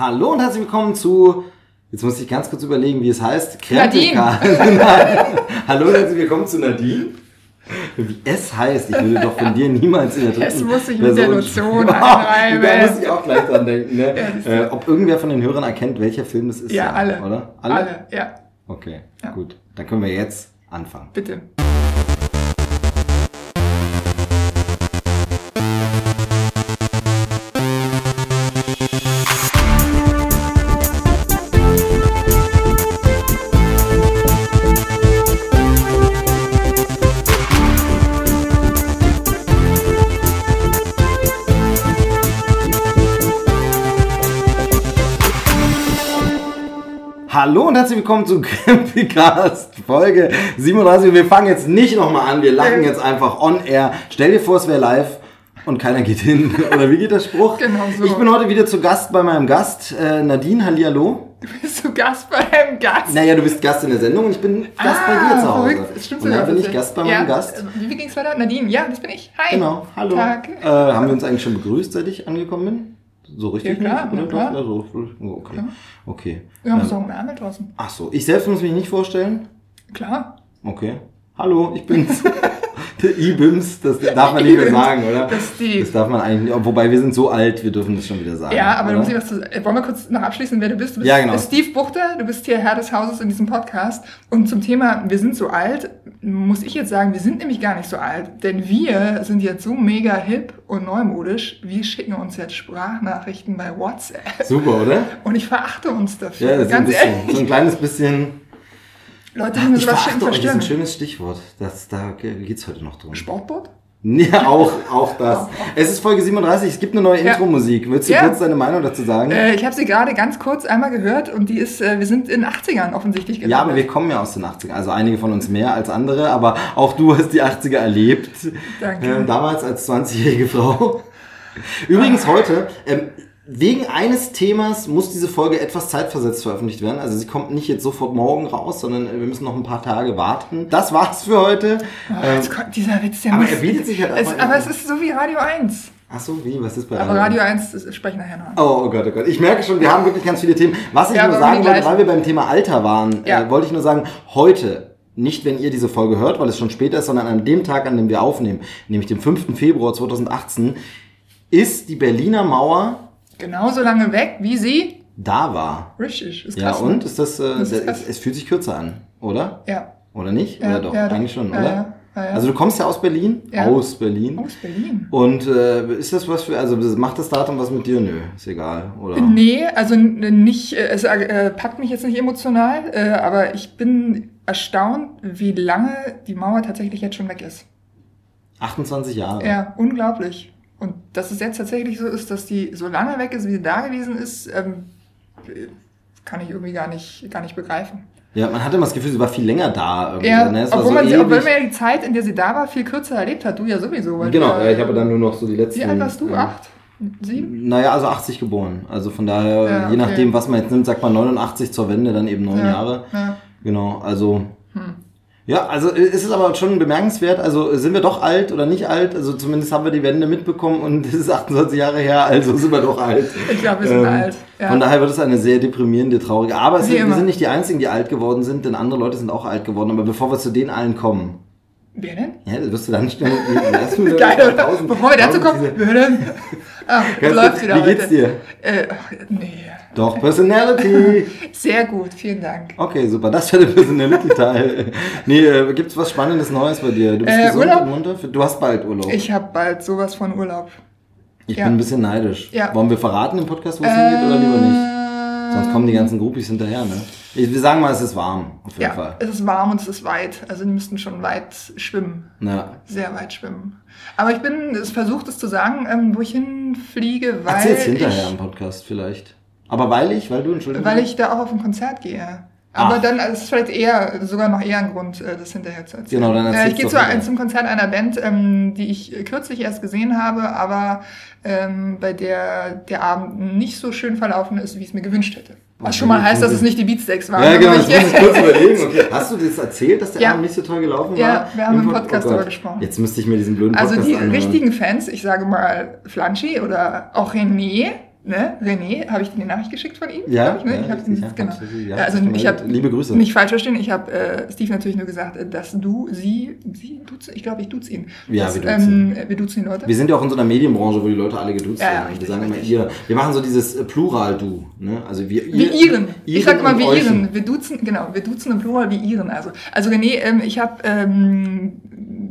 Hallo und herzlich willkommen zu, jetzt muss ich ganz kurz überlegen, wie es heißt. Nadine. Hallo und herzlich willkommen zu Nadine. Wie es heißt, ich würde doch von dir niemals in der dritten Es muss sich mit der Person- Lotion da einreiben. muss ich auch gleich dran denken. Ne? Äh, ob irgendwer von den Hörern erkennt, welcher Film das ist. Ja, alle. Oder? Alle, ja, Okay, Ja. gut. Dann können wir jetzt anfangen. bitte. Hallo und herzlich willkommen zu Campicast Folge 37. Wir fangen jetzt nicht nochmal an, wir lachen jetzt einfach on air. Stell dir vor, es wäre live und keiner geht hin. Oder wie geht der Spruch? Genau so. Ich bin heute wieder zu Gast bei meinem Gast, äh, Nadine, hallihallo. Bist du Gast bei einem Gast? Naja, du bist Gast in der Sendung und ich bin Gast bei dir zu Hause. Ah, verrückt. Das stimmt und dann bin ich. Gast bei ja. meinem Gast. äh, Wie, wie ging's weiter? Nadine, ja, das bin ich. Hi. Genau, hallo. Tag. Äh, haben wir uns eigentlich schon begrüßt, seit ich angekommen bin? So richtig? Ja, klar, na klar. doch? Ja, so, so, okay. okay. Wir haben Ähm, auch einen Ärmel draußen. ach so, ich selbst muss mich nicht vorstellen. Klar. Okay. Hallo, ich bin's. Der I-Bims, das darf man nicht mehr sagen, oder? Das ist die- Das darf man eigentlich nicht. Wobei wir sind so alt, wir dürfen das schon wieder sagen. Ja, aber oder? da muss ich was zu äh, Wollen wir kurz noch abschließen, wer du bist? Du bist Ja, genau. Steve Buchter, du bist hier Herr des Hauses in diesem Podcast. Und zum Thema, wir sind so alt, muss ich jetzt sagen, wir sind nämlich gar nicht so alt. Denn wir sind jetzt so mega hip und neumodisch, wir schicken uns jetzt Sprachnachrichten bei WhatsApp. Super, oder? Und ich verachte uns dafür. Ja, das ist ein Ganz bisschen, ehrlich. so ein kleines bisschen. Leute, die mir sowas verachte euch, ist ein schönes Stichwort. Das, da geht's heute noch drum. Sportboot? Ja, auch, auch das. Es ist Folge 37, es gibt eine neue Ja. Intro-Musik. Willst du Ja. kurz deine Meinung dazu sagen? Äh, ich habe sie gerade ganz kurz einmal gehört und die ist, äh, wir sind in 80ern offensichtlich Ja, aber wir kommen ja aus den 80ern. Also einige von uns mehr als andere, aber auch du hast die 80er erlebt. Danke. Ähm, damals als 20-jährige Frau. Übrigens heute, ähm, wegen eines Themas muss diese Folge etwas zeitversetzt veröffentlicht werden. Also sie kommt nicht jetzt sofort morgen raus, sondern äh, wir müssen noch ein paar Tage warten. Das war's für heute. Oh, Ähm, jetzt kommt dieser Witz, der aber muss... er bietet sich halt es, einfach- Aber es ist so wie Radio 1. ach so, wie? Was ist bei Aber Radio 1, das spreche ich nachher noch. Oh, oh Gott, oh Gott. Ich merke schon, wir haben wirklich ganz viele Themen. Was ich Ja, nur sagen wollte, weil wir beim Thema Alter waren, Ja. äh, wollte ich nur sagen, heute, nicht wenn ihr diese Folge hört, weil es schon später ist, sondern an dem Tag, an dem wir aufnehmen, nämlich dem 5. Februar 2018, ist die Berliner Mauer Genauso lange weg, wie sie... da war. Richtig, ist Ja, krass. und? ne? Ist das, äh, Das ist es, es fühlt sich kürzer an, oder? Ja. Oder nicht? Ja, oder doch? ja. Eigentlich schon, Ja, oder? ja, ja, ja. Also du kommst ja aus Berlin? Ja. Aus Berlin. Aus Berlin. Und äh, ist das was für, also macht das Datum was mit dir? Nö, ist egal, oder? Nee, also nicht, äh, es äh, packt mich jetzt nicht emotional, äh, aber ich bin erstaunt, wie lange die Mauer tatsächlich jetzt schon weg ist. 28 Jahre. Ja, unglaublich. Und dass es jetzt tatsächlich so ist, dass die so lange weg ist, wie sie da gewesen ist, ähm, äh, kann ich irgendwie gar nicht, gar nicht begreifen. Ja, man hatte immer das Gefühl, sie war viel länger da. Irgendwie, Ja, ne? Obwohl, so man sie, obwohl man ja die Zeit, in der sie da war, viel kürzer erlebt hat. Du ja sowieso. Genau, ja, ich habe dann nur noch so die letzten... Wie alt warst du? äh, Acht? Sieben? Naja, also 80 geboren. Also von daher, Ja, je okay. nachdem, was man jetzt nimmt, sagt man 89 zur Wende, dann eben neun Ja, Jahre. ja. Genau, also... Hm. Ja, also äh, es ist aber schon bemerkenswert, also sind wir doch alt oder nicht alt? Also zumindest haben wir die Wende mitbekommen und es ist 28 Jahre her, also sind wir doch alt. Ich glaube, wir sind alt. Ja. Von daher wird es eine sehr deprimierende, traurige. Aber es sind, wir sind nicht die Einzigen, die alt geworden sind, denn andere Leute sind auch alt geworden. Aber bevor wir zu den allen kommen, Wer denn? ja, das wirst du dann schnell. Geil, oder? Bevor wir dazu kommen, diese- wer denn? Ganz läuft wieder Wie geht's dir? Äh, ach, nee. Doch, Personality. Sehr gut, vielen Dank. Okay, super. Das wäre der Personality-Teil. nee, äh, gibt's was Spannendes Neues bei dir? Du bist Äh, gesund Urlaub? und munter? Du hast bald Urlaub. Ich habe bald sowas von Urlaub. Ich ja. bin ein bisschen neidisch. Ja. Wollen wir verraten im Podcast, wo es hingeht oder lieber nicht? Äh, Sonst kommen die ganzen Groupies hinterher, ne? Ich, wir sagen mal, es ist warm, auf jeden Ja, Fall. es ist warm und es ist weit. Also die müssten schon weit schwimmen. Ja. Sehr weit schwimmen. Aber ich bin es versucht, es zu sagen, ähm, wo ich hinfliege, weil Erzähl's hinterher ich, im Podcast vielleicht. Aber weil ich, weil du, Entschuldigung. weil ich da auch auf ein Konzert gehe. Aber Ach. dann, also es ist vielleicht eher, sogar noch eher ein Grund, äh, das hinterher zu erzählen. Genau, dann äh, erzähl's Ich gehe zu, wieder. zum Konzert einer Band, ähm, die ich äh, kürzlich erst gesehen habe, aber ähm, bei der der Abend nicht so schön verlaufen ist, wie ich es mir gewünscht hätte. Was schon mal heißt, dass es nicht die Beatsteaks waren. Ja, genau, muss ich- ich kurz überlegen. Okay. Hast du das erzählt, dass der Ja. Abend nicht so toll gelaufen war? Ja, wir haben im Pod- Podcast Gott. darüber gesprochen. Jetzt müsste ich mir diesen blöden Podcast Also die anhören. richtigen Fans, ich sage mal Flanschi oder auch René, ne, René, habe ich dir die Nachricht geschickt von ihm? Ja, ich, ne? ja, ich habe richtig, ja, genau. ja. Ja, also ich habe Liebe Grüße. Nicht falsch verstehen, ich habe äh, Steve natürlich nur gesagt, dass du sie, sie duzt, ich glaube, ich duz ihn. Ja, dass, wir duzen. ähm, wir duzen die Leute. Wir sind ja auch in so einer Medienbranche, wo die Leute alle geduzt Ja, ja, werden. richtig, wir sagen immer ihr. Wir machen so dieses äh, Plural-Du. Ne? Also wir, Wie ihren. Ich sag mal euchen. ihren. Wir duzen, genau, wir duzen im Plural wie ihren. Also, also René, ähm, ich habe ähm,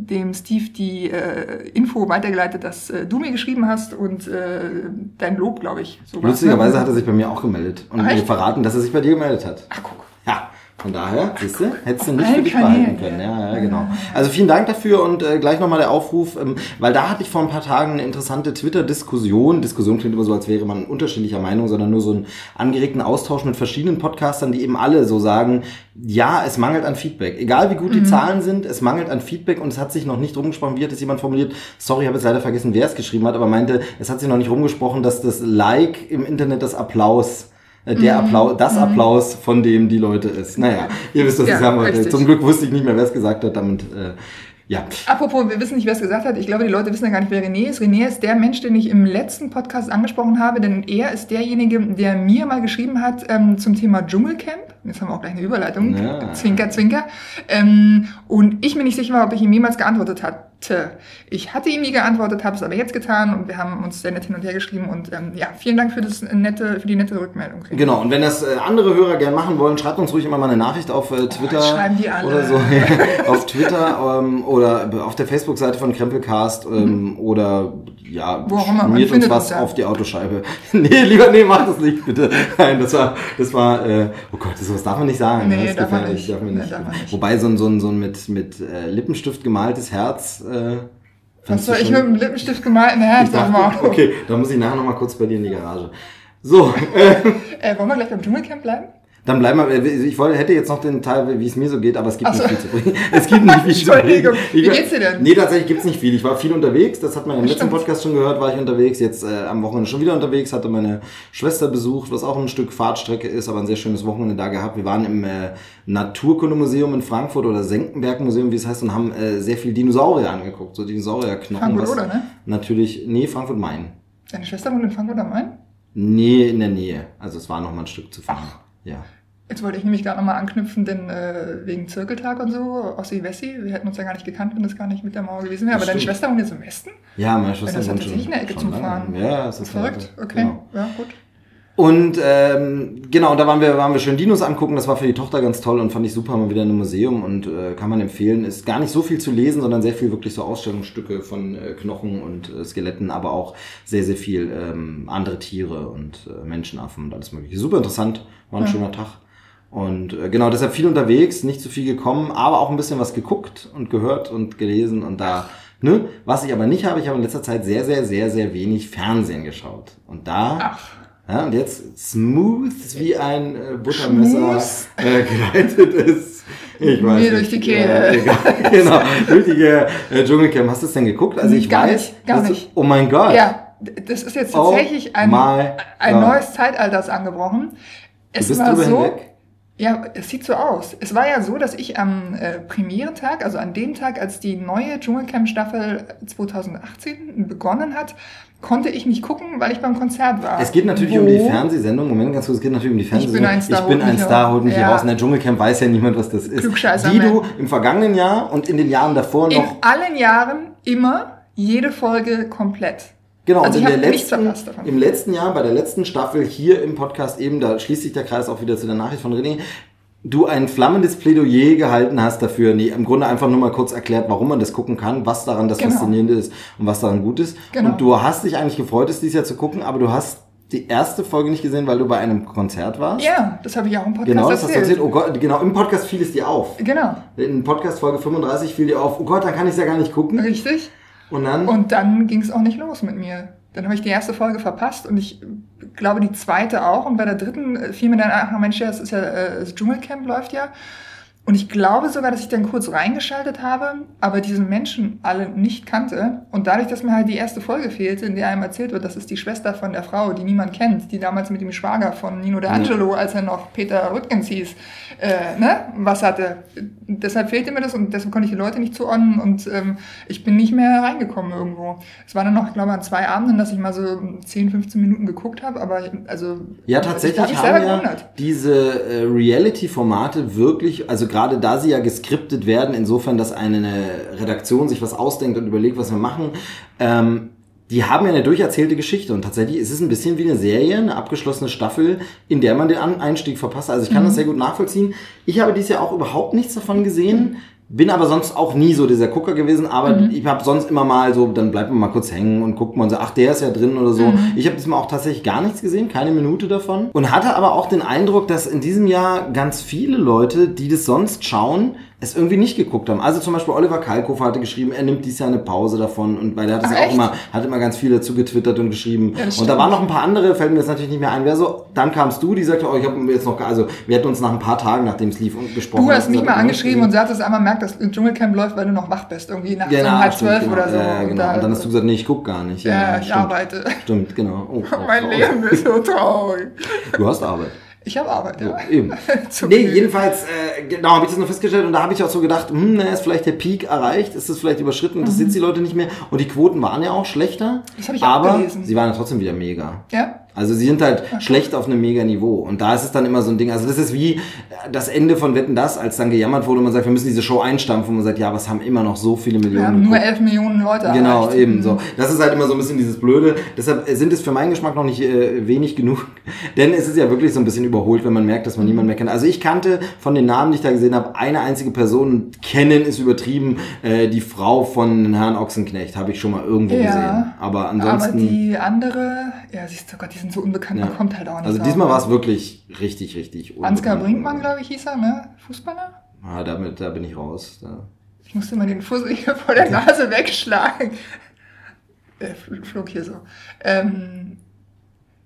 dem Steve die äh, Info weitergeleitet, dass äh, du mir geschrieben hast und äh, dein Lob, glaube ich. So war's, Lustigerweise hat er sich bei mir auch gemeldet und Ach, mir verraten, dass er sich bei dir gemeldet hat. Ach, guck. Ja, von daher, siehst du, hättest du nicht für dich behalten können. ja. Ja, genau. Also vielen Dank dafür und äh, gleich nochmal der Aufruf, ähm, weil da hatte ich vor ein paar Tagen eine interessante Twitter-Diskussion. Diskussion klingt immer so, als wäre man unterschiedlicher Meinung, sondern nur so einen angeregten Austausch mit verschiedenen Podcastern, die eben alle so sagen, ja, es mangelt an Feedback. Egal wie gut die Zahlen sind, es mangelt an Feedback und es hat sich noch nicht rumgesprochen, wie hat es jemand formuliert? Sorry, ich habe jetzt leider vergessen, wer es geschrieben hat, aber meinte, es hat sich noch nicht rumgesprochen, dass das Like im Internet das Applaus äh, der Applaus, das Applaus, von dem die Leute ist. Naja, ihr wisst, was Ja, ich sagen wollte. Zum Glück wusste ich nicht mehr, wer es gesagt hat. Damit, äh, ja. Apropos, wir wissen nicht, wer es gesagt hat. Ich glaube, die Leute wissen ja gar nicht, wer René ist. René ist der Mensch, den ich im letzten Podcast angesprochen habe, denn er ist derjenige, der mir mal geschrieben hat ähm, zum Thema Dschungelcamp. Jetzt haben wir auch gleich eine Überleitung. Ja. Zwinker, zwinker. Ähm, und ich mir nicht sicher ob ich ihm jemals geantwortet hatte. Ich hatte ihm nie geantwortet, habe es aber jetzt getan und wir haben uns sehr nett hin und her geschrieben und ähm, ja, vielen Dank für, das nette, für die nette Rückmeldung. Genau, und wenn das äh, andere Hörer gern machen wollen, schreibt uns ruhig immer mal eine Nachricht auf äh, Twitter das schreiben die alle. oder so. auf Twitter ähm, oder auf der Facebook-Seite von Krempelcast ähm, oder ja, schmiert uns was auf die Autoscheibe. nee, lieber, nee, mach das nicht, bitte. Nein, das war, das war, äh, oh Gott, das sowas darf man nicht sagen. Nee, ne? das ist darf man nicht. Darf man Nee, nicht. darf man nicht. Wobei so ein, so ein, so ein mit, mit äh, Lippenstift gemaltes Herz, äh, du soll ich mit dem Lippenstift gemalten Herz Auto? okay, da muss ich nachher noch mal kurz bei dir in die Garage. So, Äh, wollen wir gleich beim Dschungelcamp bleiben? Dann bleiben wir. Ich wollte, hätte jetzt noch den Teil, wie es mir so geht, aber es gibt Ach so. nicht viel zu bringen. Es gibt nicht viel zu Entschuldigung. bringen. Wie geht's dir denn? Nee, tatsächlich gibt's nicht viel. Ich war viel unterwegs. Das hat man im letzten Stimmt. Podcast schon gehört. War ich unterwegs. Jetzt äh, am Wochenende schon wieder unterwegs. Hatte meine Schwester besucht, was auch ein Stück Fahrtstrecke ist, aber ein sehr schönes Wochenende da gehabt. Wir waren im äh, Naturkundemuseum in Frankfurt oder Senckenberg-Museum, wie es heißt, und haben äh, sehr viel Dinosaurier angeguckt. So Dinosaurierknochen. Frankfurt oder, ne? Natürlich, nee, Frankfurt-Main. Deine Schwester wohnt in Frankfurt am Main? Nee, in der Nähe. Also es war noch mal ein Stück zu fahren. Ja. Jetzt wollte ich nämlich gerade nochmal anknüpfen, denn äh, wegen Zirkeltag und so, Ossi Wessi, wir hätten uns ja gar nicht gekannt, wenn das gar nicht mit der Mauer gewesen wäre. Aber Das deine. Schwester wohnt jetzt im Westen? Ja, meine Schwester das wohnt schon, tatsächlich eine Ecke zum lange. Fahren. Ja, es ist Verrückt, halt- okay. Genau. Ja, gut. Und ähm, genau, da waren wir, waren wir schön Dinos angucken. Das war für die Tochter ganz toll und fand ich super mal wieder in einem Museum und äh, kann man empfehlen. Ist gar nicht so viel zu lesen, sondern sehr viel wirklich so Ausstellungsstücke von äh, Knochen und äh, Skeletten, aber auch sehr, sehr viel ähm, andere Tiere und äh, Menschenaffen und alles mögliche. Super interessant, war ein schöner Tag. Und äh, genau, deshalb viel unterwegs, nicht zu viel gekommen, aber auch ein bisschen was geguckt und gehört und gelesen und da, ne? Was ich aber nicht habe, ich habe in letzter Zeit sehr, sehr, sehr, sehr wenig Fernsehen geschaut. Und da, Ach. ja, und jetzt smooth wie ein äh, Buttermesser äh, gleitet ist. Ich weiß Mir nicht. durch die Kehle. Egal. genau, durch die äh, Dschungelcamp. Hast du es denn geguckt? Also ich Gar weiß. nicht, gar dass du- nicht. Oh mein Gott. Ja, das ist jetzt Oh tatsächlich ein, my ein God. neues Zeitalter ist angebrochen. Es bist war so, hinweg. Ja, es sieht so aus. Es war ja so, dass ich am äh, Premierentag, also an dem Tag, als die neue Dschungelcamp-Staffel 2018 begonnen hat, konnte ich nicht gucken, weil ich beim Konzert war. Es geht natürlich Wo- um die Fernsehsendung. Moment, ganz kurz, es geht natürlich um die Fernsehsendung. ein Star, ich bin ein Star, holt mich hier raus. In der Dschungelcamp weiß ja niemand, was das ist. Die du man. im vergangenen Jahr und in den Jahren davor In noch allen Jahren immer jede Folge komplett. Genau, Also und in der letzten, im letzten Jahr, bei der letzten Staffel hier im Podcast eben, da schließt sich der Kreis auch wieder zu der Nachricht von René, du ein flammendes Plädoyer gehalten hast dafür, nee, im Grunde einfach nur mal kurz erklärt, warum man das gucken kann, was daran das Genau. Faszinierende ist und was daran gut ist. Genau. Und du hast dich eigentlich gefreut, es dieses Jahr zu gucken, aber du hast die erste Folge nicht gesehen, weil du bei einem Konzert warst. Ja, das habe ich auch im Podcast Genau, das hast du erzählt. erzählt. Oh Gott, genau, im Podcast fiel es dir auf. Genau, In Podcast Folge 35 fiel dir auf, oh Gott, dann kann ich es ja gar nicht gucken. richtig. Und dann, Und dann ging es auch nicht los mit mir. Dann habe ich die erste Folge verpasst und ich glaube die zweite auch. Und bei der dritten äh, fiel mir dann, ach Mensch, das ist ja, äh, das Dschungelcamp läuft ja. Und ich glaube sogar, dass ich dann kurz reingeschaltet habe, aber diese Menschen alle nicht kannte. Und dadurch, dass mir halt die erste Folge fehlte, in der einem erzählt wird, das ist die Schwester von der Frau, die niemand kennt, die damals mit dem Schwager von Nino D'Angelo, als er noch Peter Rüttgens hieß, äh, ne, was hatte. Deshalb fehlte mir das und deshalb konnte ich die Leute nicht zuordnen und ähm, ich bin nicht mehr reingekommen irgendwo. Es waren dann noch, ich glaube, an zwei Abenden, dass ich mal so 10, 15 Minuten geguckt habe, aber also Ja, tatsächlich ich hab mich haben selber ja gewundert. diese äh, Reality-Formate wirklich, also gerade da sie ja geskriptet werden, insofern, dass eine Redaktion sich was ausdenkt und überlegt, was wir machen, ähm, die haben ja eine durcherzählte Geschichte und tatsächlich ist es ein bisschen wie eine Serie, eine abgeschlossene Staffel, in der man den Einstieg verpasst. Also ich kann das sehr gut nachvollziehen. Ich habe dieses Jahr auch überhaupt nichts davon gesehen. Bin aber sonst auch nie so dieser Gucker gewesen, aber ich habe sonst immer mal so, dann bleibt man mal kurz hängen und guckt mal und so, ach, der ist ja drin oder so. Ich habe diesmal auch tatsächlich gar nichts gesehen, keine Minute davon. Und hatte aber auch den Eindruck, dass in diesem Jahr ganz viele Leute, die das sonst schauen, es irgendwie nicht geguckt haben. Also zum Beispiel Oliver Kalkofer hatte geschrieben, er nimmt dieses Jahr eine Pause davon und weil er hat es ja auch immer, hat immer ganz viel dazu getwittert und geschrieben. Ja, und da waren noch ein paar andere, fällt mir jetzt natürlich nicht mehr ein. Wer so, dann kamst du, die sagte, oh, ich habe jetzt noch, also wir hätten uns nach ein paar Tagen, nachdem es lief, und gesprochen. Du hast mich mal angeschrieben und sagtest einmal, merkt, dass im Dschungelcamp läuft, weil du noch wach bist, irgendwie nachts Genau, um halb zwölf genau. oder so. Ja, genau. da- und dann hast du gesagt, nee, ich guck gar nicht. ja, ich stimmt. arbeite. Stimmt, genau. Oh, oh, mein traurig. Leben ist so traurig. Du hast Arbeit. Ich habe Arbeit, ja. Eben. Zu nee, jedenfalls, äh, genau, habe ich das noch festgestellt und da habe ich auch so gedacht, hm, na, ist vielleicht der Peak erreicht, ist das vielleicht überschritten, das sind die Leute nicht mehr. Und die Quoten waren ja auch schlechter. Mhm. Das hab ich auch aber gelesen. sie waren ja trotzdem wieder mega. Ja? Also sie sind halt schlecht auf einem mega Niveau. Und da ist es dann immer so ein Ding. Also das ist wie äh, das Ende von Wetten das, als dann gejammert wurde und man sagt, wir müssen diese Show einstampfen und man sagt, ja, aber es haben immer noch so viele Millionen. Wir haben nur. 11 Millionen Leute Genau, erreicht. eben so. Das ist halt immer so ein bisschen dieses Blöde. Deshalb sind es für meinen Geschmack noch nicht äh, wenig genug. Denn es ist ja wirklich so ein bisschen überholt, wenn man merkt, dass man niemanden mehr kennt. Also ich kannte von den Namen, die ich da gesehen habe, eine einzige Person. Kennen ist übertrieben. Äh, die Frau von Herrn Ochsenknecht habe ich schon mal irgendwo Ja. gesehen. Aber Aber ansonsten... die andere, ja, siehst du, Gott, die sind so unbekannt, Ja. man kommt halt auch nicht also diesmal ne? war es wirklich richtig, richtig Ansgar unbekannt. Brinkmann, glaube ich, hieß er, ne? Fußballer? Ah, damit, da bin ich raus. Da. Ich musste mal den Fussel hier vor der Nase wegschlagen. Der fl- flog hier so. Ähm,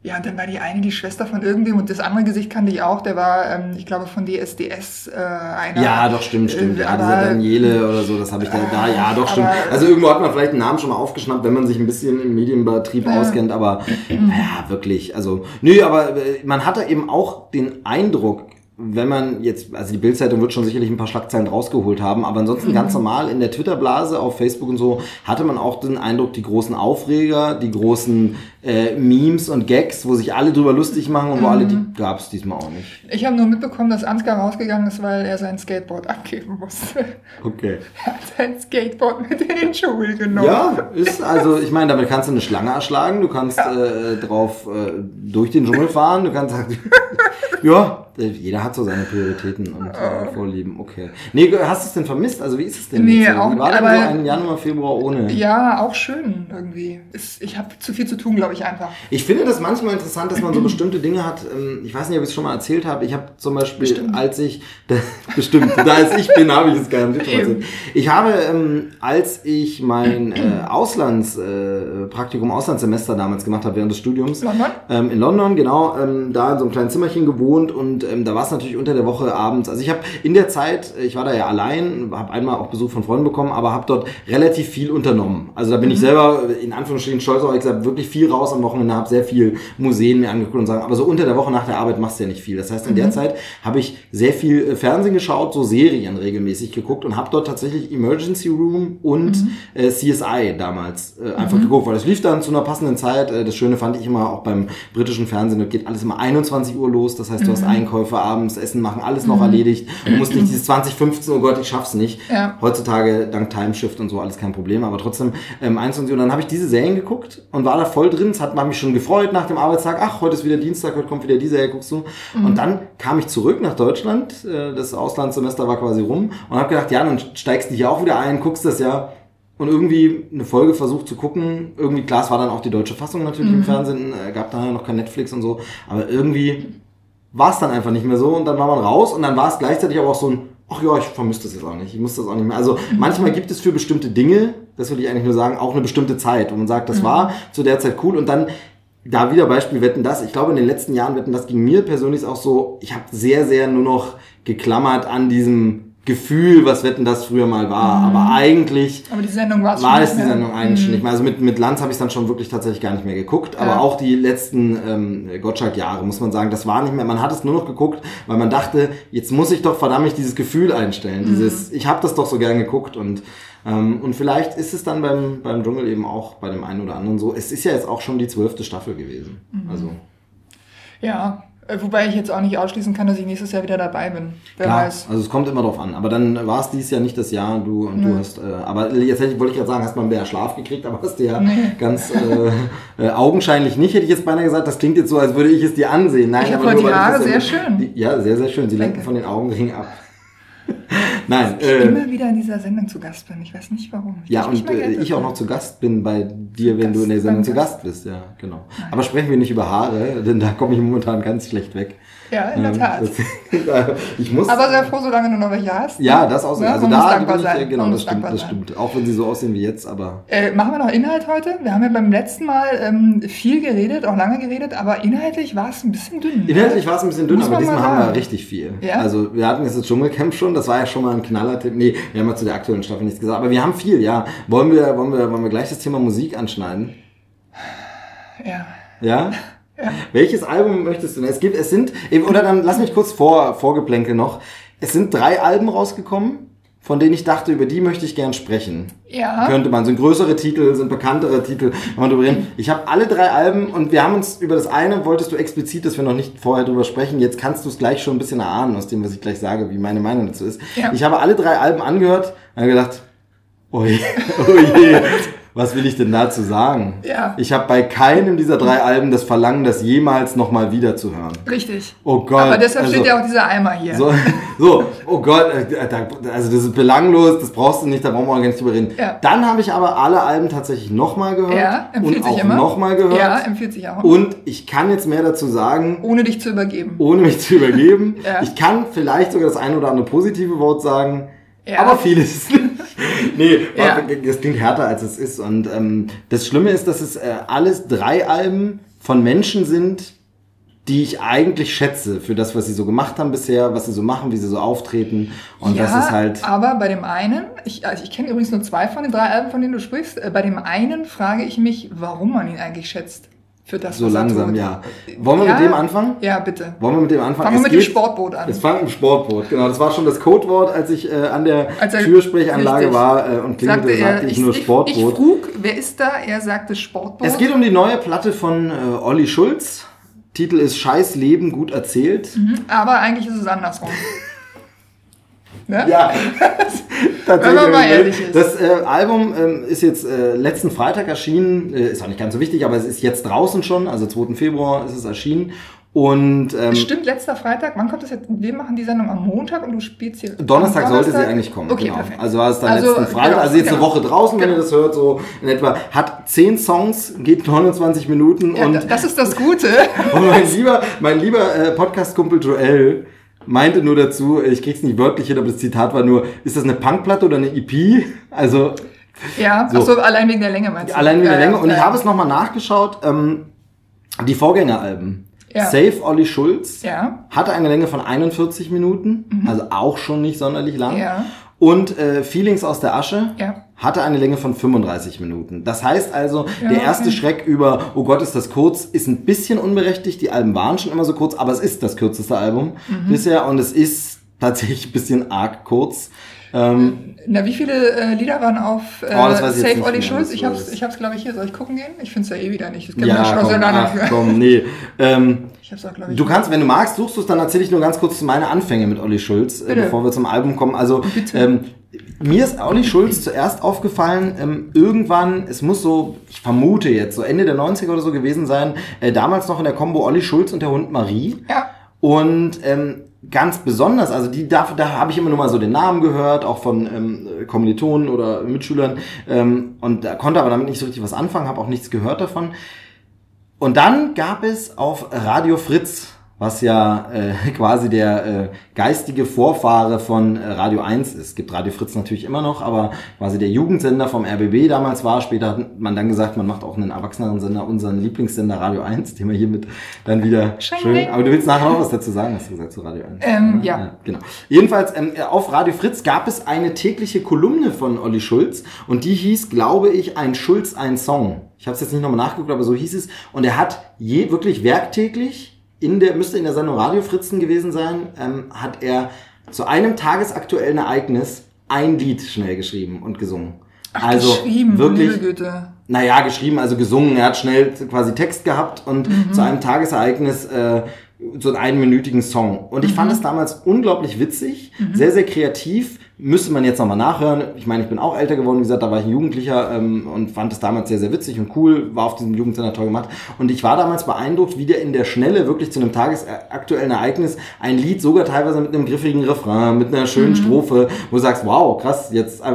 ja, und dann war die eine die Schwester von irgendwem und das andere Gesicht kannte ich auch. Der war, ähm, ich glaube, von DSDS äh, einer. Ja, doch, stimmt, stimmt. Äh, Ja, aber- dieser Daniele oder so, das habe ich da, da, ja, doch, stimmt. Also irgendwo hat man vielleicht einen Namen schon mal aufgeschnappt, wenn man sich ein bisschen im Medienbetrieb auskennt, aber ja, wirklich, also, nö, aber äh, man hatte eben auch den Eindruck, wenn man jetzt, also die Bildzeitung wird schon sicherlich ein paar Schlagzeilen rausgeholt haben, aber ansonsten Mhm. ganz normal in der Twitter-Blase, auf Facebook und so, hatte man auch den Eindruck, die großen Aufreger, die großen äh, Memes und Gags, wo sich alle drüber lustig machen und wo alle, die Mhm. gab es diesmal auch nicht. Ich habe nur mitbekommen, dass Ansgar rausgegangen ist, weil er sein Skateboard abgeben musste. Okay. Er hat sein Skateboard mit in den Dschungel genommen. Ja, ist also, ich meine, damit kannst du eine Schlange erschlagen, du kannst äh, drauf äh, durch den Dschungel fahren, du kannst halt, ja, äh, jeder hat so seine Prioritäten und äh, Vorlieben, okay. Nee, hast du es denn vermisst? Also wie ist es denn? Nee, jetzt so? auch war denn so aber- ein Januar, Februar ohne? Ja, auch schön irgendwie. Ist, ich habe zu viel zu tun, glaube ich, einfach. Ich finde das manchmal interessant, dass man so bestimmte Dinge hat. ähm, Ich weiß nicht, ob ich es schon mal erzählt habe. Ich habe zum Beispiel, Bestimmt. als ich, da, bestimmt, da als ich bin, habe ich es garantiert schon erzählt. Ich habe, ähm, als ich mein äh, Auslandspraktikum, äh, Auslandssemester damals gemacht habe während des Studiums, London? ähm, in London, genau, da in so einem kleinen Zimmerchen gewohnt und da war es natürlich unter der Woche abends. Also ich habe in der Zeit, äh, ich war da ja allein, habe einmal auch Besuch von Freunden bekommen, aber habe dort relativ viel unternommen. Also da bin ich selber in Anführungsstrichen stolz auf, ich gesagt, wirklich viel raus am Wochenende, habe sehr viel Museen mir angeguckt und sagen, aber so unter der Woche nach der Arbeit machst du ja nicht viel. Das heißt, in der Zeit habe ich sehr viel äh, Fernsehen geschaut, so Serien regelmäßig geguckt und habe dort tatsächlich Emergency Room und äh, CSI damals äh, einfach geguckt, weil das lief dann zu einer passenden Zeit. Äh, das Schöne fand ich immer auch beim britischen Fernsehen, da geht alles immer 21 Uhr los. Das heißt, du hast Einkäufe abends, Essen machen, alles noch erledigt. Du musst nicht dieses 2015, oh Gott, ich schaff's nicht. Ja. Heutzutage dank Timeshift und so alles kein Problem, aber trotzdem ähm, 21 Uhr. Und dann habe ich diese Serien geguckt und war da voll drin. Es hat mich schon gefreut nach dem Arbeitstag. Ach, heute ist wieder Dienstag, heute kommt wieder die Serie, guckst du. Und dann kam ich zurück nach Deutschland. Äh, das Auslandssemester war quasi rum und habe gedacht, ja, dann steigst du hier auch wieder ein, guckst das ja und irgendwie eine Folge versucht zu gucken. Irgendwie, klar, es war dann auch die deutsche Fassung natürlich im Fernsehen, äh, gab da noch kein Netflix und so, aber irgendwie war es dann einfach nicht mehr so und dann war man raus und dann war es gleichzeitig aber auch so ein, ach ja, ich vermisse das jetzt auch nicht, ich muss das auch nicht mehr. Also manchmal gibt es für bestimmte Dinge, das will ich eigentlich nur sagen, auch eine bestimmte Zeit, wo man sagt, das war zu der Zeit cool und dann da wieder Beispiel Wetten das. Ich glaube, in den letzten Jahren Wetten das ging mir persönlich auch so, ich habe sehr, sehr nur noch geklammert an diesem Gefühl, was Wetten das früher mal war. Mhm. Aber eigentlich Aber die Sendung war es die. Sendung eigentlich schon nicht mehr. Also mit, mit Lanz habe ich dann schon wirklich tatsächlich gar nicht mehr geguckt. Aber Ja. auch die letzten ähm, Gottschalk-Jahre, muss man sagen, das war nicht mehr. Man hat es nur noch geguckt, weil man dachte, jetzt muss ich doch verdammt dieses Gefühl einstellen. Dieses, ich habe das doch so gern geguckt und ähm, und vielleicht ist es dann beim, beim Dschungel eben auch bei dem einen oder anderen so. Es ist ja jetzt auch schon die zwölfte Staffel gewesen. Also Ja, wobei ich jetzt auch nicht ausschließen kann, dass ich nächstes Jahr wieder dabei bin. Wer Klar, weiß. also es kommt immer drauf an. Aber dann war es dieses Jahr nicht das Jahr, du und du hast, äh, aber jetzt hätte wollte ich gerade sagen, hast mal mehr Schlaf gekriegt, aber hast du ja Nee. ganz äh, äh, augenscheinlich nicht, hätte ich jetzt beinahe gesagt. Das klingt jetzt so, als würde ich es dir ansehen. Nein, Ich aber nur, die Haare sehr schön. Die, ja, sehr, sehr schön. Sie lenken von den Augenringen ab. Nein, Ich äh, immer wieder in dieser Sendung zu Gast bin. Ich weiß nicht warum. Ich ja, und äh, ich auch noch zu Gast bin bei dir, wenn Gast du in der Sendung zu Gast. Gast bist. Ja, genau. Aber sprechen wir nicht über Haare, denn da komme ich momentan ganz schlecht weg. Ja, in der Ähm, Tat. ich muss Aber sei froh, solange du noch welche hast. Ja, das auch so. Ne? Also Man muss da bin ich, sein. genau, das stimmt, das sein. stimmt. Auch wenn sie so aussehen wie jetzt, aber Äh, machen wir noch Inhalt heute? Wir haben ja beim letzten Mal ähm, viel geredet, auch lange geredet, aber inhaltlich war es ein bisschen dünn. ne? inhaltlich war es ein bisschen dünn, Muss aber diesmal haben wir richtig viel. Ja? Also wir hatten jetzt das Dschungelcamp schon, das war ja schon mal ein Knallertipp. Nee, wir haben ja zu der aktuellen Staffel nichts gesagt, aber wir haben viel, ja. Wollen wir, wollen wir, wollen wir gleich das Thema Musik anschneiden? Ja. Ja? Welches Album möchtest du denn? Es gibt, es sind, oder dann lass mich kurz vor, vorgeplänkel noch. Es sind drei Alben rausgekommen, von denen ich dachte, über die möchte ich gern sprechen. Ja. könnte man. Sind größere Titel, sind bekanntere Titel. Kann man drüber reden. Ich habe alle drei Alben und wir haben uns über das eine, wolltest du explizit, dass wir noch nicht vorher drüber sprechen. Jetzt kannst du es gleich schon ein bisschen erahnen, aus dem, was ich gleich sage, wie meine Meinung dazu ist. Ja. Ich habe alle drei Alben angehört und gedacht, oh je, oh je, was will ich denn dazu sagen? Ja. Ich habe bei keinem dieser drei Alben das Verlangen, das jemals nochmal wieder zu hören. Richtig. Oh Gott. Aber deshalb also- steht ja auch dieser Eimer hier. so, so, oh Gott, äh, also das ist belanglos, das brauchst du nicht, da brauchen wir auch gar nicht drüber reden. Ja. Dann habe ich aber alle Alben tatsächlich nochmal gehört Ja, empfiehlt und sich auch nochmal gehört. Ja, empfiehlt sich auch. und ich kann jetzt mehr dazu sagen, ohne dich zu übergeben. ohne mich zu übergeben. Ja. Ich kann vielleicht sogar das ein oder andere positive Wort sagen, Ja. aber vieles nicht. nee, Ja. das klingt härter als es ist. Und ähm, das Schlimme ist, dass es äh, alles drei Alben von Menschen sind, die ich eigentlich schätze für das, was sie so gemacht haben bisher, was sie so machen, wie sie so auftreten. Und ja, das ist halt. aber bei dem einen, ich, also ich kenne übrigens nur zwei von den drei Alben, von denen du sprichst. Äh, Bei dem einen frage ich mich, warum man ihn eigentlich schätzt. Für das, So langsam, ja. Wollen wir Ja. mit dem anfangen? Ja, bitte. Wollen wir mit dem anfangen? Fangen wir mit dem geht- Sportboot an. Es fang im Sportboot, genau. Das war schon das Codewort, als ich äh, an der Als er- Türsprechanlage richtig. war äh, und klingelte, Sagte sagte, er, ich, nur ich, Sportboot. ich frug, wer ist da? Er sagte Sportboot. es geht um die neue Platte von äh, Olli Schulz. Titel ist Scheiß Leben gut erzählt. Mhm, aber eigentlich ist es andersrum. ne? Ja, tatsächlich. Wenn man mal ehrlich ist. Das äh, Album ähm, ist jetzt äh, letzten Freitag erschienen. Äh, ist auch nicht ganz so wichtig, aber es ist jetzt draußen schon. Also 2. Februar ist es erschienen. Und ähm, Stimmt, letzter Freitag. Wann kommt das jetzt? Wir machen die Sendung am Montag und du spielst hier. Donnerstag am sollte sie Donnerstag? eigentlich kommen. Okay, genau. perfekt. Also war es dann Also, letzten Freitag, genau, also jetzt eine genau. Woche draußen, wenn Genau. ihr das hört, so in etwa. Hat 10 Songs, geht 29 Minuten Ja, und, da- das ist das Gute. und mein lieber, mein lieber äh, Podcast-Kumpel Joel meinte nur dazu, ich krieg's nicht wörtlich hin, aber das Zitat war nur, ist das eine Punkplatte oder eine EP? Also ja, So. ach so, allein wegen der Länge meinst du? allein wegen der Ja, Länge. ja, Und ich ja. habe es nochmal nachgeschaut, ähm, die Vorgängeralben. Ja. Save Olli Schulz Ja. hatte eine Länge von 41 Minuten, also auch schon nicht sonderlich lang. Mhm. Ja. Und äh, Feelings aus der Asche Ja. hatte eine Länge von 35 Minuten. Das heißt also, Ja, der erste okay. Schreck über, oh Gott, ist das kurz, ist ein bisschen unberechtigt. Die Alben waren schon immer so kurz, aber es ist das kürzeste Album Mhm. bisher und es ist tatsächlich ein bisschen arg kurz. Ähm, Na, wie viele äh, Lieder waren auf äh, Oh, Save Olli Schulz? Ich hab's, ich. hab's glaube ich, hier. Soll ich gucken gehen? Ich find's ja eh wieder nicht. Das ja, schon komm, ach, komm, nee. Ähm, Ich hab's auch, glaube ich. Du kannst, wenn du magst, suchst du es, dann erzähle ich nur ganz kurz meine Anfänge mit Olli Schulz, äh, bevor wir zum Album kommen. Also, Bitte. ähm, mir ist Olli Schulz zuerst aufgefallen, ähm, irgendwann, es muss so, ich vermute jetzt, so Ende der 90er oder so gewesen sein, äh, damals noch in der Kombo Olli Schulz und der Hund Marie. Ja. Und ähm, ganz besonders, also die da, da habe ich immer nur mal so den Namen gehört, auch von ähm, Kommilitonen oder Mitschülern, ähm, und da konnte aber damit nicht so richtig was anfangen, habe auch nichts gehört davon. Und dann gab es auf Radio Fritz, was ja äh, quasi der äh, geistige Vorfahre von äh, Radio 1 ist. Es gibt Radio Fritz natürlich immer noch, aber quasi der Jugendsender vom RBB damals war. Später hat man dann gesagt, man macht auch einen erwachseneren Sender, unseren Lieblingssender Radio 1, den wir hiermit dann wieder Schön. schön. Aber du willst nachher noch was dazu sagen, hast du gesagt, zu Radio 1. Ähm, ja. Genau. Jedenfalls, ähm, auf Radio Fritz gab es eine tägliche Kolumne von Olli Schulz und die hieß, glaube ich, ein Schulz, ein Song. Ich habe es jetzt nicht nochmal nachgeguckt, aber so hieß es. Und er hat je wirklich werktäglich in der, müsste in der Sendung Radio Fritzen gewesen sein, ähm, hat er zu einem tagesaktuellen Ereignis ein Lied schnell geschrieben und gesungen. Ach, also geschrieben, wirklich, Güte. naja, geschrieben, also gesungen. Er hat schnell quasi Text gehabt und Mhm. zu einem Tagesereignis äh, so einen einminütigen Song. Und ich Mhm. fand es damals unglaublich witzig, sehr, sehr kreativ. Müsste man jetzt nochmal nachhören. Ich meine, ich bin auch älter geworden, wie gesagt, da war ich ein Jugendlicher ähm, und fand es damals sehr, sehr witzig und cool, war auf diesem Jugendsender toll gemacht. Und ich war damals beeindruckt, wie der in der Schnelle wirklich zu einem tagesaktuellen Ereignis ein Lied sogar teilweise mit einem griffigen Refrain, mit einer schönen Strophe, wo du sagst, wow, krass, jetzt äh,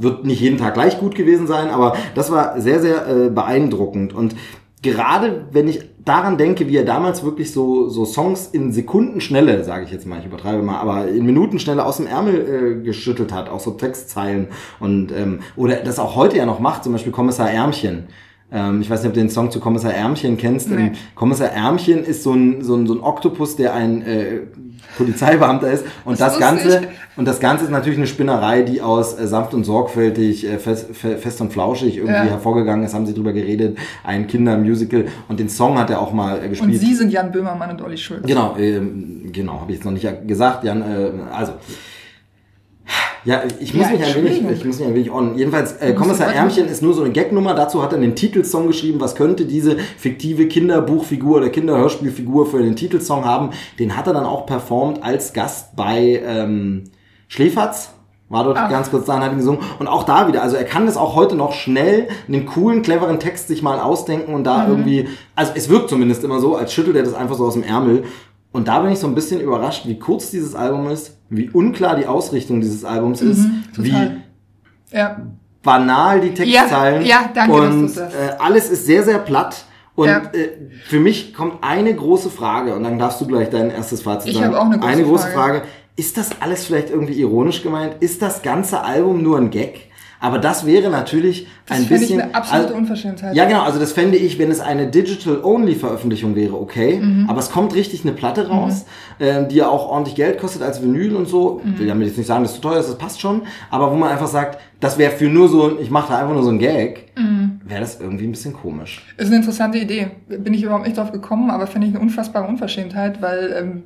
wird nicht jeden Tag gleich gut gewesen sein, aber das war sehr, sehr äh, beeindruckend. Und gerade wenn ich daran denke, wie er damals wirklich so, so Songs in Sekundenschnelle, sage ich jetzt mal, ich übertreibe mal, aber in Minutenschnelle aus dem Ärmel äh, geschüttelt hat, auch so Textzeilen und ähm, oder das auch heute ja noch macht, zum Beispiel Kommissar Ärmchen. Ähm, ich weiß nicht, ob du den Song zu Kommissar Ärmchen kennst. Nee. Ähm, Kommissar Ärmchen ist so ein, so ein, so ein Oktopus, der ein äh, Polizeibeamter ist. Und Das das. Ganze, und das Ganze ist natürlich eine Spinnerei, die aus äh, sanft und sorgfältig, äh, fest, fe- fest und flauschig irgendwie Ja. hervorgegangen ist, haben sie drüber geredet. Ein Kindermusical. Und den Song hat er auch mal äh, Und gespielt. Sie sind Jan Böhmermann und Olli Schulz. Genau, ähm, genau, habe ich jetzt noch nicht gesagt, Jan. Äh, also, ja, ich muss Ja, mich ein wenig, ich muss mich ein wenig on. Jedenfalls, äh, Kommissar Ärmchen ist nur so eine Gagnummer. Dazu hat er einen Titelsong geschrieben. Was könnte diese fiktive Kinderbuchfigur oder Kinderhörspielfigur für den Titelsong haben? Den hat er dann auch performt als Gast bei ähm, Schläferz. War dort Ach. ganz kurz da und hat ihn gesungen. Und auch da wieder, also er kann das auch heute noch schnell einen coolen, cleveren Text sich mal ausdenken und Mhm. da irgendwie, also es wirkt zumindest immer so, als schüttelt er das einfach so aus dem Ärmel. Und da bin ich so ein bisschen überrascht, wie kurz dieses Album ist, wie unklar die Ausrichtung dieses Albums ist, wie Mhm, total. Ja. banal die Textzeilen. Ja, ja, danke, Und äh, alles ist sehr, sehr platt. Und Ja. äh, für mich kommt eine große Frage, und dann darfst du gleich dein erstes Fazit Ich sagen. habe auch eine große große Frage. Frage. Ist das alles vielleicht irgendwie ironisch gemeint? Ist das ganze Album nur ein Gag? Aber das wäre natürlich Das ein ich bisschen. eine absolute also, Unverschämtheit. ja, genau, also das fände ich, wenn es eine Digital-Only-Veröffentlichung wäre, okay. Mhm. Aber es kommt richtig eine Platte raus, ähm, die ja auch ordentlich Geld kostet als Vinyl und so. Mhm. Will damit jetzt nicht sagen, dass es zu teuer ist, das passt schon. Aber wo man einfach sagt, das wäre für nur so, ein- ich mache da einfach nur so ein Gag, Mhm. wäre das irgendwie ein bisschen komisch. Ist eine interessante Idee. Bin ich überhaupt nicht drauf gekommen, aber finde ich eine unfassbare Unverschämtheit, weil ähm,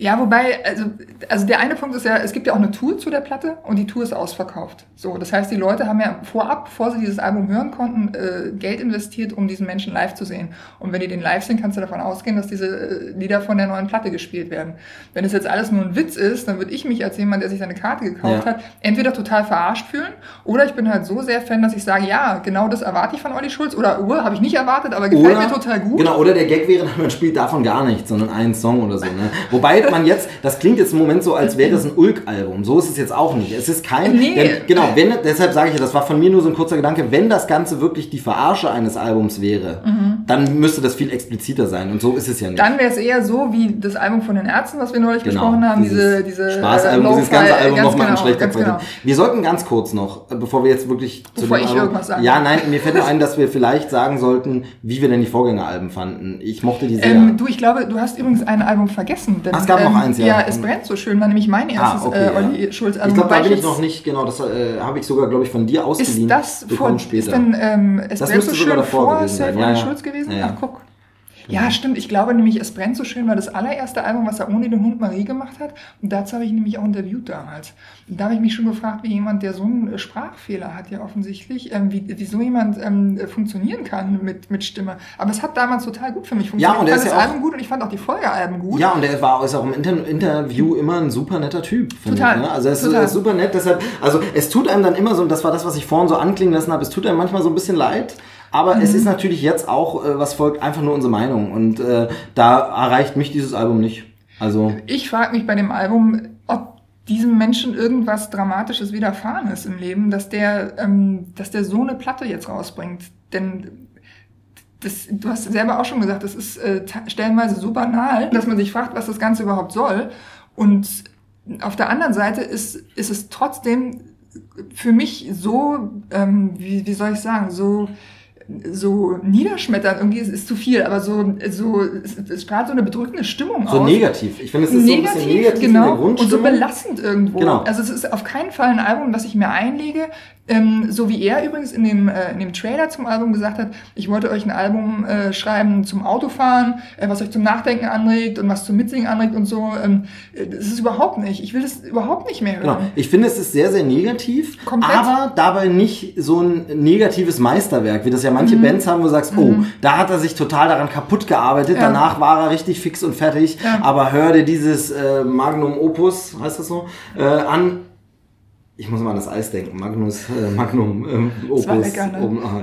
ja, wobei, also, also der eine Punkt ist ja, es gibt ja auch eine Tour zu der Platte und die Tour ist ausverkauft. So, das heißt, die Leute haben ja vorab, bevor sie dieses Album hören konnten, äh, Geld investiert, um diesen Menschen live zu sehen. Und wenn die den live sehen, kannst du davon ausgehen, dass diese äh, Lieder von der neuen Platte gespielt werden. Wenn es jetzt alles nur ein Witz ist, dann würde ich mich als jemand, der sich seine Karte gekauft Ja. hat, entweder total verarscht fühlen oder ich bin halt so sehr Fan, dass ich sage, ja, genau das erwarte ich von Olli Schulz oder uh, habe ich nicht erwartet, aber gefällt mir total gut. Genau, oder der Gag wäre, man spielt davon gar nichts, sondern einen Song oder so. Ne? Wobei man jetzt, das klingt jetzt im Moment so, als wäre es ein Ulk-Album. So ist es jetzt auch nicht. Es ist kein. Nee. Denn, genau, wenn, deshalb sage ich ja, das war von mir nur so ein kurzer Gedanke, wenn das Ganze wirklich die Verarsche eines Albums wäre, dann müsste das viel expliziter sein. Und so ist es ja nicht. Mhm. Dann wäre es eher so wie das Album von den Ärzten, was wir neulich Genau, besprochen haben, dieses diese, diese Spaßalbum, äh, dieses ganze Album nochmal in genau, schlechter ganz Qualität. genau. Wir sollten ganz kurz noch, äh, bevor wir jetzt wirklich zu Bevor dem ich Album, irgendwas sage. Ja, nein, mir fällt ein, dass wir vielleicht sagen sollten, wie wir denn die Vorgängeralben fanden. Ich mochte die sehr. Ähm, du, ich glaube, du hast übrigens ein Album vergessen. Denn, Ach, es gab ähm, noch eins, ja. Ja, es brennt so schön, war nämlich mein erstes Ah, okay, äh, ja. Olli Schulz Album. ich glaube, da bin ich noch nicht, genau, das äh, habe ich sogar, glaube ich, von dir ausgeliehen. Ist das vor, kommen später. ist denn ähm, es Das brennt so schön sogar davor vor gewesen sein. Ja, Olli ja. Schulz gewesen? Ja, ja. Ach, guck. Ja, stimmt. Ich glaube nämlich, Es brennt so schön war das allererste Album, was er ohne den Hund Marie gemacht hat. Und dazu habe ich ihn nämlich auch interviewt damals. Und da habe ich mich schon gefragt, wie jemand, der so einen Sprachfehler hat, ja offensichtlich, ähm, wie, wie so jemand ähm, funktionieren kann mit, mit Stimme. Aber es hat damals total gut für mich funktioniert. Ja, und er ist das ja auch- Album gut und ich fand auch die Folgealben gut. Ja, und er war ist auch im Inter Interview immer ein super netter Typ. Total, Ich, ne? Also er ist, total. er super nett, deshalb, also es tut einem dann immer so, und das war das, was ich vorhin so anklingen lassen habe, es tut einem manchmal so ein bisschen leid. Aber Mhm. es ist natürlich jetzt auch, äh, was folgt, einfach nur unsere Meinung. Und äh, da erreicht mich dieses Album nicht. Also, Ich frage mich bei dem Album, ob diesem Menschen irgendwas Dramatisches widerfahren ist im Leben, dass der, ähm, dass der so eine Platte jetzt rausbringt. Denn das, du hast selber auch schon gesagt, das ist äh, stellenweise so banal, dass man sich fragt, was das Ganze überhaupt soll. Und auf der anderen Seite ist, ist es trotzdem für mich so, ähm, wie, wie soll ich sagen, so so niederschmettern, irgendwie ist, ist zu viel, aber so, so es, es strahlt so eine bedrückende Stimmung so aus. So negativ. Ich finde, es ist negativ, so ein bisschen negativ genau. Und so belastend irgendwo. Genau. Also es ist auf keinen Fall ein Album, das ich mir einlege, ähm, so wie er übrigens in dem, äh, in dem Trailer zum Album gesagt hat, ich wollte euch ein Album äh, schreiben zum Autofahren, äh, was euch zum Nachdenken anregt und was zum Mitsingen anregt und so. Ähm, das ist überhaupt nicht. Ich will das überhaupt nicht mehr hören. Genau. Ich finde, es ist sehr, sehr negativ, Komplett. aber dabei nicht so ein negatives Meisterwerk, wie das ja manche Mhm. Bands haben, wo du sagst, oh, da hat er sich total daran kaputt gearbeitet, Ja. danach war er richtig fix und fertig, Ja. aber hör dir dieses äh, Magnum Opus, heißt das so, äh, an. Ich muss mal an das Eis denken. Magnus, äh, Magnum, ähm, Opus. lecker, ne? um, ah,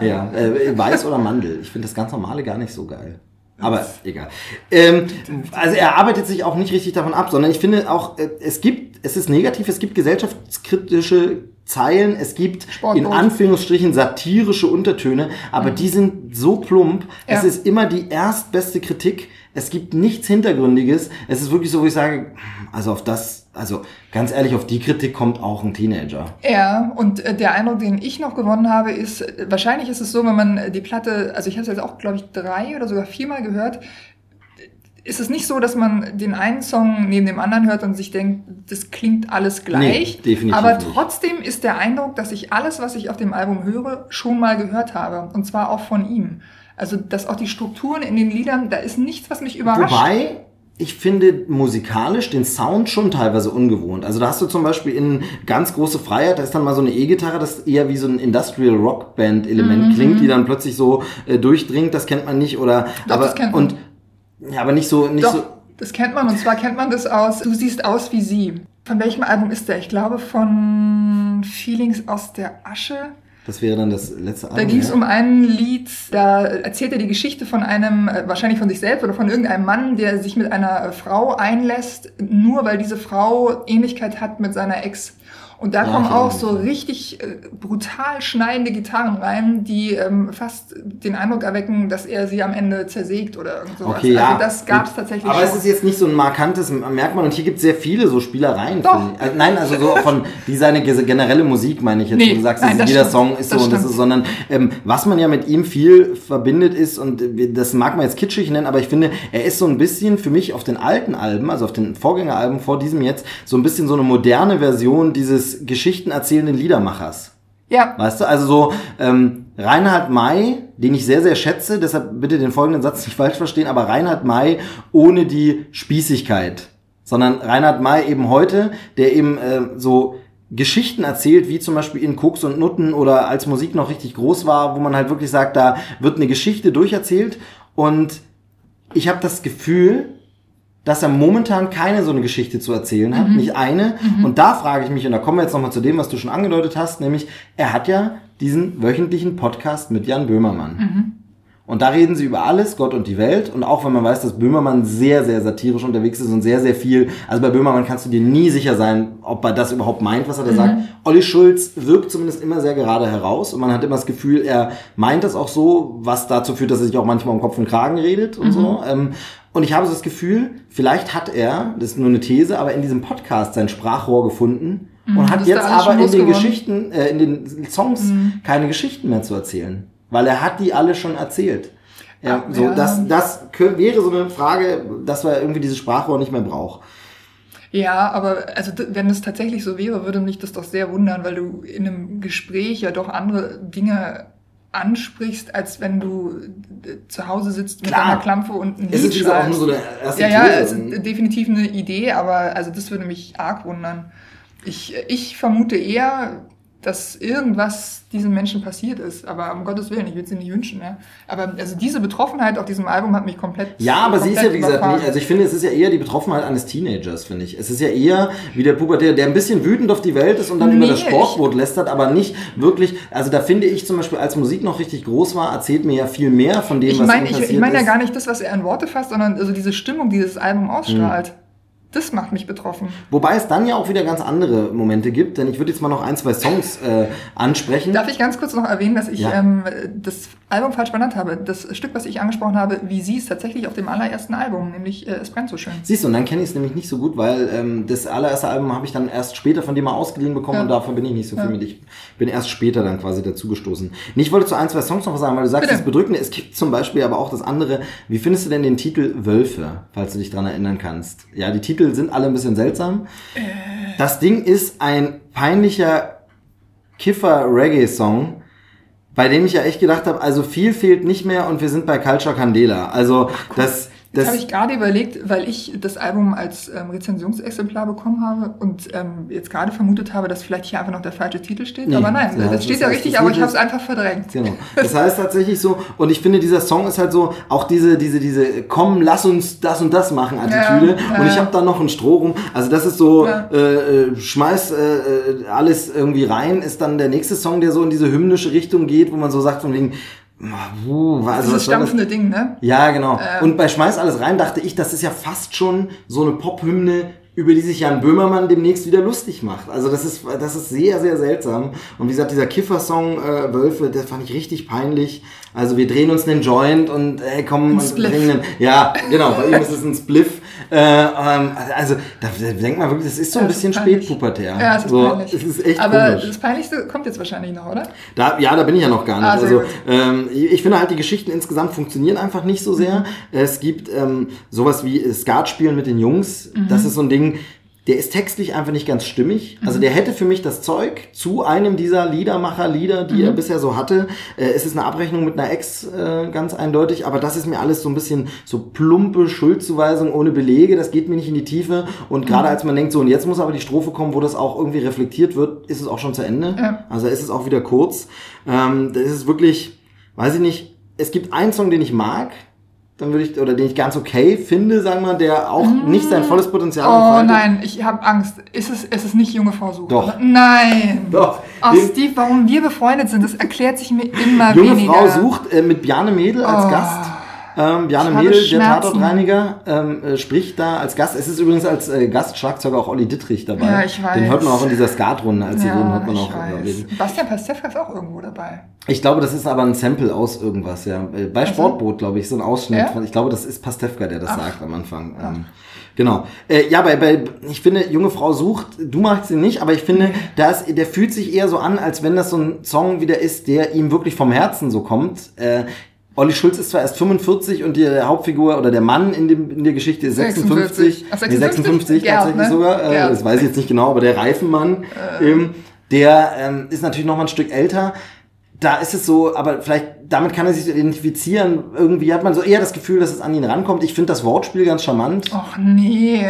ja, ja. Äh, Weiß oder Mandel. Ich finde das ganz normale gar nicht so geil. Aber egal. Ähm, also er arbeitet sich auch nicht richtig davon ab, sondern ich finde auch, äh, es gibt, es ist negativ, es gibt gesellschaftskritische Zeilen, es gibt Sportboot. in Anführungsstrichen satirische Untertöne, aber die sind so plump. Es Ja. ist immer die erstbeste Kritik. Es gibt nichts Hintergründiges. Es ist wirklich so, wo ich sage, also auf das, also ganz ehrlich, auf die Kritik kommt auch ein Teenager. Ja, und äh, der Eindruck, den ich noch gewonnen habe, ist, äh, wahrscheinlich ist es so, wenn man äh, die Platte, also ich habe es jetzt auch, glaube ich, drei oder sogar viermal gehört, ist es nicht so, dass man den einen Song neben dem anderen hört und sich denkt, das klingt alles gleich. Nee, definitiv aber trotzdem ist der Eindruck, dass ich alles, was ich auf dem Album höre, schon mal gehört habe. Und zwar auch von ihm. Also, dass auch die Strukturen in den Liedern, da ist nichts, was mich überrascht. Wobei, ich finde musikalisch den Sound schon teilweise ungewohnt. Also da hast du zum Beispiel in ganz große Freiheit, da ist dann mal so eine E-Gitarre, das eher wie so ein Industrial Rock Band Element klingt, die dann plötzlich so äh, durchdringt, das kennt man nicht oder Mhm. Doch, aber das kennt man. und ja, aber nicht so nicht Doch, so das kennt man. Und zwar kennt man das aus Du siehst aus wie sie. Von welchem Album ist der? Ich glaube von Feelings aus der Asche. das wäre dann das letzte Da Album. ging es ja? um ein Lied, da erzählt er die Geschichte von einem, äh, wahrscheinlich von sich selbst oder von irgendeinem Mann, der sich mit einer Frau einlässt, nur weil diese Frau Ähnlichkeit hat mit seiner Ex. Und da Ja, kommen auch so richtig äh, brutal schneidende Gitarren rein, die ähm, fast den Eindruck erwecken, dass er sie am Ende zersägt oder irgend sowas. Okay, ja. Also das gab es tatsächlich Aber schon. es ist jetzt nicht so ein markantes Merkmal und hier gibt es sehr viele so Spielereien. Doch. Also, nein, also so von die seine ge- generelle Musik meine ich jetzt, Nee, wo du sagst, nein, das jeder stimmt. Song ist so und das ist, sondern ähm, was man ja mit ihm viel verbindet ist und das mag man jetzt kitschig nennen, aber ich finde, er ist so ein bisschen für mich auf den alten Alben, also auf den Vorgängeralben vor diesem jetzt, so ein bisschen so eine moderne Version dieses Geschichten erzählenden Liedermachers. ja, Weißt du, also so ähm, Reinhard May, den ich sehr, sehr schätze, deshalb bitte den folgenden Satz nicht falsch verstehen, aber Reinhard May ohne die Spießigkeit, sondern Reinhard May eben heute, der eben äh, so Geschichten erzählt, wie zum Beispiel in Koks und Nutten oder als Musik noch richtig groß war, wo man halt wirklich sagt, da wird eine Geschichte durcherzählt und ich habe das Gefühl, dass er momentan keine so eine Geschichte zu erzählen hat, nicht eine. Und da frage ich mich, und da kommen wir jetzt nochmal zu dem, was du schon angedeutet hast, nämlich, er hat ja diesen wöchentlichen Podcast mit Jan Böhmermann. Und da reden sie über alles, Gott und die Welt. Und auch wenn man weiß, dass Böhmermann sehr, sehr satirisch unterwegs ist und sehr, sehr viel, also bei Böhmermann kannst du dir nie sicher sein, ob er das überhaupt meint, was er da sagt. Olli Schulz wirkt zumindest immer sehr gerade heraus und man hat immer das Gefühl, er meint das auch so, was dazu führt, dass er sich auch manchmal um Kopf und Kragen redet und so. Ähm, und ich habe so das Gefühl, vielleicht hat er, das ist nur eine These, aber in diesem Podcast sein Sprachrohr gefunden und hat jetzt aber in den? Geschichten, äh, in den Songs keine Geschichten mehr zu erzählen. Weil er hat die alle schon erzählt. Ja, Ah, so, ja. das, das wäre so eine Frage, dass wir irgendwie dieses Sprachrohr nicht mehr braucht. Ja, aber also wenn es tatsächlich so wäre, würde mich das doch sehr wundern, weil du in einem Gespräch ja doch andere Dinge ansprichst, als wenn du äh, zu Hause sitzt mit Klar. einer Klampe und ein Es Lied ist wie gesagt auch nur schreibst. so eine erste Ja, ja, es ist definitiv eine Idee, aber also das würde mich arg wundern. Ich, ich vermute eher, dass irgendwas diesem Menschen passiert ist, aber um Gottes Willen, ich will es ihm nicht wünschen. Ja. Aber also diese Betroffenheit auf diesem Album hat mich komplett ja, aber sie ist ja, komplett wie gesagt, nicht, also ich finde, es ist ja eher die Betroffenheit eines Teenagers, finde ich. Es ist ja eher wie der Pubertär, der ein bisschen wütend auf die Welt ist und dann Nee, über das Sportboot lästert, aber nicht wirklich, also da finde ich zum Beispiel, als Musik noch richtig groß war, erzählt mir ja viel mehr von dem, Ich was meine ihm ich, passiert ich meine ja gar nicht das, was er in Worte fasst, sondern also diese Stimmung, die dieses Album ausstrahlt. Das macht mich betroffen. Wobei es dann ja auch wieder ganz andere Momente gibt, denn ich würde jetzt mal noch ein, zwei Songs äh, ansprechen. Darf ich ganz kurz noch erwähnen, dass ich Ja. ähm, das Album falsch benannt habe? Das Stück, was ich angesprochen habe, wie sie ist tatsächlich auf dem allerersten Album, nämlich äh, Es brennt so schön. Siehst du, und dann kenne ich es nämlich nicht so gut, weil ähm, das allererste Album habe ich dann erst später von dir mal ausgeliehen bekommen Ja. und davon bin ich nicht so viel Ja. mit. Ich bin erst später dann quasi dazugestoßen. Nee, ich wollte zu ein, zwei Songs noch was sagen, weil du sagst, Bitte. das Bedrückende, es gibt zum Beispiel aber auch das andere. Wie findest du denn den Titel Wölfe, falls du dich dran erinnern kannst? Ja, die Titel sind alle ein bisschen seltsam. Äh. Das Ding ist ein peinlicher Kiffer-Reggae-Song, bei dem ich ja echt gedacht habe, also viel fehlt nicht mehr und wir sind bei Culture Candela. Also das, Das das habe ich gerade überlegt, weil ich das Album als ähm, Rezensionsexemplar bekommen habe und ähm, jetzt gerade vermutet habe, dass vielleicht hier einfach noch der falsche Titel steht. Nee, aber nein, ja, das das steht ja richtig, aber ich habe es einfach verdrängt. Genau. Das heißt tatsächlich so, und ich finde, dieser Song ist halt so, auch diese, diese, diese, komm, lass uns das und das machen Attitüde. Ja, und ich ja. habe da noch ein Stroh rum. Also das ist so, Ja. äh, äh, schmeiß äh, äh, alles irgendwie rein, ist dann der nächste Song, der so in diese hymnische Richtung geht, wo man so sagt von wegen, also das? stampfende Ding, ne? Ja, genau. Ähm. Und bei Schmeiß alles rein dachte ich, das ist ja fast schon so eine Pop-Hymne, über die sich Jan Böhmermann demnächst wieder lustig macht. Also das ist, das ist sehr, sehr seltsam. Und wie gesagt, dieser Kiffer-Song äh, Wölfe, der fand ich richtig peinlich. Also wir drehen uns einen Joint und ey, komm, und Spliff. bringen einen, ja, genau, bei ihm ist es ein Spliff. Äh, ähm, also da, da denkt man wirklich, das ist so ein Ja, bisschen spätpubertär. Ja, es ist so, peinlich. Es ist echt aber komisch. das Peinlichste kommt jetzt wahrscheinlich noch, oder? Da, ja, da bin ich ja noch gar nicht. Ah, also ähm, ich finde halt, die Geschichten insgesamt funktionieren einfach nicht so Mhm. sehr. Es gibt ähm, sowas wie Skat spielen mit den Jungs. Mhm. Das ist so ein Ding, der ist textlich einfach nicht ganz stimmig. Mhm. Also der hätte für mich das Zeug zu einem dieser Liedermacher-Lieder, die Mhm. er bisher so hatte. Äh, es ist eine Abrechnung mit einer Ex, äh, ganz eindeutig, aber das ist mir alles so ein bisschen so plumpe Schuldzuweisung ohne Belege. Das geht mir nicht in die Tiefe. Und Mhm. gerade als man denkt, so, und jetzt muss aber die Strophe kommen, wo das auch irgendwie reflektiert wird, ist es auch schon zu Ende. Ja. Also ist es auch wieder kurz. Ähm, das ist wirklich, weiß ich nicht, es gibt einen Song, den ich mag, dann würde ich, oder den ich ganz okay finde, sagen wir, der auch nicht sein volles Potenzial Oh entfaltet. nein, ich habe Angst. Ist es, ist es nicht junge Frau sucht? Doch. Nein. Doch. Oh, Den- Steve, warum wir befreundet sind, das erklärt sich mir immer Junge weniger. Frau sucht äh, mit Bjarne Mädel als Oh. Gast. Ähm, habe Mädel, der. Tatortreiniger, ähm, äh, spricht da als Gast. Es ist übrigens als äh, Gastschlagzeuger auch Olli Dittrich dabei. Ja, ich weiß. Den hört man auch in dieser Skatrunde, als sie reden, hört man auch äh, reden. Bastian Pastewka ist auch irgendwo dabei. Ich glaube, das ist aber ein Sample aus irgendwas, ja. Äh, Bei Sportboot, glaube ich, so ein Ausschnitt. Ja? Von, ich glaube, das ist Pastewka, der das sagt am Anfang. Ähm, genau. Äh, ja, bei, bei, ich finde, junge Frau sucht, du magst ihn nicht, aber ich finde, da ist, der fühlt sich eher so an, als wenn das so ein Song wieder ist, der ihm wirklich vom Herzen so kommt. Äh, Olli Schulz ist zwar erst 45 und die Hauptfigur oder der Mann in, dem, in der Geschichte ist 56. 56. Ach, Nee, 56 Gerd, tatsächlich ne? sogar. Äh, das weiß ich jetzt nicht genau, aber der Reifenmann, ähm, der ähm, ist natürlich noch mal ein Stück älter. Da ist es so, aber vielleicht damit kann er sich identifizieren. Irgendwie hat man so eher das Gefühl, dass es an ihn rankommt. Ich finde das Wortspiel ganz charmant. Och nee.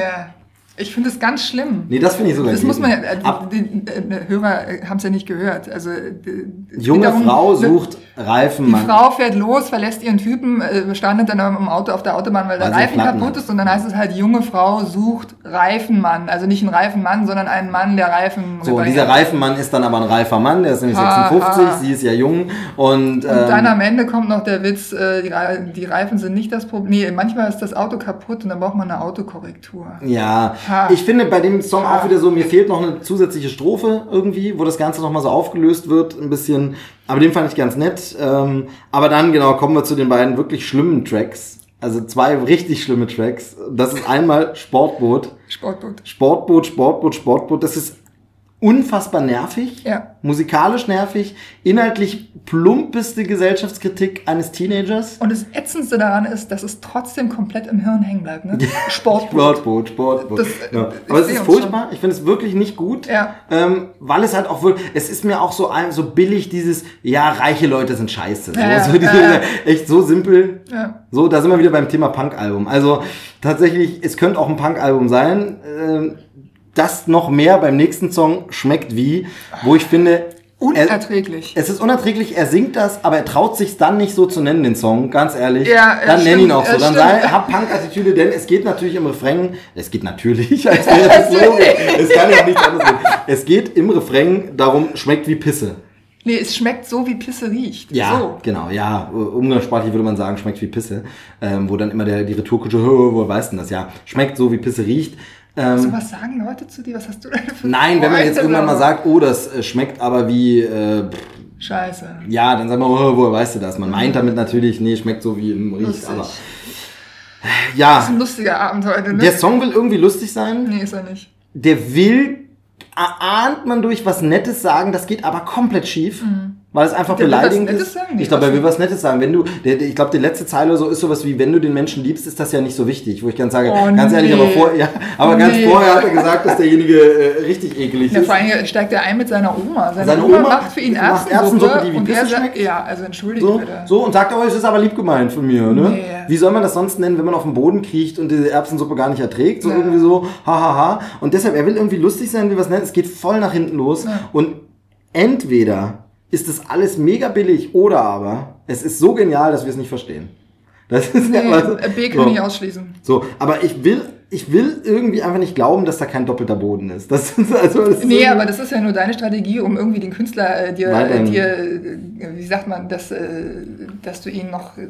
Ich finde es ganz schlimm. Nee, das finde ich sogar Das muss man ja, äh, Ab, die, die, äh, Hörer haben es ja nicht gehört. Also äh, junge darum, Frau ne, sucht Die. Frau fährt los, verlässt ihren Typen, äh, strandet dann im Auto auf der Autobahn, weil der Reifen kaputt ist. Und dann heißt es halt, junge Frau sucht Reifenmann. Also nicht einen Reifenmann, sondern einen Mann, der Reifen So, und repariert. dieser Reifenmann ist dann aber ein reifer Mann, der ist nämlich Ha, 56, ha. sie ist ja jung und, Und dann ähm, am Ende kommt noch der Witz, äh, die, Re- die Reifen sind nicht das Problem. Nee, manchmal ist das Auto kaputt und dann braucht man eine Autokorrektur. Ja, Ha. ich finde bei dem Song auch wieder so, mir fehlt noch eine zusätzliche Strophe irgendwie, wo das Ganze nochmal so aufgelöst wird, ein bisschen, aber den fand ich ganz nett. Ähm, aber dann, genau, kommen wir zu den beiden wirklich schlimmen Tracks. Also zwei richtig schlimme Tracks. Das ist einmal Sportboot. Sportboot. Sportboot, Sportboot, Sportboot. Das ist unfassbar nervig. Ja. Musikalisch nervig. Inhaltlich plumpeste Gesellschaftskritik eines Teenagers. Und das Ätzendste daran ist, dass es trotzdem komplett im Hirn hängen bleibt. Ne? Sportboot. Sportboot, Sportboot. Das- ja. ich Aber es ist furchtbar. Ich finde es wirklich nicht gut. Ja. Ähm, weil es halt auch wirklich, es ist mir auch so ein, so billig dieses, ja, reiche Leute sind scheiße. So, Ja, ja, so diese, ja, ja. Echt so simpel. Ja. So, da sind wir wieder beim Thema Punk-Album. Also tatsächlich, es könnte auch ein Punk-Album sein. Ähm, das noch mehr beim nächsten Song schmeckt wie, wo ich finde, er, Unerträglich. es ist unerträglich, er singt das, aber er traut sich dann nicht so zu nennen, den Song, ganz ehrlich. Ja, dann nenn ihn auch so. Dann sei, hab Punk-Attitüde, denn es geht natürlich im Refrain, es geht natürlich, als wäre das logisch. Es kann ja nicht anders gehen. Es geht im Refrain darum, schmeckt wie Pisse. Nee, es schmeckt so, wie Pisse riecht. Ja, So. genau, ja. Umgangssprachlich würde man sagen, schmeckt wie Pisse. Ähm, wo dann immer der, die Retourkutsche, "Hö, woher weißt du denn das? Ja, schmeckt so wie Pisse riecht. Ähm, so was sagen Leute zu dir? Was hast du denn für nein, wenn man jetzt irgendwann mal sagt, oh, das äh, schmeckt aber wie, äh? Scheiße. ja, dann sagt man, oh, woher weißt du das? Man meint damit natürlich, nee, schmeckt so wie im Lustig. aber Das ja, ist ein lustiger Abend heute, ne? der Song will irgendwie lustig sein. nee, ist er nicht. der will, ahnt man durch was Nettes sagen, das geht aber komplett schief. Weil es einfach beleidigend ist. sagen? Ich glaube, er was will was Nettes sagen. Wenn du, der, ich glaube, die letzte Zeile oder so ist sowas wie, wenn du den Menschen liebst, ist das ja nicht so wichtig. Wo ich ganz sage, Oh, ganz ehrlich, nee. aber vor, ja, aber ganz Nee. vorher hat er gesagt, dass derjenige äh, richtig eklig Ja, ist. vor allem steigt er ein mit seiner Oma. Seine, Seine Oma, Oma macht für ihn Erbsensuppe, die wie und er sagt, schmeckt. ja, also entschuldige So, bitte. so und sagt, oh, es ist aber lieb gemeint von mir, ne? Nee. Wie soll man das sonst nennen, wenn man auf den Boden kriecht und diese Erbsensuppe gar nicht erträgt? So Ja. irgendwie so, hahaha. Ha, ha. Und deshalb, er will irgendwie lustig sein, wie was nennt. Es geht voll nach hinten los. Und entweder ist das alles mega billig oder aber es ist so genial, dass wir es nicht verstehen. Das ist Nee, ja, du? äh, B kann so. ich ausschließen. So, aber ich will, ich will irgendwie einfach nicht glauben, dass da kein doppelter Boden ist. Das ist also, das ist Nee, aber das ist ja nur deine Strategie, um irgendwie den Künstler äh, dir, Weiter- äh, dir äh, wie sagt man, dass, äh, dass du ihn noch äh,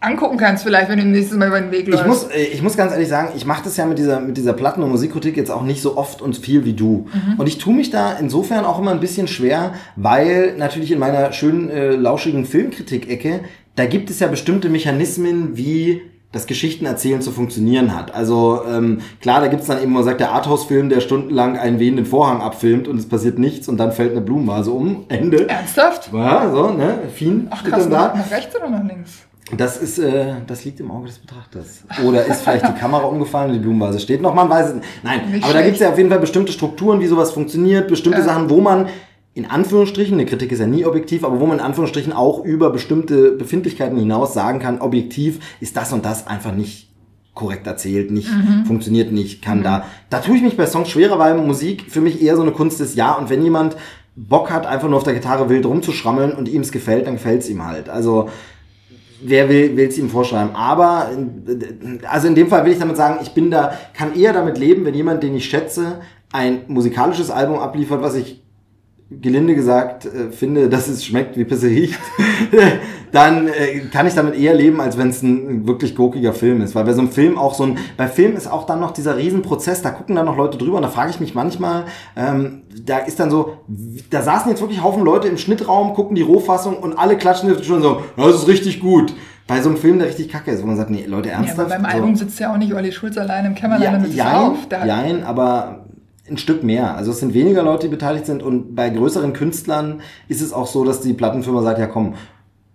angucken kannst, vielleicht, wenn du nächstes Mal über den Weg läufst. Ich muss, ich muss ganz ehrlich sagen, ich mache das ja mit dieser, mit dieser Platten- und Musikkritik jetzt auch nicht so oft und viel wie du. Mhm. Und ich tue mich da insofern auch immer ein bisschen schwer, weil natürlich in meiner schönen, lauschigen Filmkritik-Ecke, da gibt es ja bestimmte Mechanismen, wie das Geschichtenerzählen zu funktionieren hat. Also ähm, klar, da gibt's dann eben, man sagt, der Arthouse-Film, der stundenlang einen wehenden Vorhang abfilmt und es passiert nichts und dann fällt eine Blumenvase um. Ende. Ernsthaft? Ja, so, ne? Fien Ach steht krass, dann da. nach, rechts oder nach links? Das ist, äh, das liegt im Auge des Betrachters. Oder ist vielleicht die Kamera umgefallen und die Blumenvase steht noch, man weiß es nicht. Nein, Nicht aber da schlecht. gibt es ja auf jeden Fall bestimmte Strukturen, wie sowas funktioniert, bestimmte Ja. Sachen, wo man in Anführungsstrichen, eine Kritik ist ja nie objektiv, aber wo man in Anführungsstrichen auch über bestimmte Befindlichkeiten hinaus sagen kann, objektiv ist das und das einfach nicht korrekt erzählt, nicht funktioniert nicht, kann da. Da tue ich mich bei Songs schwerer, weil Musik für mich eher so eine Kunst ist, ja, und wenn jemand Bock hat, einfach nur auf der Gitarre wild rumzuschrammeln und ihm es gefällt, dann gefällt es ihm halt. Also wer will es ihm vorschreiben. Aber also in dem Fall will ich damit sagen, ich bin da, kann eher damit leben, wenn jemand, den ich schätze, ein musikalisches Album abliefert, was ich gelinde gesagt äh, finde, dass es schmeckt wie Pisse riecht, dann äh, kann ich damit eher leben, als wenn es ein wirklich gurkiger Film ist. Weil bei so einem Film auch so ein, bei Film ist auch dann noch dieser Riesenprozess, da gucken dann noch Leute drüber und da frage ich mich manchmal, ähm, da ist dann so, da saßen jetzt wirklich Haufen Leute im Schnittraum, gucken die Rohfassung und alle klatschen jetzt schon so, das ist richtig gut. Bei so einem Film, der richtig kacke ist, wo man sagt, nee, Leute, Ja, ernsthaft? aber beim so. Album sitzt ja auch nicht Olli Schulz allein im Kämmerlein Ja, und nimmt jein, auf. Da, jein, aber ein Stück mehr. Also es sind weniger Leute, die beteiligt sind und bei größeren Künstlern ist es auch so, dass die Plattenfirma sagt, ja komm,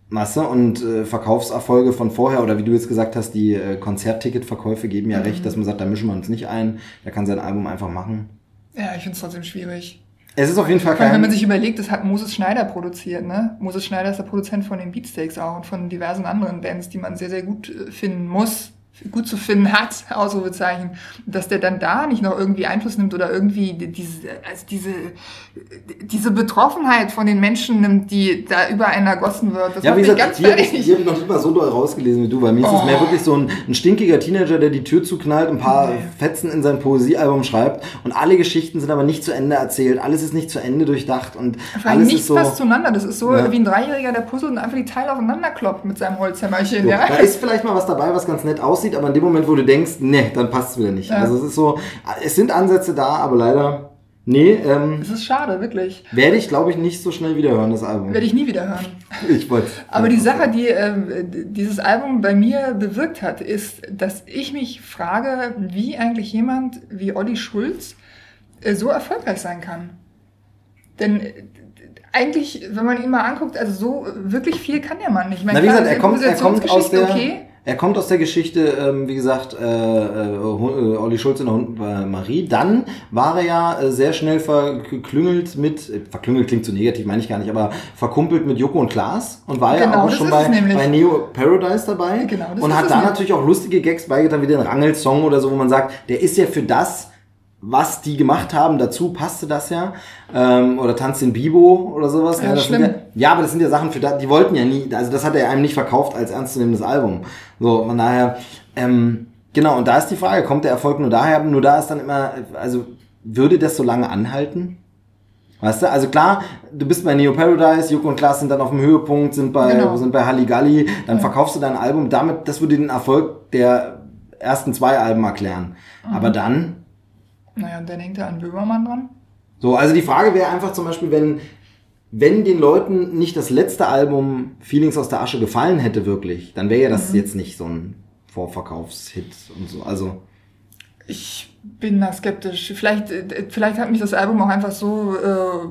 Masse und äh, Verkaufserfolge von vorher oder wie du jetzt gesagt hast, die äh, Konzertticketverkäufe geben Mhm. ja recht, dass man sagt, da mischen wir uns nicht ein, der kann sein Album einfach machen. ja, ich finde es trotzdem schwierig. Es ist auf jeden Fall allem, wenn kein... man sich überlegt, das hat Moses Schneider produziert, ne? Moses Schneider ist der Produzent von den Beatsteaks auch und von diversen anderen Bands, die man sehr, sehr gut äh, finden muss, gut zu finden hat, Ausrufezeichen. Dass der dann da nicht noch irgendwie Einfluss nimmt oder irgendwie die- diese, also diese, diese Betroffenheit von den Menschen nimmt, die da über einen ergossen wird. Das ja, wie gesagt, ganz hier, fertig. hier habe ich noch nicht mal so doll rausgelesen wie du. Bei mir ist es Oh. mehr wirklich so ein, ein stinkiger Teenager, der die Tür zuknallt, ein paar Nee. Fetzen in sein Poesiealbum schreibt und alle Geschichten sind aber nicht zu Ende erzählt. Alles ist nicht zu Ende durchdacht und Vor allem alles nichts ist so... passt zueinander. Das ist so Ja. wie ein Dreijähriger, der puzzelt und einfach die Teile aufeinander kloppt mit seinem Holzhämmerchen. So, Ja? Da ist vielleicht mal was dabei, was ganz nett aussieht, aber in dem Moment, wo du denkst, nee, dann passt es wieder nicht. Ja. Also es ist so, es sind Ansätze da, aber leider, nee, ähm, Das ist schade, wirklich. werde ich, glaube ich, nicht so schnell wieder hören, das Album. Werde ich nie wieder hören. Ich wollte. Aber die Sache, die ähm, dieses Album bei mir bewirkt hat, ist, dass ich mich frage, wie eigentlich jemand wie Olli Schulz äh, so erfolgreich sein kann. Denn äh, eigentlich, wenn man ihn mal anguckt, also so wirklich viel kann der Mann nicht. Ich meine, Na, wie gesagt, er kommt, er kommt aus der, Okay. Er kommt aus der Geschichte, ähm, wie gesagt, äh, äh, äh, Olli Schulz in der Hund bei Marie. Dann war er ja äh, sehr schnell verklüngelt mit, äh, verklüngelt klingt so negativ, meine ich gar nicht, aber verkumpelt mit Joko und Klaas und war ja Genau, auch das schon bei, bei Neo Paradise dabei. Genau, das und hat da natürlich auch lustige Gags beigetragen, wie den Rangel-Song oder so, wo man sagt, der ist ja für das, was die gemacht haben, dazu passte das ja. Ähm, oder Tanz den Bibo oder sowas. Ja. Sind ja, ja, aber das sind ja Sachen für da, die wollten ja nie, also das hat er einem nicht verkauft als ernstzunehmendes Album. So, von daher, ähm, genau, und da ist die Frage, kommt der Erfolg nur daher? Nur da ist dann immer, also würde das so lange anhalten? Weißt du, also klar, du bist bei Neo Paradise, Joko und Klaas sind dann auf dem Höhepunkt, sind bei, Genau. sind bei Halligalli, dann verkaufst du dein Album, damit, das würde den Erfolg der ersten zwei Alben erklären. Mhm. Aber dann, Naja, und dann hängt er an Böhmermann dran. So, also die Frage wäre einfach zum Beispiel, wenn, wenn den Leuten nicht das letzte Album Feelings aus der Asche gefallen hätte wirklich, dann wäre ja das jetzt nicht so ein Vorverkaufshit und so. Also Ich bin da skeptisch. Vielleicht, äh, vielleicht hat mich das Album auch einfach so äh,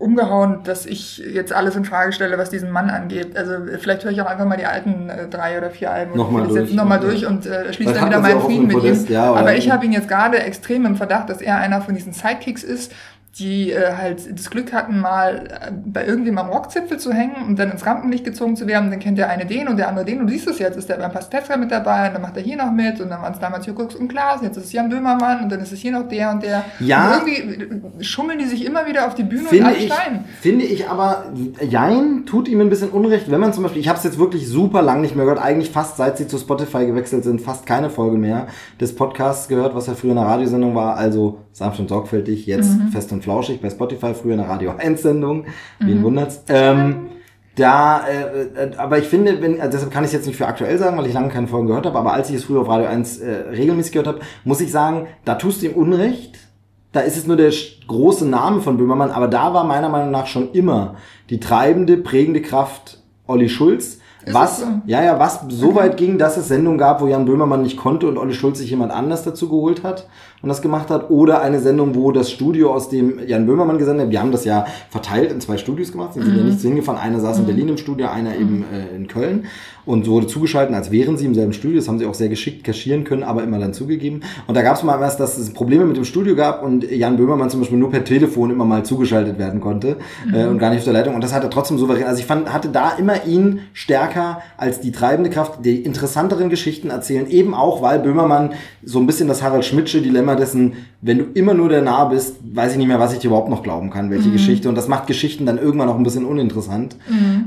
umgehauen, dass ich jetzt alles in Frage stelle, was diesen Mann angeht. Also vielleicht höre ich auch einfach mal die alten äh, drei oder vier Alben Nochmal durch. nochmal Ja. durch und äh, schließe dann wieder meinen Frieden mit ihm. Podest, ja, oder- Aber ich habe ihn jetzt gerade extrem im Verdacht, dass er einer von diesen Sidekicks ist, die äh, halt das Glück hatten, mal äh, bei irgendwem am Rockzipfel zu hängen und dann ins Rampenlicht gezogen zu werden. Dann kennt der eine den und der andere den. Und du siehst es jetzt, ist der beim Pastewka mit dabei und dann macht er hier noch mit und dann waren es damals Jürgen und Klaas, jetzt ist es Jan Böhmermann und dann ist es hier noch der und der. Ja. Und irgendwie schummeln die sich immer wieder auf die Bühne und finde alle ich, schreien. finde ich aber, Jein tut ihm ein bisschen Unrecht, wenn man zum Beispiel, ich habe es jetzt wirklich super lang nicht mehr gehört, eigentlich fast seit sie zu Spotify gewechselt sind, fast keine Folge mehr des Podcasts gehört, was ja früher eine Radiosendung war, also sanft und sorgfältig, jetzt Mhm. fest und flauschig bei Spotify, früher eine Radio 1 Sendung, Mhm. wen wundert's. Ähm, da, äh, äh, aber ich finde, wenn, also deshalb kann ich es jetzt nicht für aktuell sagen, weil ich lange keine Folgen gehört habe, aber als ich es früher auf Radio 1 äh, regelmäßig gehört habe, muss ich sagen, da tust du ihm Unrecht. Da ist es nur der große Name von Böhmermann, aber da war meiner Meinung nach schon immer die treibende, prägende Kraft Olli Schulz. Ist was, so? ja, ja, was so weit ging, dass es Sendungen gab, wo Jan Böhmermann nicht konnte und Olli Schulz sich jemand anders dazu geholt hat und das gemacht hat. Oder eine Sendung, wo das Studio, aus dem Jan Böhmermann gesendet hat, wir haben das ja verteilt in zwei Studios gemacht, sind ja nicht so hingefahren. Einer saß in Berlin im Studio, einer eben äh, in Köln und so wurde zugeschaltet, als wären sie im selben Studio. Das haben sie auch sehr geschickt kaschieren können, aber immer dann zugegeben. Und da gab es mal erst, dass es Probleme mit dem Studio gab und Jan Böhmermann zum Beispiel nur per Telefon immer mal zugeschaltet werden konnte äh, und gar nicht auf der Leitung. Und das hat er trotzdem souverän. Also ich fand, hatte da immer ihn stärker als die treibende Kraft, die interessanteren Geschichten erzählen, eben auch, weil Böhmermann so ein bisschen das Harald Schmidtsche Dilemma dessen, wenn du immer nur der Nah bist, weiß ich nicht mehr, was ich dir überhaupt noch glauben kann, welche Geschichte. Und das macht Geschichten dann irgendwann auch ein bisschen uninteressant.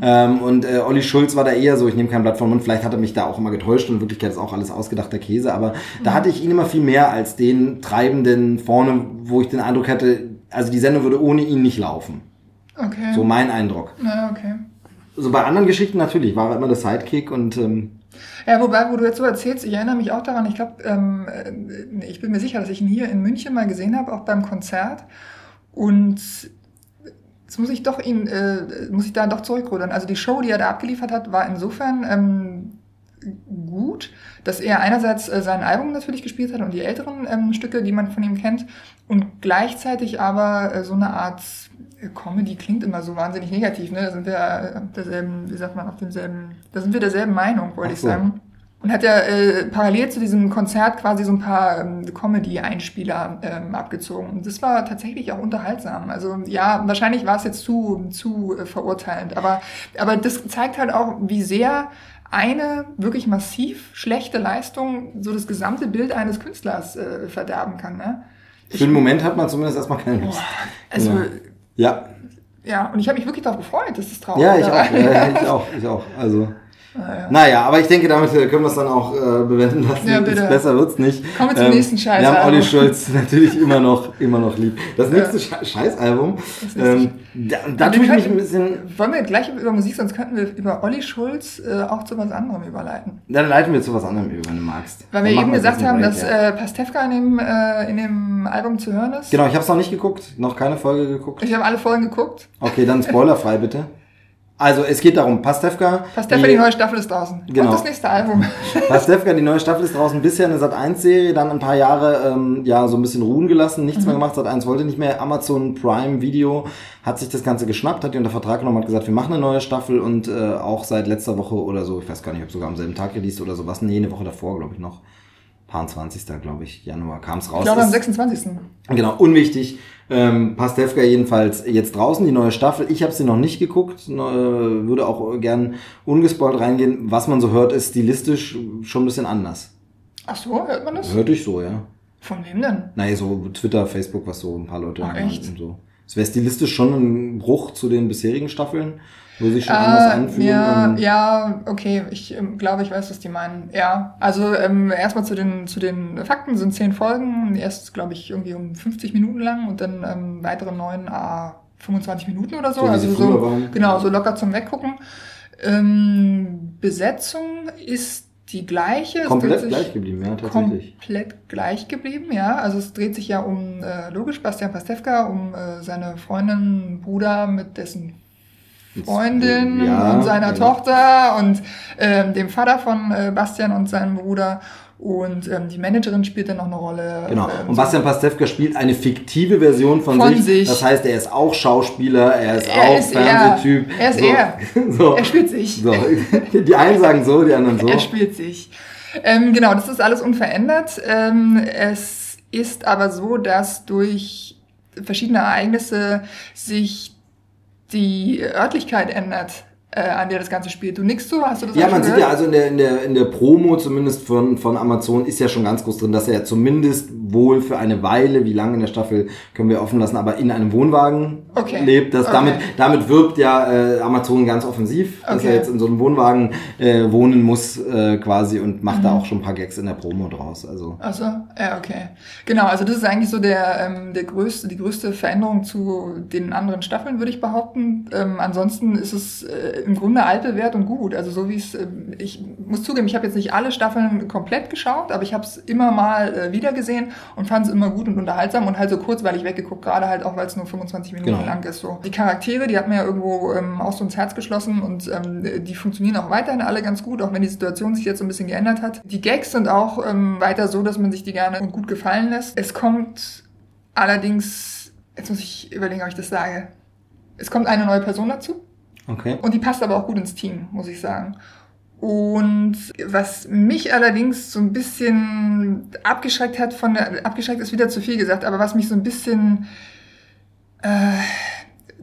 Ähm, und äh, Olli Schulz war da eher so, ich nehme kein Blatt vom Mund, vielleicht hat er mich da auch immer getäuscht und in Wirklichkeit ist auch alles ausgedachter Käse, aber da hatte ich ihn immer viel mehr als den Treibenden vorne, wo ich den Eindruck hatte, also die Sendung würde ohne ihn nicht laufen. Okay. So mein Eindruck. Ja, okay. So bei anderen Geschichten natürlich war er immer der Sidekick und ähm, Ja, wobei, wo du jetzt so erzählst, ich erinnere mich auch daran, ich glaube, ähm, äh, ich bin mir sicher, dass ich ihn hier in München mal gesehen habe, auch beim Konzert. Und jetzt muss ich doch ihn, äh, muss ich da doch zurückrudern. Also die Show, die er da abgeliefert hat, war insofern ähm, gut, dass er einerseits äh, sein Album natürlich gespielt hat und die älteren ähm, Stücke, die man von ihm kennt, und gleichzeitig aber äh, so eine Art Comedy klingt immer so wahnsinnig negativ, ne? Da sind wir äh, derselben, wie sagt man, auf demselben, da sind wir derselben Meinung, wollte Ach ich so. sagen. Und hat ja äh, parallel zu diesem Konzert quasi so ein paar ähm, Comedy-Einspieler ähm, abgezogen. Und das war tatsächlich auch unterhaltsam. Also ja, wahrscheinlich war es jetzt zu, zu äh, verurteilend. Aber, aber das zeigt halt auch, wie sehr eine wirklich massiv schlechte Leistung so das gesamte Bild eines Künstlers äh, verderben kann. Ne? für den Moment hat man zumindest erstmal keine Lust. Also Genau. Ja, ja, und ich habe mich wirklich darauf gefreut, dass das traurig ja, ich auch, ja, ich auch, ich auch. Also Naja. Naja, aber ich denke, damit äh, können wir es dann auch äh, bewenden lassen. Ja, bitte. Ist besser wird's nicht. Kommen wir zum nächsten Wir haben Scheißalbum. Olli Schulz natürlich immer noch, immer noch lieb. Das nächste Sche- Scheißalbum, ähm, da, da tue ich mich ein bisschen, Wollen wir gleich über Musik, sonst könnten wir über Olli Schulz äh, auch zu was anderem überleiten. dann leiten wir zu was anderem über, wenn du magst. Weil wir eben gesagt haben, dass ja. äh, Pastewka in dem, äh, in dem Album zu hören ist. Genau, ich habe es noch nicht geguckt, noch keine Folge geguckt. Ich habe alle Folgen geguckt. Okay, dann spoilerfrei bitte. Also es geht darum, Pastewka. Pastewka, die neue Staffel ist draußen. Genau. Und das nächste Album. Pastewka, die neue Staffel ist draußen, bisher eine Sat1-Serie, dann ein paar Jahre ähm, ja so ein bisschen ruhen gelassen, nichts mehr gemacht, Sat1 wollte nicht mehr, Amazon Prime Video hat sich das Ganze geschnappt, hat die unter Vertrag genommen, hat gesagt, wir machen eine neue Staffel und äh, auch seit letzter Woche oder so, ich weiß gar nicht, ob sogar am selben Tag released oder sowas, nee, eine Woche davor, glaube ich noch, 20. glaube ich, Januar kam es raus. Ich glaube am Ist- 26. Genau, unwichtig. Ähm, Pastewka jedenfalls jetzt draußen, die neue Staffel. Ich habe sie noch nicht geguckt, ne, würde auch gern ungespoilt reingehen. Was man so hört, ist stilistisch schon ein bisschen anders. Ach so, hört man das? Hört ich so, ja. Von wem denn? Naja, so Twitter, Facebook, was so ein paar Leute Ach, echt? und so. Es wäre stilistisch schon ein Bruch zu den bisherigen Staffeln, wo sie sich schon Ah, anders anfühlen. ja, ja, okay, ich ähm, glaube, ich weiß, was die meinen. Ja, also ähm, erstmal zu den, zu den Fakten sind zehn Folgen. Erst, glaube ich, irgendwie um 50 Minuten lang und dann ähm, weitere neun, ah, 25 Minuten oder so. So, also so, waren. genau, so locker zum Weggucken. Ähm, Besetzung ist die gleiche. Es Komplett gleich geblieben, ja, tatsächlich. Komplett gleich geblieben, ja. Also es dreht sich ja um, äh, logisch, Bastian Pastewka, um äh, seine Freundin, Bruder mit dessen Freundin Ja, und seiner genau. Tochter und ähm, dem Vater von äh, Bastian und seinem Bruder. Und ähm, die Managerin spielt dann noch eine Rolle. Genau. Ähm, Und Bastian Pastewka spielt eine fiktive Version von, Von sich. sich. Das heißt, er ist auch Schauspieler, er ist Er auch ist er. Fernsehtyp. Er ist so. er. So. Er spielt sich. So. Die einen sagen so, die anderen so. Er spielt sich. Ähm, genau, das ist alles unverändert. Ähm, es ist aber so, dass durch verschiedene Ereignisse sich die Örtlichkeit ändert, an der das Ganze spielt. Du nickst so, hast du das Ja, man sieht ja also in der, in der, in der Promo zumindest von, von Amazon ist ja schon ganz groß drin, dass er zumindest wohl für eine Weile, wie lange in der Staffel können wir offen lassen, aber in einem Wohnwagen Okay. lebt. Das, Okay. damit, damit wirbt ja äh, Amazon ganz offensiv, dass Okay. er jetzt in so einem Wohnwagen äh, wohnen muss äh, quasi und macht Mhm. da auch schon ein paar Gags in der Promo draus. Also Achso, ja, okay. Genau, also das ist eigentlich so der, ähm, der größte, die größte Veränderung zu den anderen Staffeln, würde ich behaupten. Ähm, ansonsten ist es äh, im Grunde altbewährt und gut. Also so wie es, ähm, ich muss zugeben, ich habe jetzt nicht alle Staffeln komplett geschaut, aber ich habe es immer mal äh, wieder gesehen und fand es immer gut und unterhaltsam und halt so kurzweilig weggeguckt, gerade halt auch, weil es nur 25 Minuten Genau. lang ist. So. Die Charaktere, die hat mir ja irgendwo ähm, auch so ins Herz geschlossen und ähm, die funktionieren auch weiterhin alle ganz gut, auch wenn die Situation sich jetzt so ein bisschen geändert hat. Die Gags sind auch ähm, weiter so, dass man sich die gerne und gut gefallen lässt. Es kommt allerdings, jetzt muss ich überlegen, ob ich das sage. Es kommt eine neue Person dazu. Okay. Und die passt aber auch gut ins Team, muss ich sagen. Und was mich allerdings so ein bisschen abgeschreckt hat von der, abgeschreckt ist wieder zu viel gesagt, aber was mich so ein bisschen äh,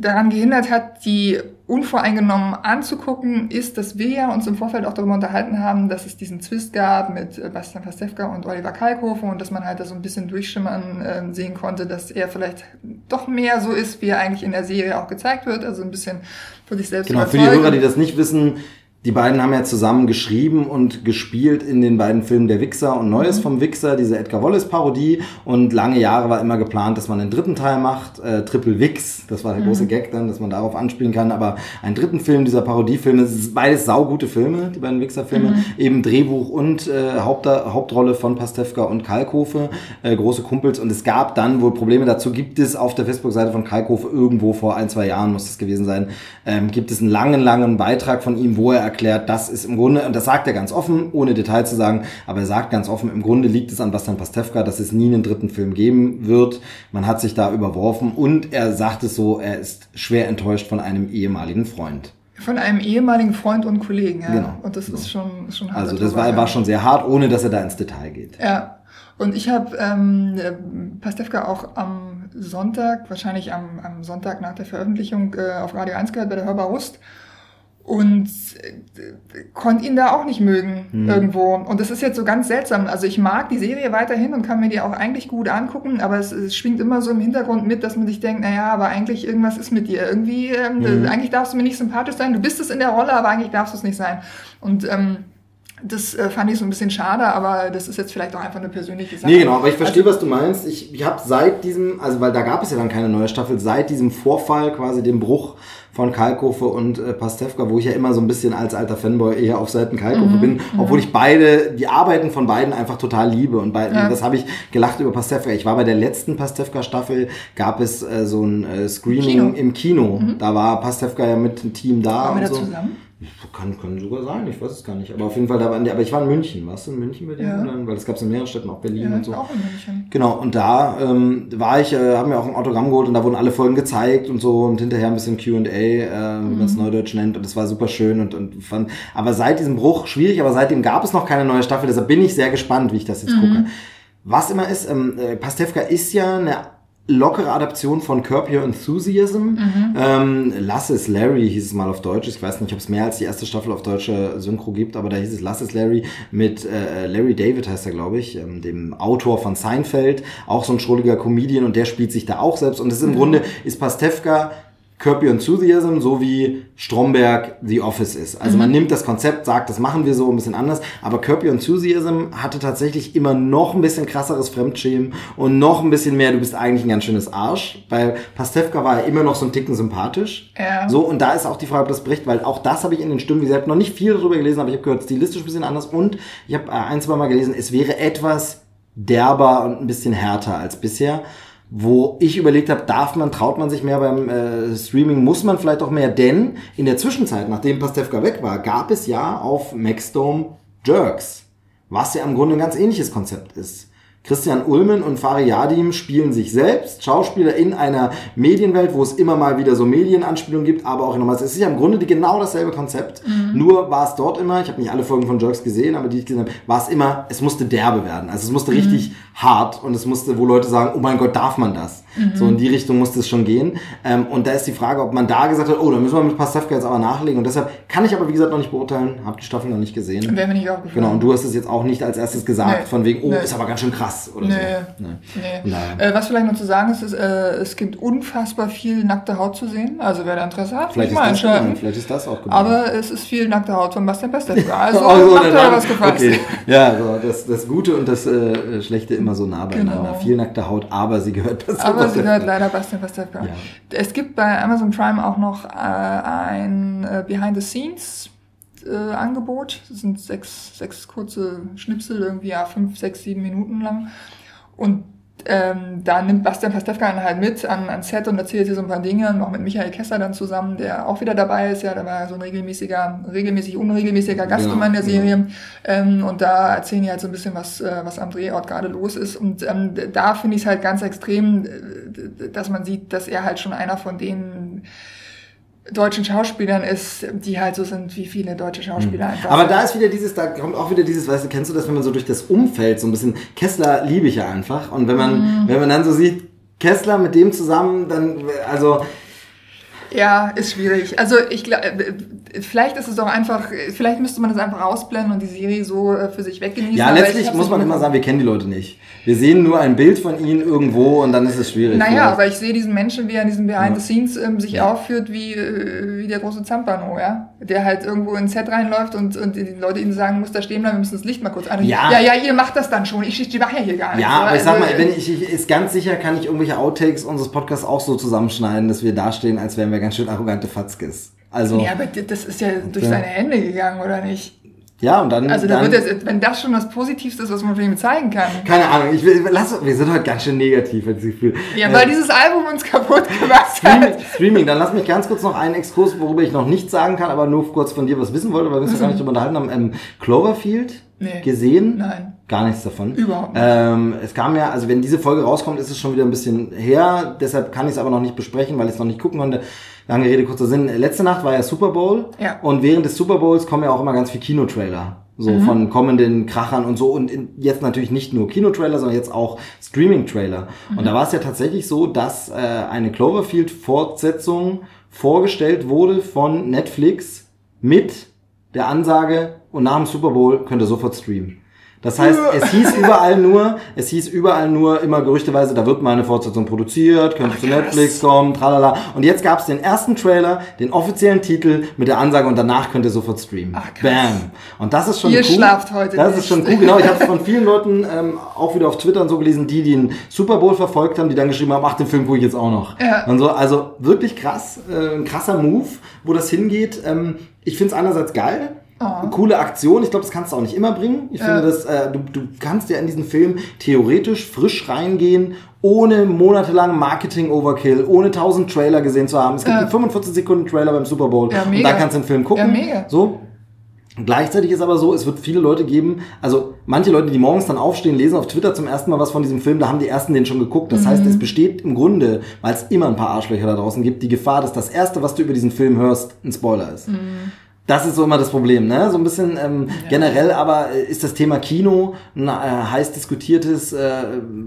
daran gehindert hat, die unvoreingenommen anzugucken, ist, dass wir ja uns im Vorfeld auch darüber unterhalten haben, dass es diesen Twist gab mit äh, Bastian Pastewka und Oliver Kalkofe und dass man halt da so ein bisschen durchschimmern äh, sehen konnte, dass er vielleicht doch mehr so ist, wie er eigentlich in der Serie auch gezeigt wird, also ein bisschen für sich selbst Genau, für die. Hörer, die das nicht wissen, die beiden haben ja zusammen geschrieben und gespielt in den beiden Filmen Der Wichser und Neues Mhm. vom Wichser, diese Edgar Wallace Parodie. Und lange Jahre war immer geplant, dass man einen dritten Teil macht, äh, Triple Wix. Das war der Mhm. große Gag dann, dass man darauf anspielen kann. Aber einen dritten Film dieser Parodiefilme, es ist beides saugute Filme, die beiden Wichser-Filme. Mhm. Eben Drehbuch und äh, Haupt Hauptrolle von Pastewka und Kalkofe, äh, große Kumpels. Und es gab dann wohl Probleme dazu, gibt es auf der Facebook-Seite von Kalkofe irgendwo vor ein, zwei Jahren, muss es gewesen sein, ähm, gibt es einen langen, langen Beitrag von ihm, wo er erklärt, das ist im Grunde, und das sagt er ganz offen, ohne Details zu sagen, aber er sagt ganz offen, im Grunde liegt es an Bastian Pastewka, dass es nie einen dritten Film geben wird. Man hat sich da überworfen und er sagt es so, er ist schwer enttäuscht von einem ehemaligen Freund. Von einem ehemaligen Freund und Kollegen, ja. Genau. Und das ist schon, ist schon harter Also das war, war schon sehr hart, ohne dass er da ins Detail geht. Ja, und ich habe ähm, äh, Pastewka auch am Sonntag, wahrscheinlich am, am Sonntag nach der Veröffentlichung äh, auf Radio 1 gehört bei der Hörbar Rust und äh, konnte ihn da auch nicht mögen Hm. irgendwo. Und das ist jetzt so ganz seltsam. Also ich mag die Serie weiterhin und kann mir die auch eigentlich gut angucken, aber es, es schwingt immer so im Hintergrund mit, dass man sich denkt, naja, aber eigentlich irgendwas ist mit dir. Irgendwie, ähm, Mhm. eigentlich darfst du mir nicht sympathisch sein. Du bist es in der Rolle, aber eigentlich darfst du es nicht sein. Und ähm, das äh, fand ich so ein bisschen schade, aber das ist jetzt vielleicht auch einfach eine persönliche Sache. Nee, genau, aber ich verstehe, Also, was du meinst. Ich, ich habe seit diesem, also weil da gab es ja dann keine neue Staffel, seit diesem Vorfall, quasi dem Bruch von Kalkofe und äh, Pastewka, wo ich ja immer so ein bisschen als alter Fanboy eher auf Seiten Kalkofe Mhm, bin, obwohl ich beide, die Arbeiten von beiden einfach total liebe und beiden, Ja. das habe ich gelacht über Pastewka. Ich war bei der letzten Pastewka-Staffel, gab es äh, so ein äh, Screening Kino. Mhm. im Kino. Da war Pastewka ja mit dem Team da Waren wir da so. zusammen? Kann, kann sogar sein, ich weiß es gar nicht. Aber auf jeden Fall, da waren die, aber ich war in München, warst du in München bei dir? Ja. Weil das gab es in mehreren Städten, auch Berlin Ja, und so. auch in München. Genau, und da ähm, war ich, äh, haben wir auch ein Autogramm geholt und da wurden alle Folgen gezeigt und so und hinterher ein bisschen Q&A, äh, wie man es neudeutsch nennt und das war super schön und, und fand, aber seit diesem Bruch schwierig, aber seitdem gab es noch keine neue Staffel, deshalb bin ich sehr gespannt, wie ich das jetzt gucke. Was immer ist, ähm, äh, Pastewka ist ja eine lockere Adaption von Curb Your Enthusiasm. Ähm, Lass es Larry hieß es mal auf Deutsch. Ich weiß nicht, ob es mehr als die erste Staffel auf deutscher Synchro gibt, aber da hieß es Lass es Larry mit äh, Larry David heißt er, glaube ich, ähm, dem Autor von Seinfeld, auch so ein schrulliger Comedian und der spielt sich da auch selbst. Und das ist im Grunde ist Pastewka Curb Your Enthusiasm, so wie Stromberg The Office ist. Also man nimmt das Konzept, sagt, das machen wir so ein bisschen anders, aber Curb Your Enthusiasm hatte tatsächlich immer noch ein bisschen krasseres Fremdschämen und noch ein bisschen mehr, du bist eigentlich ein ganz schönes Arsch, weil Pastewka war ja immer noch so ein Ticken sympathisch. Ja. So, und da ist auch die Frage, ob das bricht, weil auch das habe ich in den Stimmen, wie gesagt, noch nicht viel darüber gelesen, aber ich habe gehört, stilistisch ein bisschen anders und ich habe äh, ein, zwei Mal gelesen, es wäre etwas derber und ein bisschen härter als bisher wo ich überlegt habe, darf man, traut man sich mehr beim äh, Streaming, muss man vielleicht auch mehr, denn in der Zwischenzeit, nachdem Pastewka weg war, gab es ja auf Maxdome Jerks, was ja im Grunde ein ganz ähnliches Konzept ist. Christian Ulmen und Fari Yadim spielen sich selbst, Schauspieler in einer Medienwelt, wo es immer mal wieder so Medienanspielungen gibt, aber auch nochmals. Es ist ja im Grunde genau dasselbe Konzept. Nur war es dort immer, ich habe nicht alle Folgen von Jerks gesehen, aber die ich gesehen habe, war es immer, es musste derbe werden. Also es musste richtig hart und es musste, wo Leute sagen, oh mein Gott, darf man das? So in die Richtung musste es schon gehen. Ähm, und da ist die Frage, ob man da gesagt hat, oh, da müssen wir mit Pastewka jetzt aber nachlegen. Und deshalb kann ich aber, wie gesagt, noch nicht beurteilen, habe die Staffel noch nicht gesehen. Wäre mir nicht aufgefallen. Genau, und du hast es jetzt auch nicht als erstes gesagt, Nee. von wegen, oh, Nee. ist aber ganz schön krass oder Nee. so. Nee. Nee. Äh, was vielleicht noch zu sagen ist, ist äh, es gibt unfassbar viel nackte Haut zu sehen. Also wer da Interesse hat, Vielleicht ist, mal das einschalten. gemeint, vielleicht ist das auch gemeint. Aber es ist viel nackte Haut von Bastian Pastewka. Also Oh, so, macht was gefasst. Okay. Ja, so, das, das Gute und das äh, Schlechte immer so nah beieinander. Genau. Viel nackte Haut, aber sie gehört dazu. Aber sie gehört leider Bastian Pastewka. Ja. Es gibt bei Amazon Prime auch noch äh, ein äh, Behind the Scenes äh, Angebot. Das sind sechs, sechs kurze Schnipsel, irgendwie ja fünf, sechs, sieben Minuten lang. Und ähm, da nimmt Bastian Pastewka einen halt mit an, an Set und erzählt hier so ein paar Dinge, noch mit Michael Kessler dann zusammen, der auch wieder dabei ist, ja, der war so ein regelmäßiger, regelmäßig unregelmäßiger Gast Genau, immer in der genau. Serie. Ähm, und da erzählen die halt so ein bisschen, was, äh, was am Drehort gerade los ist. Und ähm, da finde ich es halt ganz extrem, äh, dass man sieht, dass er halt schon einer von den deutschen Schauspielern ist, die halt so sind wie viele deutsche Schauspieler einfach. Mhm. Aber sind. da ist wieder dieses, da kommt auch wieder dieses, weißt du, kennst du das, wenn man so durch das Umfeld so ein bisschen, Kessler liebe ich ja einfach. Und wenn man, Mhm. wenn man dann so sieht, Kessler mit dem zusammen, dann, also, Ja, ist schwierig. Also ich glaube, vielleicht ist es doch einfach, vielleicht müsste man das einfach ausblenden und die Serie so äh, für sich weggenießen. ja, letztlich muss man immer sagen, wir kennen die Leute nicht. Wir sehen nur ein Bild von ihnen irgendwo und dann ist es schwierig. Naja, Vielleicht. aber ich sehe diesen Menschen, wie er in diesen Behind the Scenes ähm, sich Ja. aufführt, wie, äh, wie der große Zampano, ja? Der halt irgendwo ins Set reinläuft und, und die Leute ihnen sagen, muss da stehen bleiben, wir müssen das Licht mal kurz an. Ja. ja, ja, ihr macht das dann schon. Ich, ich mache ja hier gar nichts. Ja, aber ich sag mal, Also, wenn ich, ich ist ganz sicher, kann ich irgendwelche Outtakes unseres Podcasts auch so zusammenschneiden, dass wir dastehen, als wären wir ganz schön arrogante Fatzkes. Also, Ja, aber das ist ja durch seine Hände gegangen, oder nicht? Ja, und dann. Also da dann, wird jetzt, wenn das schon das Positivste ist, was man von ihm zeigen kann. keine Ahnung, ich will, lass, wir sind heute ganz schön negativ, ich das Gefühl. Ja, Äh, weil dieses Album uns kaputt gemacht Streaming, hat. Streaming, dann lass mich ganz kurz noch einen Exkurs, worüber ich noch nichts sagen kann, aber nur kurz von dir was wissen wollte, weil wir uns ja gar nicht drüber unterhalten haben. Ähm, Cloverfield Nee. gesehen? Nein. Gar nichts davon. Überhaupt nicht. Ähm, es kam ja, also wenn diese Folge rauskommt, ist es schon wieder ein bisschen her, deshalb kann ich es aber noch nicht besprechen, weil ich es noch nicht gucken konnte. Lange Rede, kurzer Sinn. Letzte Nacht war ja Super Bowl Ja. und während des Super Bowls kommen ja auch immer ganz viel Kinotrailer. So Mhm. von kommenden Krachern und so. Und jetzt natürlich nicht nur Kinotrailer, sondern jetzt auch Streaming-Trailer. Mhm. Und da war es ja tatsächlich so, dass äh, eine Cloverfield-Fortsetzung vorgestellt wurde von Netflix mit der Ansage, und nach dem Super Bowl könnt ihr sofort streamen. Das heißt, es hieß überall nur, es hieß überall nur immer gerüchteweise, da wird mal eine Fortsetzung produziert, könnte zu Netflix kommen, tralala. Und jetzt gab es den ersten Trailer, den offiziellen Titel mit der Ansage und danach könnt ihr sofort streamen. Ach, krass. Bam. Und das ist schon Ihr cool. schlaft heute Das nicht. ist schon cool, genau. Ich habe von vielen Leuten ähm, auch wieder auf Twitter und so gelesen, die den Super Bowl verfolgt haben, die dann geschrieben haben, ach, den Film gucke ich jetzt auch noch. Ja. Und so, also wirklich krass, äh, ein krasser Move, wo das hingeht. Ähm, ich finde es einerseits geil. Oh. Coole Aktion. Ich glaube, das kannst du auch nicht immer bringen. Ich Ja. finde, dass äh, du, du kannst ja in diesen Film theoretisch frisch reingehen, ohne monatelang Marketing-Overkill, ohne tausend Trailer gesehen zu haben. Es gibt Ja. einen 45 Sekunden Trailer beim Super Bowl Ja, und da kannst du den Film gucken. Ja, mega. So, Gleichzeitig ist aber so, es wird viele Leute geben, also manche Leute, die morgens dann aufstehen, lesen auf Twitter zum ersten Mal was von diesem Film, da haben die ersten den schon geguckt. Das heißt, es besteht im Grunde, weil es immer ein paar Arschlöcher da draußen gibt, die Gefahr, dass das erste, was du über diesen Film hörst, ein Spoiler ist. Das ist so immer das Problem, ne? So ein bisschen ähm, generell, aber äh, ist das Thema Kino ein äh, heiß diskutiertes, äh,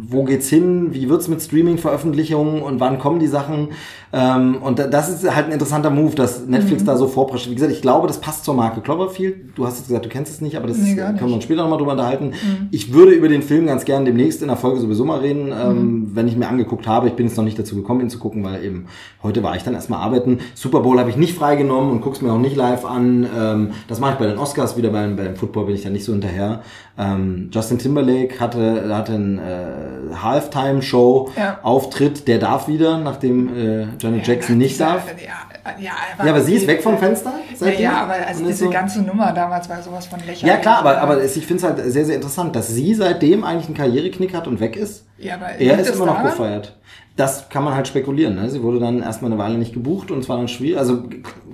wo geht's hin, wie wird's mit Streaming-Veröffentlichungen und wann kommen die Sachen? Ähm, und da- das ist halt ein interessanter Move, dass Netflix Mhm. da so vorprescht. Wie gesagt, ich glaube, das passt zur Marke Cloverfield. Du hast jetzt gesagt, du kennst es nicht, aber das Nee, gar können wir uns später nochmal drüber unterhalten. Ich würde über den Film ganz gern demnächst in der Folge sowieso mal reden, ähm, wenn ich mir angeguckt habe. Ich bin jetzt noch nicht dazu gekommen, ihn zu gucken, weil eben heute war ich dann erstmal arbeiten. Super Bowl habe ich nicht freigenommen und guck's mir auch nicht live an. Ähm, das mache ich bei den Oscars wieder, bei, bei dem Football bin ich da nicht so hinterher. Ähm, Justin Timberlake hatte, hatte einen äh, Halftime-Show-Auftritt, der darf wieder, nachdem äh, Janet Jackson nicht Ja, darf. Ja, ja, Ja, aber sie ist weg vom Fenster Ja, seitdem. ja, aber also diese so- ganze Nummer damals war sowas von lächerlich. ja klar, aber, aber ich finde es halt sehr, sehr interessant, dass sie seitdem eigentlich einen Karriereknick hat und weg ist. Ja, aber Er ist immer noch daran? gefeiert. Das kann man halt spekulieren. Ne? Sie wurde dann erstmal eine Weile nicht gebucht und es war dann schwierig. Also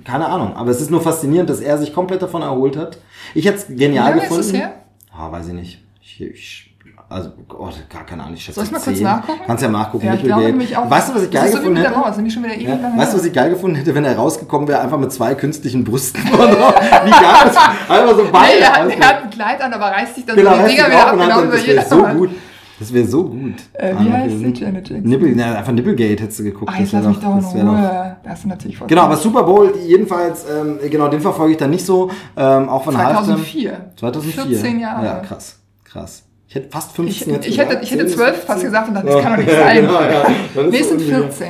keine Ahnung. Aber es ist nur faszinierend, dass er sich komplett davon erholt hat. Ich hätte es genial Wie lange ist gefunden. es her? Ah, weiß ich nicht. Ich, ich, also, oh, gar keine Ahnung. Ich schätze Soll ich mal kurz zehn. nachgucken? Kannst ja nachgucken. Ja, ich glaube nämlich auch. Weißt du, was ich geil gefunden hätte? Mauer, sind die schon wieder Ja, weißt du, was ich geil gefunden hätte, wenn er rausgekommen wäre, einfach mit zwei künstlichen Brüsten? Wie geil das Einfach so beide. Nee, er, hat, er hat ein Kleid an, aber reißt sich dann Genau, so die Dinger wieder ab, genau das wäre so gut. Das wäre so gut. Äh, wie heißt sie, Janet Jackson? Nippel, na, einfach Nipplegate hättest du geguckt. Jetzt das wär lass mich doch- das wär doch-. Da hast du natürlich voll Genau, aber Super Bowl, jedenfalls, ähm, genau, den verfolge ich dann nicht so. Ähm, auch von Halftime. 2004. 2004. 14 Jahre. Ja, krass, krass. Ich hätte fast Ich, 15 jetzt ich, hätte, ich hätte 10 bis 12 15. fast gesagt und dachte, Ja. das kann doch nicht sein. genau, ja. Nee, es sind irgendwie- 14.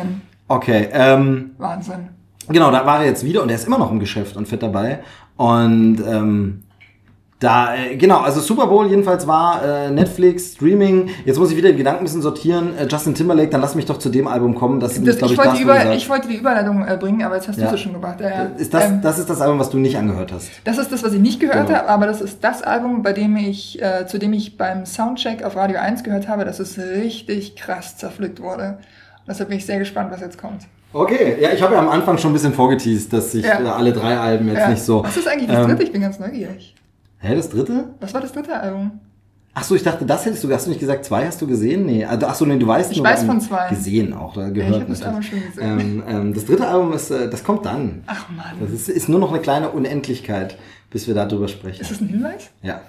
Okay, ähm, Wahnsinn. Genau, da war er jetzt wieder und er ist immer noch im Geschäft und fett dabei. Und ähm, da, äh, genau, also Super Bowl jedenfalls war äh, Netflix, Streaming. Jetzt muss ich wieder die Gedanken ein bisschen sortieren. Äh, Justin Timberlake, dann lass mich doch zu dem Album kommen. Das ist, Das, glaub ich, wollte die wo du Über, ich wollte die Überleitung äh, bringen, aber jetzt hast Ja. du es schon gemacht. Ja. ist das, Ähm, das ist das Album, was du nicht angehört hast. Das ist das, was ich nicht gehört Genau. habe, aber das ist das Album, bei dem ich, äh, zu dem ich beim Soundcheck auf Radio 1 gehört habe, dass es richtig krass zerpflückt wurde. Deshalb bin ich sehr gespannt, was jetzt kommt. Okay, ja, ich habe ja am Anfang schon ein bisschen vorgeteased, dass ich Ja. äh, alle drei Alben jetzt Ja. nicht so. Was ist eigentlich das ähm, dritte? Ich bin ganz neugierig. Hä, das dritte? Was war das dritte Album? Ach so, ich dachte, das hättest du, hast du nicht gesagt, zwei hast du gesehen? Nee, also, ach so, nee, du weißt Ich nur, weiß ähm, von zwei. Gesehen auch, Ja, gehört. ich habe das Album schon gesehen. ähm, ähm, das dritte Album ist, äh, das kommt dann. Ach man. Das ist, ist nur noch eine kleine Unendlichkeit, bis wir darüber sprechen. Ist das ein Hinweis? Ja.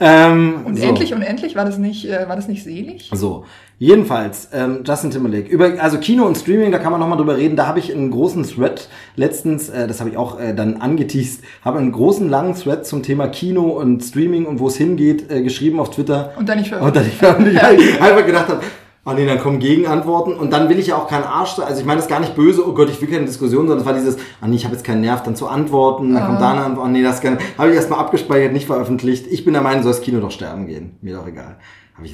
Ähm, Unendlich, unendlich? War das nicht, äh, war das nicht selig? So. Jedenfalls, ähm, Justin Timberlake. Über, also Kino und Streaming, da kann man nochmal drüber reden. Da habe ich einen großen Thread letztens, äh, das habe ich auch äh, dann angeteased, habe einen großen, langen Thread zum Thema Kino und Streaming und wo es hingeht, äh, geschrieben auf Twitter. Und dann nicht Und dann ich veröffentlicht, einfach gedacht habe, oh nee, dann kommen Gegenantworten und dann will ich ja auch keinen Arsch, also ich meine das gar nicht böse, oh Gott, ich will keine Diskussion, sondern es war dieses, ah nee, ich habe jetzt keinen Nerv, dann zu antworten, dann kommt da eine Antwort, oh nee, das kann, habe ich erstmal abgespeichert, nicht veröffentlicht. Ich bin der Meinung, soll das Kino doch sterben gehen, mir doch egal.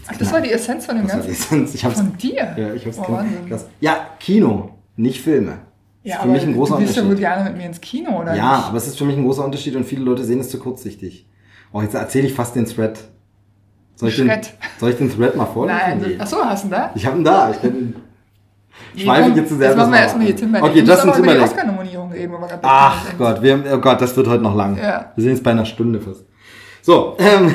Ach, das war die Essenz von dem das war die Ganzen. Essenz. Ich hab's, Von dir? Ja, ich hab's Oh, krass. Ja, Kino, nicht Filme. Ja, ist für mich ein großer du willst ja wohl Unterschied. gerne mit mir ins Kino, oder Ja, nicht? aber es ist für mich ein großer Unterschied und viele Leute sehen es zu kurzsichtig. Oh, jetzt erzähle ich fast den Thread. Soll ich den, Thread. soll ich den Thread mal vorlesen? Nein, Nee. achso, hast du ihn da? Ich habe ihn da. Ich bin, Nee, schweife jetzt zu sehr Jetzt das machen wir mal erstmal hier. Timberlake. Okay, Justin Timberlake. Oscar-Nominierung reden. aber ach. Gott, wir, oh Gott, das wird heute noch lang. Ja. Wir sind jetzt bei einer Stunde fast. So, ähm,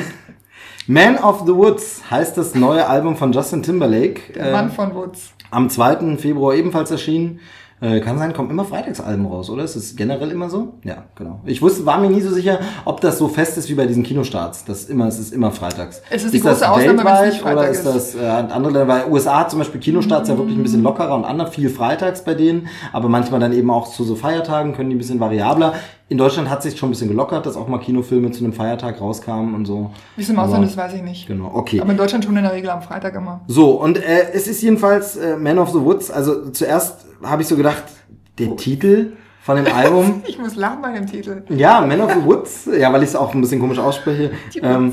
Man of the Woods heißt das neue Album von Justin Timberlake. Der Äh, Mann von Woods. am 2. Februar ebenfalls erschienen. Äh, kann sein, kommen immer Freitagsalben raus, oder? Ist das generell immer so? Ja, genau. Ich wusste, war mir nie so sicher, ob das so fest ist wie bei diesen Kinostarts. Das immer, es ist immer freitags. Es ist die das große Ausnahme, wenn es weltweit nicht Freitag oder ist ist. das äh, andere Länder? Weil USA hat zum Beispiel Kinostarts ja wirklich ein bisschen lockerer und andere viel freitags bei denen, aber manchmal dann eben auch zu so Feiertagen können die ein bisschen variabler. In Deutschland hat sich schon ein bisschen gelockert, dass auch mal Kinofilme zu einem Feiertag rauskamen und so. Wie es im Ausland ist, weiß ich nicht. Genau, okay. Aber in Deutschland tun in der Regel am Freitag immer. So, und äh, es ist jedenfalls äh, Man of the Woods. Also zuerst habe ich so gedacht, der Titel von dem Album. Ich muss lachen bei dem Titel. ja, Man of the Woods. Ja, weil ich es auch ein bisschen komisch ausspreche. Ähm.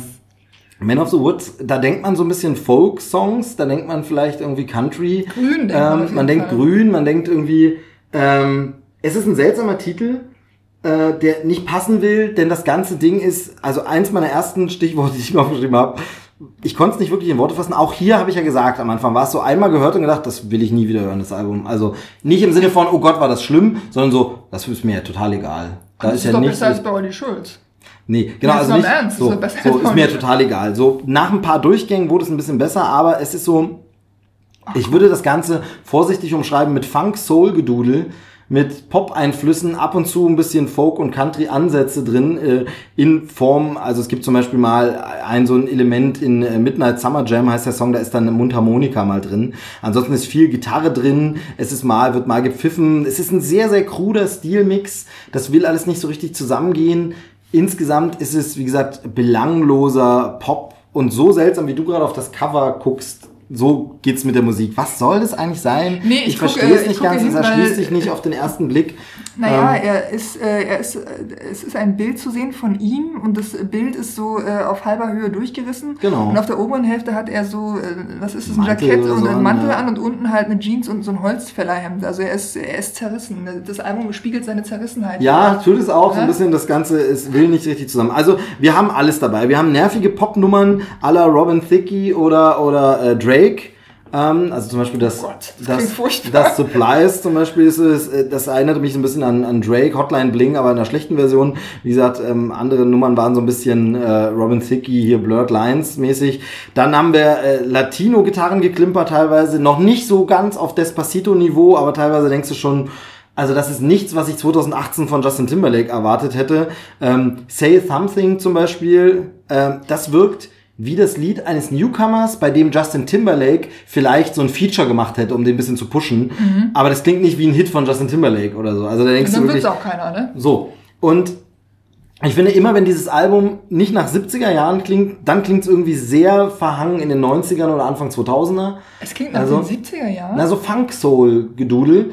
Man of the Woods, da denkt man so ein bisschen Folk-Songs, da denkt man vielleicht irgendwie Country. Grün denkt man ähm, jeden man denkt Fall. grün, man denkt irgendwie. Ähm, es ist ein seltsamer Titel, äh, der nicht passen will, denn das ganze Ding ist, also eins meiner ersten Stichworte, die ich mir aufgeschrieben habe, ich konnte es nicht wirklich in Worte fassen. Auch hier habe ich ja gesagt, am Anfang war es so einmal gehört und gedacht, das will ich nie wieder hören, das Album. Also nicht im Sinne von, oh Gott, war das schlimm, sondern so, das ist mir ja total egal. Da Das ist ist ja doch besser als bei Olli Schulz. Nee, genau, also nicht. Ernst, so, ist so ist mir total egal. So nach ein paar Durchgängen wurde es ein bisschen besser, aber es ist so. Ich würde das Ganze vorsichtig umschreiben mit Funk Soul Gedudel. Mit Pop-Einflüssen, ab und zu ein bisschen Folk- und Country-Ansätze drin, äh, in Form, also es gibt zum Beispiel mal ein so ein Element in äh, Midnight Summer Jam, heißt der Song, da ist dann eine Mundharmonika mal drin. Ansonsten ist viel Gitarre drin, es ist mal, wird mal gepfiffen, es ist ein sehr, sehr kruder Stilmix, das will alles nicht so richtig zusammengehen. Insgesamt ist es, wie gesagt, belangloser Pop und so seltsam, wie du gerade auf das Cover guckst, so geht's mit der Musik. Was soll das eigentlich sein? Nee, ich ich verstehe es ich nicht ganz, es erschließt sich nicht auf den ersten Blick. Naja, Ähm, er ist, äh, er ist, äh, es ist ein Bild zu sehen von ihm und das Bild ist so äh, auf halber Höhe durchgerissen. Genau. Und auf der oberen Hälfte hat er so, äh, was ist das, ein Mantel Jackett und so einen an, Mantel ja. an und unten halt eine Jeans und so ein Holzfällerhemd. Also er ist, er ist zerrissen. Das Album spiegelt seine Zerrissenheit. Ja, tut es auch so ein Ja? bisschen. Das Ganze es will nicht richtig zusammen. Also wir haben alles dabei. Wir haben nervige Popnummern la Robin Thicke oder oder äh, Drake. Ähm, also zum Beispiel das, Oh Gott, das das, das Supplies zum Beispiel ist es, äh, das erinnert mich so ein bisschen an, an Drake, Hotline Bling, aber in einer schlechten Version. Wie gesagt, ähm, andere Nummern waren so ein bisschen äh, Robin Thicke, hier Blurred Lines mäßig. Dann haben wir äh, Latino-Gitarren geklimpert teilweise, noch nicht so ganz auf Despacito-Niveau, aber teilweise denkst du schon, also das ist nichts, was ich 2018 von Justin Timberlake erwartet hätte. Ähm, Say Something zum Beispiel, ähm, das wirkt wie das Lied eines Newcomers, bei dem Justin Timberlake vielleicht so ein Feature gemacht hätte, um den ein bisschen zu pushen. Aber das klingt nicht wie ein Hit von Justin Timberlake oder so. Also da denkst Und du dann wird's wirklich, auch keiner, ne? so. Und ich finde immer, wenn dieses Album nicht nach 70er Jahren klingt, dann klingt es irgendwie sehr verhangen in den 90ern oder Anfang 2000er. Es klingt nach Also- den 70er Jahren. Na, so Funk-Soul-Gedudel.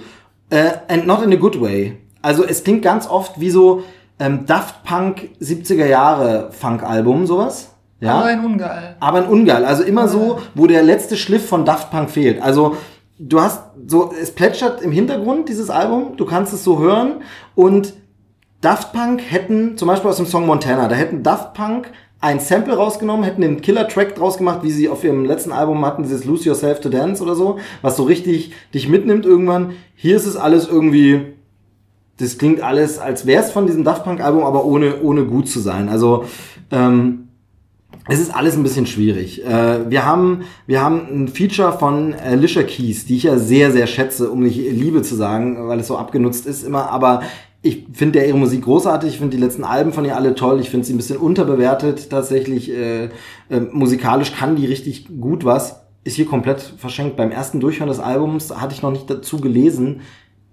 Äh, and not in a good way. Also es klingt ganz oft wie so ähm, Daft Punk 70er Jahre Funk-Album, sowas. Ja. Aber ein Ungeil. aber ein ungeil. Also immer so, wo der letzte Schliff von Daft Punk fehlt. Also du hast so, es plätschert im Hintergrund dieses Album, du kannst es so hören und Daft Punk hätten, zum Beispiel aus dem Song Montana, da hätten Daft Punk ein Sample rausgenommen, hätten den Killer-Track draus gemacht, wie sie auf ihrem letzten Album hatten, dieses Lose Yourself to Dance oder so, was so richtig dich mitnimmt irgendwann. Hier ist es alles irgendwie, das klingt alles, als wäre es von diesem Daft Punk-Album, aber ohne, ohne gut zu sein. Also, ähm, es ist alles ein bisschen schwierig. Äh, wir haben, wir haben ein Feature von Alicia Keys, die ich ja sehr, sehr schätze, um nicht Liebe zu sagen, weil es so abgenutzt ist immer, aber ich finde ja ihre Musik großartig, ich finde die letzten Alben von ihr alle toll, ich finde sie ein bisschen unterbewertet tatsächlich. Äh, äh, musikalisch kann die richtig gut was. Ist hier komplett verschenkt. Beim ersten Durchhören des Albums hatte ich noch nicht dazu gelesen.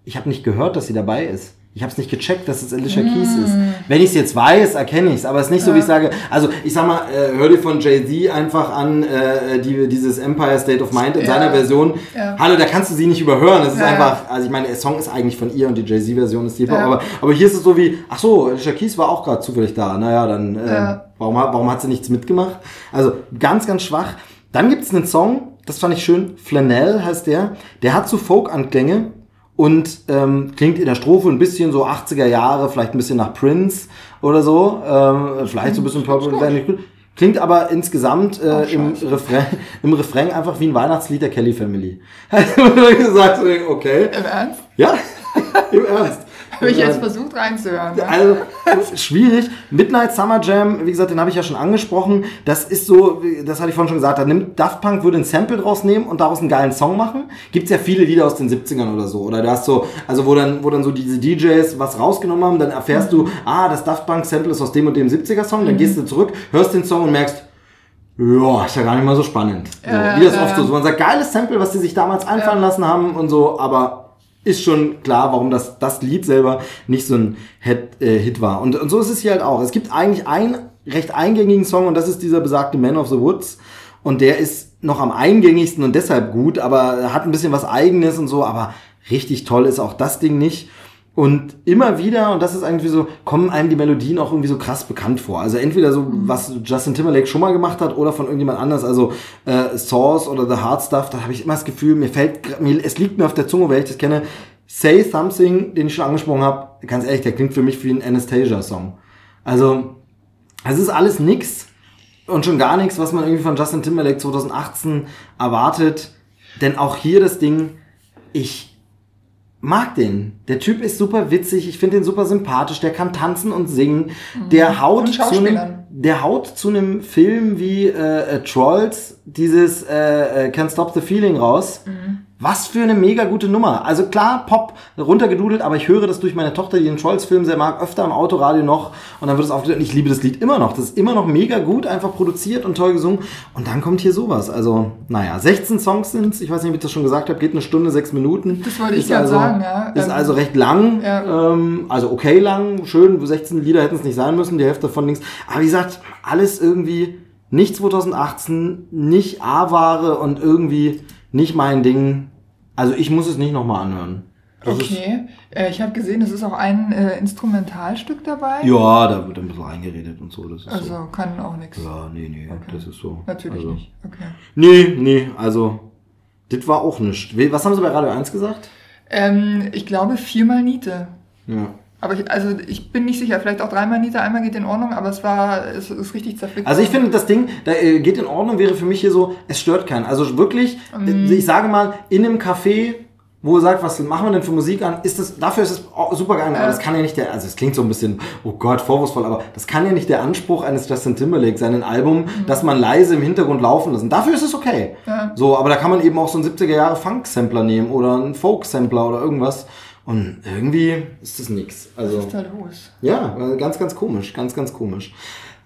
Ich habe nicht gehört, dass sie dabei ist. Ich habe es nicht gecheckt, dass es Alicia Keys ist. Wenn ich es jetzt weiß, erkenne ich es. Aber es ist nicht so, wie ich sage. Also ich sag mal, äh, hör dir von Jay-Z einfach an äh, die, dieses Empire State of Mind in Ja. seiner Version. Ja. Hallo, da kannst du sie nicht überhören. Es ist Ja, ja. einfach, also ich meine, der Song ist eigentlich von ihr und die Jay-Z-Version ist die Ja. aber, aber hier ist es so wie, ach so, Alicia Keys war auch gerade zufällig da. Naja, dann äh, Ja. warum, hat- warum hat sie nichts mitgemacht? Also ganz, ganz schwach. Dann gibt es einen Song, das fand ich schön, Flanell heißt der. Der hat so Folk-Anklänge und ähm, klingt in der Strophe ein bisschen so 80er Jahre, vielleicht ein bisschen nach Prince oder so. Ähm, vielleicht so ein bisschen Purple Rain. Klingt aber insgesamt äh, im. Refrain, im Refrain einfach wie ein Weihnachtslied der Kelly Family. Dann gesagt, okay, Im Ernst? ja, im Ernst. Habe ich jetzt versucht reinzuhören. Ne? Also, schwierig. Midnight Summer Jam, wie gesagt, den habe ich ja schon angesprochen. Das ist so, das hatte ich vorhin schon gesagt, da nimmt Daft Punk würde ein Sample draus nehmen und daraus einen geilen Song machen. Gibt's ja viele Lieder aus den 70ern oder so. Oder du hast so, also wo dann, wo dann so diese DJs was rausgenommen haben, dann erfährst du, ah, das Daft Punk Sample ist aus dem und dem 70er Song, dann gehst du zurück, hörst den Song und merkst, ja, ist ja gar nicht mal so spannend. So, Ja, wie das oft so ist. Man sagt, geiles Sample, was die sich damals einfallen lassen haben und so, aber ist schon klar, warum das, das Lied selber nicht so ein Hit, äh, Hit war. Und, und so ist es hier halt auch. Es gibt eigentlich einen recht eingängigen Song und das ist dieser besagte Man of the Woods. Und der ist noch am eingängigsten und deshalb gut, aber hat ein bisschen was Eigenes und so, aber richtig toll ist auch das Ding nicht. Und immer wieder, und das ist eigentlich so, kommen einem die Melodien auch irgendwie so krass bekannt vor. Also entweder so, was Justin Timberlake schon mal gemacht hat oder von irgendjemand anders, also äh, Source oder The Hard Stuff, da habe ich immer das Gefühl, mir fällt, mir, es liegt mir auf der Zunge, weil ich das kenne. Say Something, den ich schon angesprochen habe, ganz ehrlich, der klingt für mich wie ein Anastasia-Song. Also, es ist alles nix und schon gar nichts, was man irgendwie von Justin Timberlake 2018 erwartet. Denn auch hier das Ding, ich mag den. Der Typ ist super witzig, ich finde den super sympathisch, der kann tanzen und singen. Der haut zu einem, der haut zu einem Film wie äh, äh, Trolls dieses äh, äh, Can't Stop the Feeling raus. Was für eine mega gute Nummer. Also klar, Pop runtergedudelt, aber ich höre das durch meine Tochter, die den Scholz-Film sehr mag, öfter im Autoradio noch und dann wird es aufgedreht und ich liebe das Lied immer noch. Das ist immer noch mega gut, einfach produziert und toll gesungen und dann kommt hier sowas. Also, naja, 16 Songs sind's. Ich weiß nicht, ob ich das schon gesagt habe, geht eine Stunde, sechs Minuten. Das wollte ich gerade also, sagen, ja. Ist Ähm, also recht lang, Ja. ähm, also okay lang, schön, 16 Lieder hätten es nicht sein müssen, die Hälfte von links. Aber wie gesagt, alles irgendwie nicht 2018, nicht A-Ware und irgendwie nicht mein Ding. Also ich muss es nicht nochmal anhören. Das Okay. Äh, ich habe gesehen, es ist auch ein äh, Instrumentalstück dabei. Ja, da wird ein bisschen reingeredet und so. Das ist Also kann auch nichts. so. Ja, nee, nee, das ist so. Natürlich also, nicht. Okay. Nee, nee, also das war auch nichts. Was haben sie bei Radio 1 gesagt? Ähm, ich glaube viermal Niete. Ja. Aber ich, also ich bin nicht sicher, vielleicht auch dreimal Niete, einmal geht in Ordnung, aber es war, es ist richtig zerfickt. Also ich finde, das Ding, da äh, geht in Ordnung, wäre für mich hier so, es stört keinen. Also wirklich, äh, ich sage mal, in einem Café, wo er sagt, was machen wir denn für Musik an, ist das, dafür ist es super geil. Aber das kann ja nicht der, also es klingt so ein bisschen, oh Gott, vorwurfsvoll, aber das kann ja nicht der Anspruch eines Justin Timberlake sein, ein Album, das man leise im Hintergrund laufen lassen. Dafür ist es okay. Ja. So, aber da kann man eben auch so einen 70er Jahre Funk-Sampler nehmen oder einen Folk-Sampler oder irgendwas. Und irgendwie ist das nix. Also. Was ist da los? Ja, äh, ganz, ganz komisch, ganz, ganz komisch.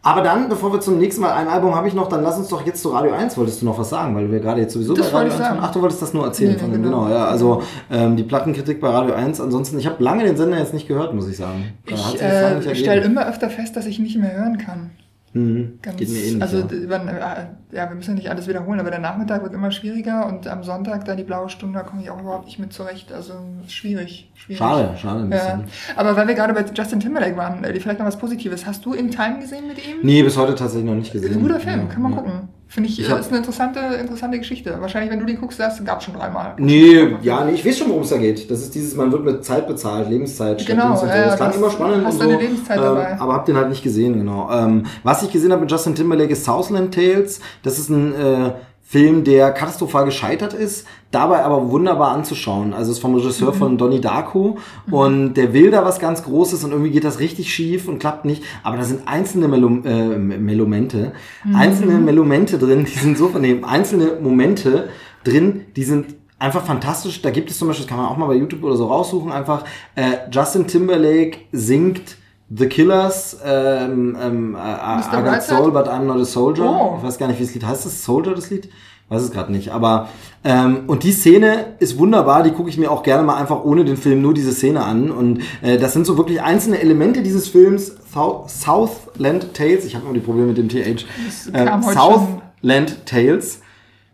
Aber dann, bevor wir zum nächsten Mal ein Album habe ich noch, dann lass uns doch jetzt zu Radio 1, wolltest du noch was sagen, weil wir gerade jetzt sowieso Das bei Radio wollte ich 1 waren. Ach, du wolltest das nur erzählen Nee, von dem, genau. genau. ja, also ähm, die Plattenkritik bei Radio 1, ansonsten, ich habe lange den Sender jetzt nicht gehört, muss ich sagen. Da Ich äh, stelle immer öfter fest, dass ich nicht mehr hören kann. Mhm, Ganz, Geht mir ähnlich. also ja. äh, ja, wir müssen ja nicht alles wiederholen, aber der Nachmittag wird immer schwieriger und am Sonntag dann die blaue Stunde, da komme ich auch überhaupt nicht mit zurecht. Also schwierig, schwierig. Schade, schade ein Ja. bisschen. Aber weil wir gerade bei Justin Timberlake waren, äh, vielleicht noch was Positives. Hast du In Time gesehen mit ihm? Nee, bis heute tatsächlich noch nicht gesehen. ein guter Film, Ja, kann man ja. gucken. Finde ich, Ich äh, hab- ist eine interessante, interessante Geschichte. Wahrscheinlich, wenn du den guckst, das gab schon dreimal. Nee, ja, nee, ich weiß schon, worum es da geht. Das ist dieses, man wird mit Zeit bezahlt, Lebenszeit. Genau, ja, das klang immer spannend hast und du so. eine Lebenszeit ähm, dabei. Aber hab den halt nicht gesehen, genau. Ähm, was ich gesehen habe mit Justin Timberlake ist Southland Tales. Das ist ein äh, Film, der katastrophal gescheitert ist, dabei aber wunderbar anzuschauen. Also ist vom Regisseur Mhm. von Donnie Darko und der will da was ganz Großes und irgendwie geht das richtig schief und klappt nicht. Aber da sind einzelne Melo äh, Melomente, Mhm. einzelne Melomente drin, die sind so von dem einzelne Momente drin, die sind einfach fantastisch. Da gibt es zum Beispiel, das kann man auch mal bei YouTube oder so raussuchen, einfach äh, Justin Timberlake singt The Killers, ähm, ähm, äh, I got? Soul, but I'm not a soldier. Oh. Ich weiß gar nicht, wie das Lied heißt. Das Soldier, das Lied? Weiß es gerade nicht. Aber ähm, und die Szene ist wunderbar. Die gucke ich mir auch gerne mal einfach ohne den Film nur diese Szene an. Und äh, das sind so wirklich einzelne Elemente dieses Films. Southland Tales. Ich habe immer die Probleme mit dem TH. Heute Southland Tales.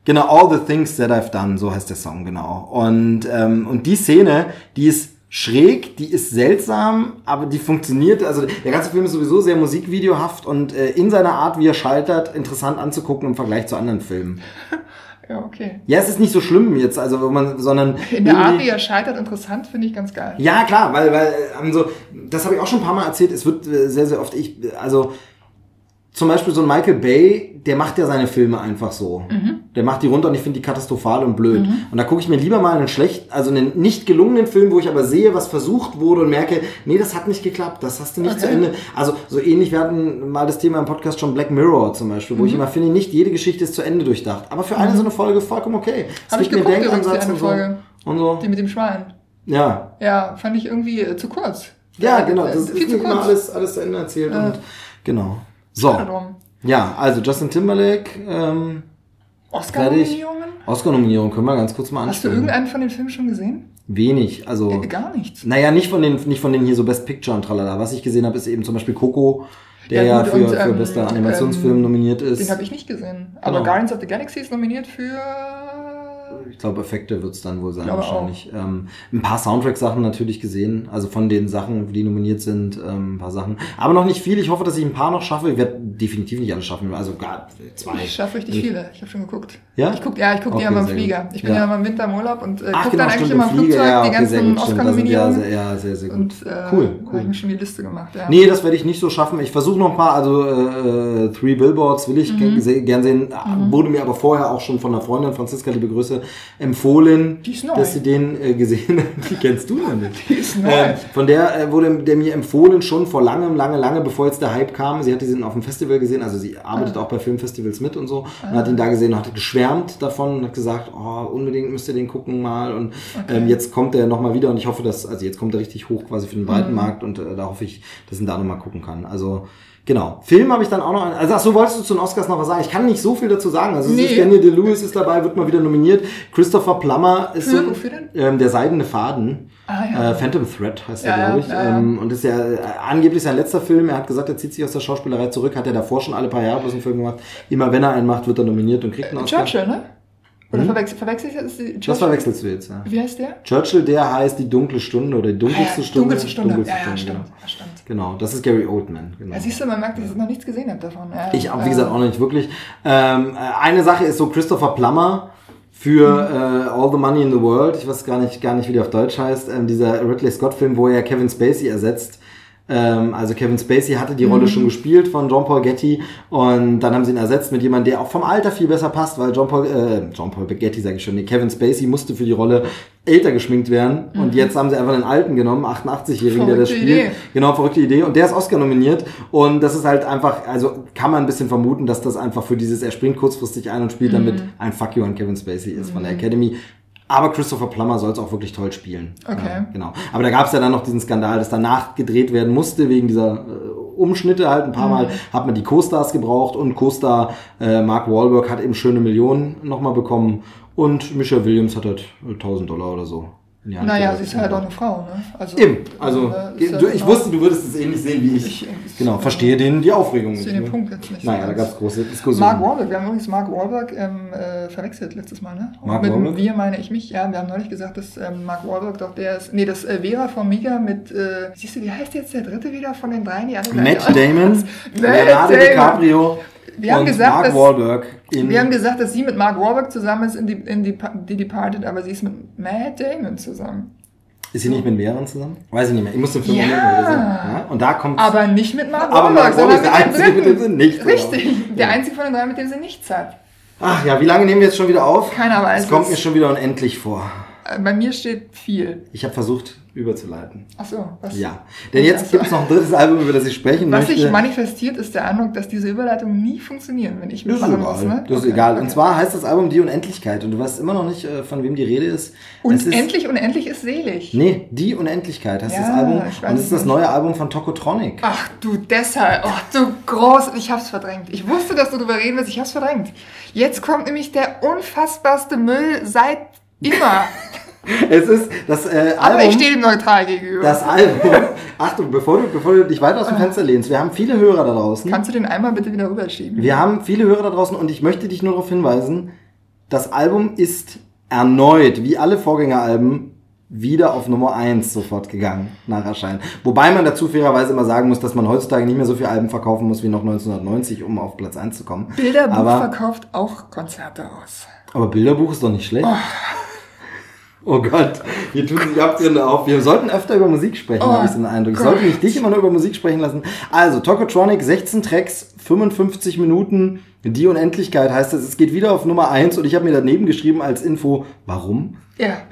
Genau, All the Things That I've Done, so heißt der Song, genau. Und, ähm, und die Szene, die ist schräg, die ist seltsam, aber die funktioniert. Also der ganze Film ist sowieso sehr musikvideohaft und äh, in seiner Art, wie er scheitert, interessant anzugucken im Vergleich zu anderen Filmen. Ja, okay. Ja, es ist nicht so schlimm jetzt, also wenn man, sondern In der Art, wie er scheitert, interessant, finde ich ganz geil. ja, klar, weil, weil ähm, so, das habe ich auch schon ein paar Mal erzählt, es wird äh, sehr, sehr oft, ich, also zum Beispiel so ein Michael Bay, der macht ja seine Filme einfach so. Der macht die runter und ich finde die katastrophal und blöd. Und da gucke ich mir lieber mal einen schlechten, also einen nicht gelungenen Film, wo ich aber sehe, was versucht wurde und merke, nee, das hat nicht geklappt, das hast du nicht Okay. zu Ende. Also so ähnlich, wir hatten mal das Thema im Podcast schon Black Mirror zum Beispiel, wo ich immer finde, nicht jede Geschichte ist zu Ende durchdacht. Aber für eine so eine Folge vollkommen okay. Es gibt die Denkansatz eine und so. Folge. Und so. Die mit dem Schwein. Ja, Ja, fand ich irgendwie äh, zu kurz. ja, Äh, genau. äh, Das ist viel zu nicht immer alles, alles zu Ende erzählt. Ja. Und, genau. So. Ja, also Justin Timberlake, ähm, Oscar-Nominierungen? Oscar-Nominierung können wir ganz kurz mal Hast du irgendeinen von den Filmen schon gesehen? Wenig, also. Äh, Gar nichts. Naja, nicht von den, nicht von den hier so Best Picture und tralala. Was ich gesehen habe, ist eben zum Beispiel Coco, der Ja, ja, gut, für, und, für ähm, bester Animationsfilm ähm, nominiert ist. Den habe ich nicht gesehen. Aber Genau. Guardians of the Galaxy ist nominiert für. Ich glaube, Effekte wird's dann wohl sein, wahrscheinlich. Ähm, ein paar Soundtrack-Sachen natürlich gesehen. Also von den Sachen, die nominiert sind, ähm, ein paar Sachen. Aber noch nicht viel. Ich hoffe, dass ich ein paar noch schaffe. Ich werde definitiv nicht alles schaffen. Also gar zwei. Ich schaffe richtig Ich- viele. Ich habe schon geguckt. Ja? Ich guck, ja, ich gucke die Okay, ja mal im Flieger. gut. Ich bin Ja. ja, mal im Winter im Urlaub und äh, gucke genau, dann eigentlich stimmt, immer im Flieger. Flugzeug Ja, die okay, sehr ganzen. Da sind ja Oscar-Nominierungen. sehr, ja, sehr, sehr gut. Und äh, cool, habe ich cool. mir schon die Liste gemacht. Ja. Nee, das werde ich nicht so schaffen. Ich versuche noch ein paar, also äh, Three Billboards will ich Mhm. gern sehen, wurde mir aber vorher auch schon von einer Freundin, Franziska, liebe Grüße, empfohlen, dass sie den äh, gesehen haben. Die kennst du noch nicht. Die ist neu. Ähm, von der äh, wurde der mir empfohlen schon vor langem, lange, lange, bevor jetzt der Hype kam. Sie hat diesen auf dem Festival gesehen, also sie arbeitet Ah. auch bei Filmfestivals mit und so und hat ihn da gesehen und hat geschwärmt davon und hat gesagt, oh, unbedingt müsst ihr den gucken mal und ähm, jetzt kommt er nochmal wieder und ich hoffe, dass, also jetzt kommt er richtig hoch quasi für den breiten Mhm. Markt und äh, da hoffe ich, dass ich ihn da nochmal gucken kann. Also Genau. Film habe ich dann auch noch. Also, ach so, wolltest du zu den Oscars noch was sagen? Ich kann nicht so viel dazu sagen. Also, Nee. ist Daniel Day-Lewis ist dabei, wird mal wieder nominiert. Christopher Plummer ist Für- so, ähm, der seidene Faden. Ah, ja. Äh, Phantom Thread heißt Ja, er, glaube ich. ja, ja. Ähm, und ist ja äh, angeblich sein letzter Film. Er hat gesagt, er zieht sich aus der Schauspielerei zurück. Hat er davor schon alle paar Jahre bloß einen Film gemacht. Immer wenn er einen macht, wird er nominiert und kriegt einen Oscar. Churchill, ne? Oder verwechsel, verwechsel ich das? Die Das Churchill? verwechselst du jetzt, ja. Wie heißt der? Churchill, der heißt die dunkle Stunde oder die dunkelste Ah, ja, Stunde. Dunkelste Stunde. Dunkelste ja, ja, Stunde, stimmt. genau. Ja, stimmt. Genau, das ist Gary Oldman. Genau. Ja, siehst du, man merkt, dass ich noch nichts gesehen habe davon. Ja, Ich auch, wie äh, gesagt, auch noch nicht wirklich. Ähm, äh, eine Sache ist so Christopher Plummer für äh, All the Money in the World. Ich weiß gar nicht, gar nicht, wie der auf Deutsch heißt. Ähm, dieser Ridley Scott-Film, wo er Kevin Spacey ersetzt. Ähm, also Kevin Spacey hatte die Rolle schon gespielt von John Paul Getty und dann haben sie ihn ersetzt mit jemandem, der auch vom Alter viel besser passt, weil John Paul, äh, John Paul Getty sage ich schon, nee, Kevin Spacey musste für die Rolle älter geschminkt werden und jetzt haben sie einfach einen alten genommen, 88-Jährigen, der das spielt. Idee. Genau, verrückte Idee. Und der ist Oscar nominiert. Und das ist halt einfach, also kann man ein bisschen vermuten, dass das einfach für dieses, er springt kurzfristig ein und spielt damit Mhm. ein Fuck you an Kevin Spacey ist von der Academy. Aber Christopher Plummer soll es auch wirklich toll spielen. Okay. Ja, genau. Aber da gab es ja dann noch diesen Skandal, dass danach gedreht werden musste, wegen dieser äh, Umschnitte halt. Ein paar Mhm. Mal hat man die Co-Stars gebraucht und Co-Star äh, Mark Wahlberg hat eben schöne Millionen nochmal bekommen. Und Michelle Williams hat halt äh, 1000 Dollar oder so. Hand Naja, gedrückt. sie ist halt auch eine Frau, ne? Also, Eben, also ja du, ich genau- wusste, du würdest es ähnlich sehen wie ich. Ich, genau, verstehe den die Aufregung Ich nicht. den ne? Punkt jetzt nicht. Naja, da gab es große Diskussionen. Mark Wahlberg, wir haben übrigens Mark Wahlberg ähm, äh, verwechselt letztes Mal, ne? Mark mit Wahlberg? wir meine ich mich, ja, wir haben neulich gesagt, dass ähm, Mark Wahlberg doch der ist, nee, das äh, Vera Formiga mit, äh, siehst du, wie heißt jetzt der dritte wieder von den dreien, die Matt Damon, Leonardo. DiCaprio Wir haben gesagt, Mark dass- Wahlberg Wir haben gesagt, dass sie mit Mark Wahlberg zusammen ist in die, in die, die Departed, aber sie ist mit Matt Damon zusammen. Ist sie nicht mit mehreren zusammen? Weiß ich nicht mehr. Ich muss den Film Ja. Ja? Und da kommt Aber nicht mit Mark Aber Wahlberg, Mark Wahlberg ist der sondern Einzige, mit dem sie nichts Richtig, der Ja. einzige von den drei, mit dem sie nichts hat. Ach ja, wie lange nehmen wir jetzt schon wieder auf? Keiner weiß Es kommt mir schon wieder unendlich vor. Äh, Bei mir steht viel. Ich habe versucht, überzuleiten. Ach so, was? Ja. Denn jetzt Also- gibt es noch ein drittes Album, über das ich sprechen Was möchte. sich manifestiert, ist der Eindruck, dass diese Überleitungen nie funktionieren, wenn ich mitmachen egal. muss. Ne? Das ist Okay, egal. okay. Und zwar heißt das Album Die Unendlichkeit. Und du weißt immer noch nicht, äh, von wem die Rede ist. Und Es ist endlich, unendlich ist selig. Nee, Die Unendlichkeit heißt Ja, das Album. Und es ist das neue Album von Tokotronic. Ach du, deshalb. Ach du groß. Ich hab's verdrängt. Ich wusste, dass du darüber reden willst. Ich hab's verdrängt. Jetzt kommt nämlich der unfassbarste Müll seit immer. Es ist das äh, Aber Album. ich stehe dem neutral gegenüber. das Album. Achtung, bevor du, bevor du dich weiter aus dem Fenster lehnst, wir haben viele Hörer da draußen. Kannst du den einmal bitte wieder rüberschieben? Wir haben viele Hörer da draußen und ich möchte dich nur darauf hinweisen, das Album ist erneut, wie alle Vorgängeralben, wieder auf Nummer 1 sofort gegangen nach Erscheinen. Wobei man dazu fairerweise immer sagen muss, dass man heutzutage nicht mehr so viele Alben verkaufen muss wie noch 1990, um auf Platz 1 zu kommen. Bilderbuch aber, verkauft auch Konzerte aus. aber Bilderbuch ist doch nicht schlecht. Oh Gott, wir tun sich Abgründe auf. Wir sollten öfter über Musik sprechen, Oh habe ich den Eindruck. Ich sollte nicht dich immer nur über Musik sprechen lassen. Also, Tokotronic, 16 Tracks, 55 Minuten. Die Unendlichkeit heißt es. Es geht wieder auf Nummer 1 und ich habe mir daneben geschrieben als Info, warum? Ja.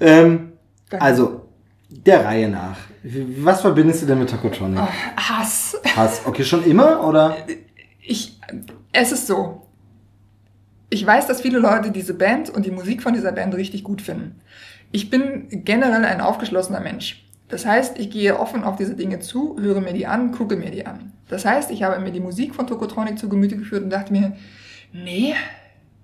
Ähm, also, der Reihe nach. Was verbindest du denn mit Tokotronic? Hass. Hass. Okay, schon immer oder? Ich, es ist so. Ich weiß, dass viele Leute diese Band und die Musik von dieser Band richtig gut finden. Ich bin generell ein aufgeschlossener Mensch. Das heißt, ich gehe offen auf diese Dinge zu, höre mir die an, gucke mir die an. Das heißt, ich habe mir die Musik von Tokotronic zu Gemüte geführt und dachte mir, nee,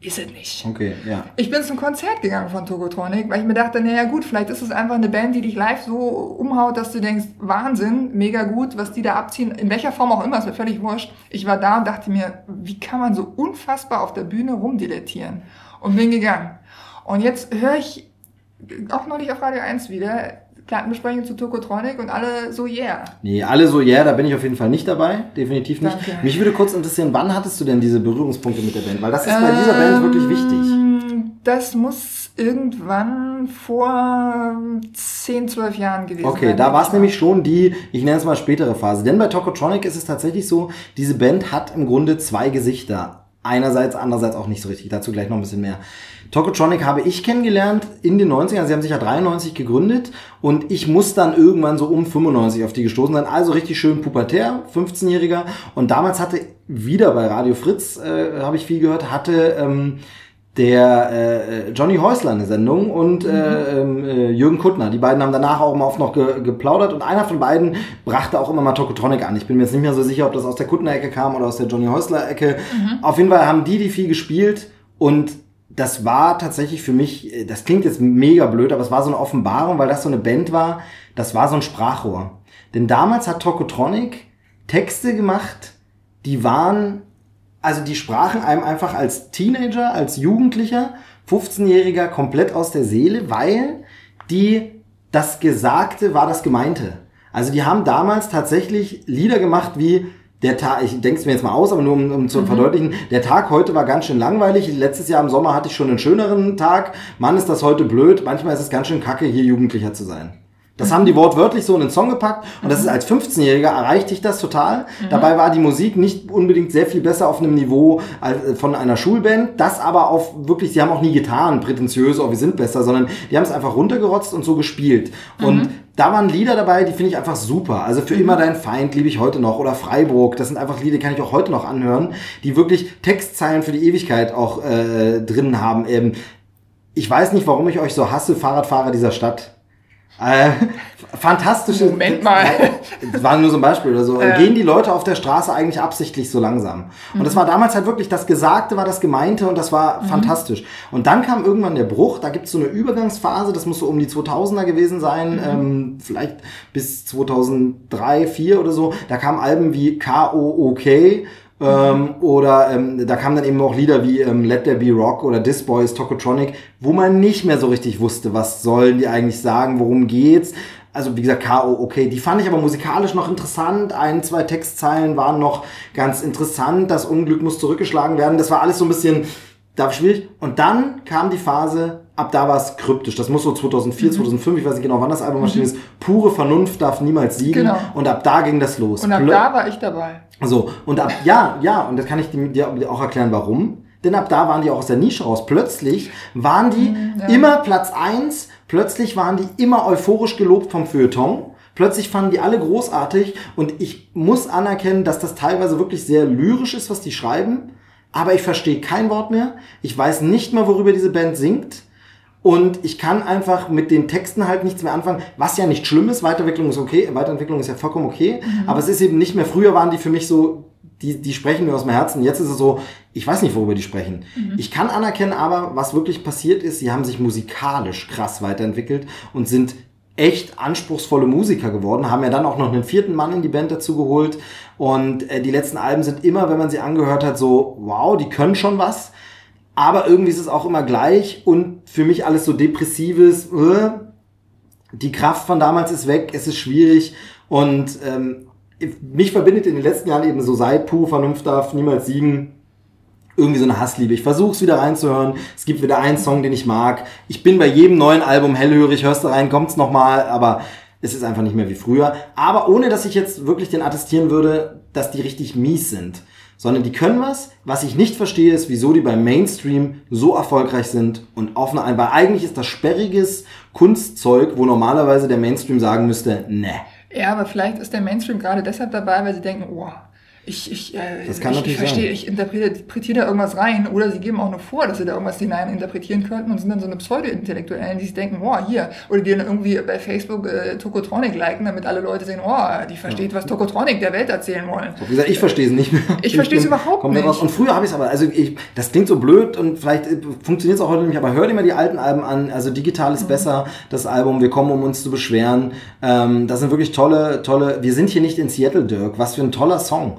ist es nicht. Okay, ja. Ich bin zum Konzert gegangen von Tokotronic, weil ich mir dachte, naja gut, vielleicht ist es einfach eine Band, die dich live so umhaut, dass du denkst, Wahnsinn, mega gut, was die da abziehen, in welcher Form auch immer, ist mir völlig wurscht. Ich war da und dachte mir, wie kann man so unfassbar auf der Bühne rumdilettieren? Und bin gegangen. Und jetzt höre ich auch neulich auf Radio 1 wieder Plattenbesprechung zu Tokotronic und alle so, yeah. Nee, alle so, yeah, da bin ich auf jeden Fall nicht dabei. Definitiv nicht. Danke. Mich würde kurz interessieren, wann hattest du denn diese Berührungspunkte mit der Band? Weil das ist bei dieser Band wirklich wichtig. Ähm, Das muss irgendwann vor 10, 12 Jahren gewesen sein. Okay, da war es nämlich schon die, ich nenne es mal spätere Phase. Denn bei Tokotronic ist es tatsächlich so, diese Band hat im Grunde zwei Gesichter. einerseits, andererseits auch nicht so richtig. Dazu gleich noch ein bisschen mehr. Tokotronic habe ich kennengelernt in den 90ern. Sie haben sich ja 93 gegründet und ich muss dann irgendwann so um 95 auf die gestoßen sein. Also richtig schön pubertär, 15-Jähriger. Und damals hatte wieder bei Radio Fritz, äh, habe ich viel gehört, hatte ähm, der äh, Johnny Häusler eine Sendung und äh, ähm, äh, Jürgen Kuttner. Die beiden haben danach auch immer oft noch ge geplaudert und einer von beiden brachte auch immer mal Tokotronic an. Ich bin mir jetzt nicht mehr so sicher, ob das aus der Kuttner-Ecke kam oder aus der Johnny Häusler-Ecke. Mhm. Auf jeden Fall haben die die viel gespielt und das war tatsächlich für mich, äh, das klingt jetzt mega blöd, aber es war so eine Offenbarung, weil das so eine Band war, das war so ein Sprachrohr. Denn damals hat Tokotronic Texte gemacht, die waren, also die sprachen einem einfach als Teenager, als Jugendlicher, 15-Jähriger komplett aus der Seele, weil die, das Gesagte war das Gemeinte. Also die haben damals tatsächlich Lieder gemacht wie der Tag, ich denke es mir jetzt mal aus, aber nur um, um zu mhm. verdeutlichen, der Tag heute war ganz schön langweilig. Letztes Jahr im Sommer hatte ich schon einen schöneren Tag. Mann, ist das heute blöd. Manchmal ist es ganz schön kacke, hier Jugendlicher zu sein. Das haben die wortwörtlich so in den Song gepackt und das ist als 15-Jähriger erreichte ich das total. Mhm. Dabei war die Musik nicht unbedingt sehr viel besser auf einem Niveau als äh, von einer Schulband, das aber auf wirklich, sie haben auch nie getan, prätentiös, oh, wir sind besser, sondern die haben es einfach runtergerotzt und so gespielt. Mhm. Und da waren Lieder dabei, die finde ich einfach super. Also für mhm. immer dein Feind liebe ich heute noch oder Freiburg. Das sind einfach Lieder, die kann ich auch heute noch anhören, die wirklich Textzeilen für die Ewigkeit auch äh, drin haben. Ähm, ich weiß nicht, warum ich euch so hasse, Fahrradfahrer dieser Stadt. Äh, fantastische. Moment mal. Das war nur so ein Beispiel oder so. Äh. Gehen die Leute auf der Straße eigentlich absichtlich so langsam? Und mhm. das war damals halt wirklich, das Gesagte war das Gemeinte und das war mhm. fantastisch. Und dann kam irgendwann der Bruch, da gibt es so eine Übergangsphase, das muss so um die 2000er gewesen sein, mhm. ähm, vielleicht bis 2003, 2004 oder so. Da kamen Alben wie K.O.O.K., ähm, oder ähm, da kamen dann eben auch Lieder wie ähm, Let There Be Rock oder This Boys Tokotronic, wo man nicht mehr so richtig wusste, was sollen die eigentlich sagen, worum geht's. Also wie gesagt, K.O. okay. Die fand ich aber musikalisch noch interessant. Ein, zwei Textzeilen waren noch ganz interessant. Das Unglück muss zurückgeschlagen werden. Das war alles so ein bisschen da schwierig. Und dann kam die Phase, ab da war es kryptisch. Das muss so 2004, mhm. 2005, ich weiß nicht genau, wann das Album erschienen mhm. ist. Pure Vernunft darf niemals siegen. Genau. Und ab da ging das los. Und ab Plö da war ich dabei. So, und ab, ja, ja, und das kann ich dir auch erklären, warum. Denn ab da waren die auch aus der Nische raus. Plötzlich waren die mhm, ja. immer Platz eins. plötzlich waren die immer euphorisch gelobt vom Feuilleton. Plötzlich fanden die alle großartig und ich muss anerkennen, dass das teilweise wirklich sehr lyrisch ist, was die schreiben aber ich verstehe kein Wort mehr. Ich weiß nicht mal, worüber diese Band singt. Und ich kann einfach mit den Texten halt nichts mehr anfangen, was ja nicht schlimm ist. Weiterentwicklung ist okay, Weiterentwicklung ist ja vollkommen okay. Mhm. Aber es ist eben nicht mehr, früher waren die für mich so, die, die sprechen mir aus dem Herzen. Jetzt ist es so, ich weiß nicht, worüber die sprechen. Mhm. Ich kann anerkennen aber, was wirklich passiert ist, sie haben sich musikalisch krass weiterentwickelt und sind echt anspruchsvolle Musiker geworden, haben ja dann auch noch einen vierten Mann in die Band dazu geholt und äh, die letzten Alben sind immer, wenn man sie angehört hat, so, wow, die können schon was, aber irgendwie ist es auch immer gleich und für mich alles so depressives, äh, die Kraft von damals ist weg, es ist schwierig und ähm, mich verbindet in den letzten Jahren eben so seit Puh, Vernunft darf niemals siegen, irgendwie so eine Hassliebe. Ich versuche es wieder reinzuhören. Es gibt wieder einen Song, den ich mag. Ich bin bei jedem neuen Album hellhörig, hörst du rein, kommt's nochmal, aber es ist einfach nicht mehr wie früher. Aber ohne, dass ich jetzt wirklich den attestieren würde, dass die richtig mies sind. Sondern die können was. Was ich nicht verstehe, ist, wieso die beim Mainstream so erfolgreich sind und auf eine, weil eigentlich ist das sperriges Kunstzeug, wo normalerweise der Mainstream sagen müsste, ne. Ja, aber vielleicht ist der Mainstream gerade deshalb dabei, weil sie denken, oh, ich, ich, äh, das kann ich, natürlich ich verstehe, sein. ich interpretiere da irgendwas rein oder sie geben auch nur vor, dass sie da irgendwas hinein interpretieren könnten und sind dann so eine Pseudo-Intellektuellen, die sich denken, oh, hier, oder die dann irgendwie bei Facebook äh, Tokotronic liken, damit alle Leute sehen, oh, die versteht, ja. was Tokotronic der Welt erzählen wollen. Wie gesagt, ich verstehe es nicht mehr. Ich, verstehe es überhaupt nicht. Raus. Und früher habe ich es aber, also ich, das klingt so blöd und vielleicht äh, funktioniert es auch heute nicht, aber hör dir mal die alten Alben an, also digital ist mhm. besser, das Album, wir kommen, um uns zu beschweren. Ähm, das sind wirklich tolle, tolle, wir sind hier nicht in Seattle, Dirk, was für ein toller Song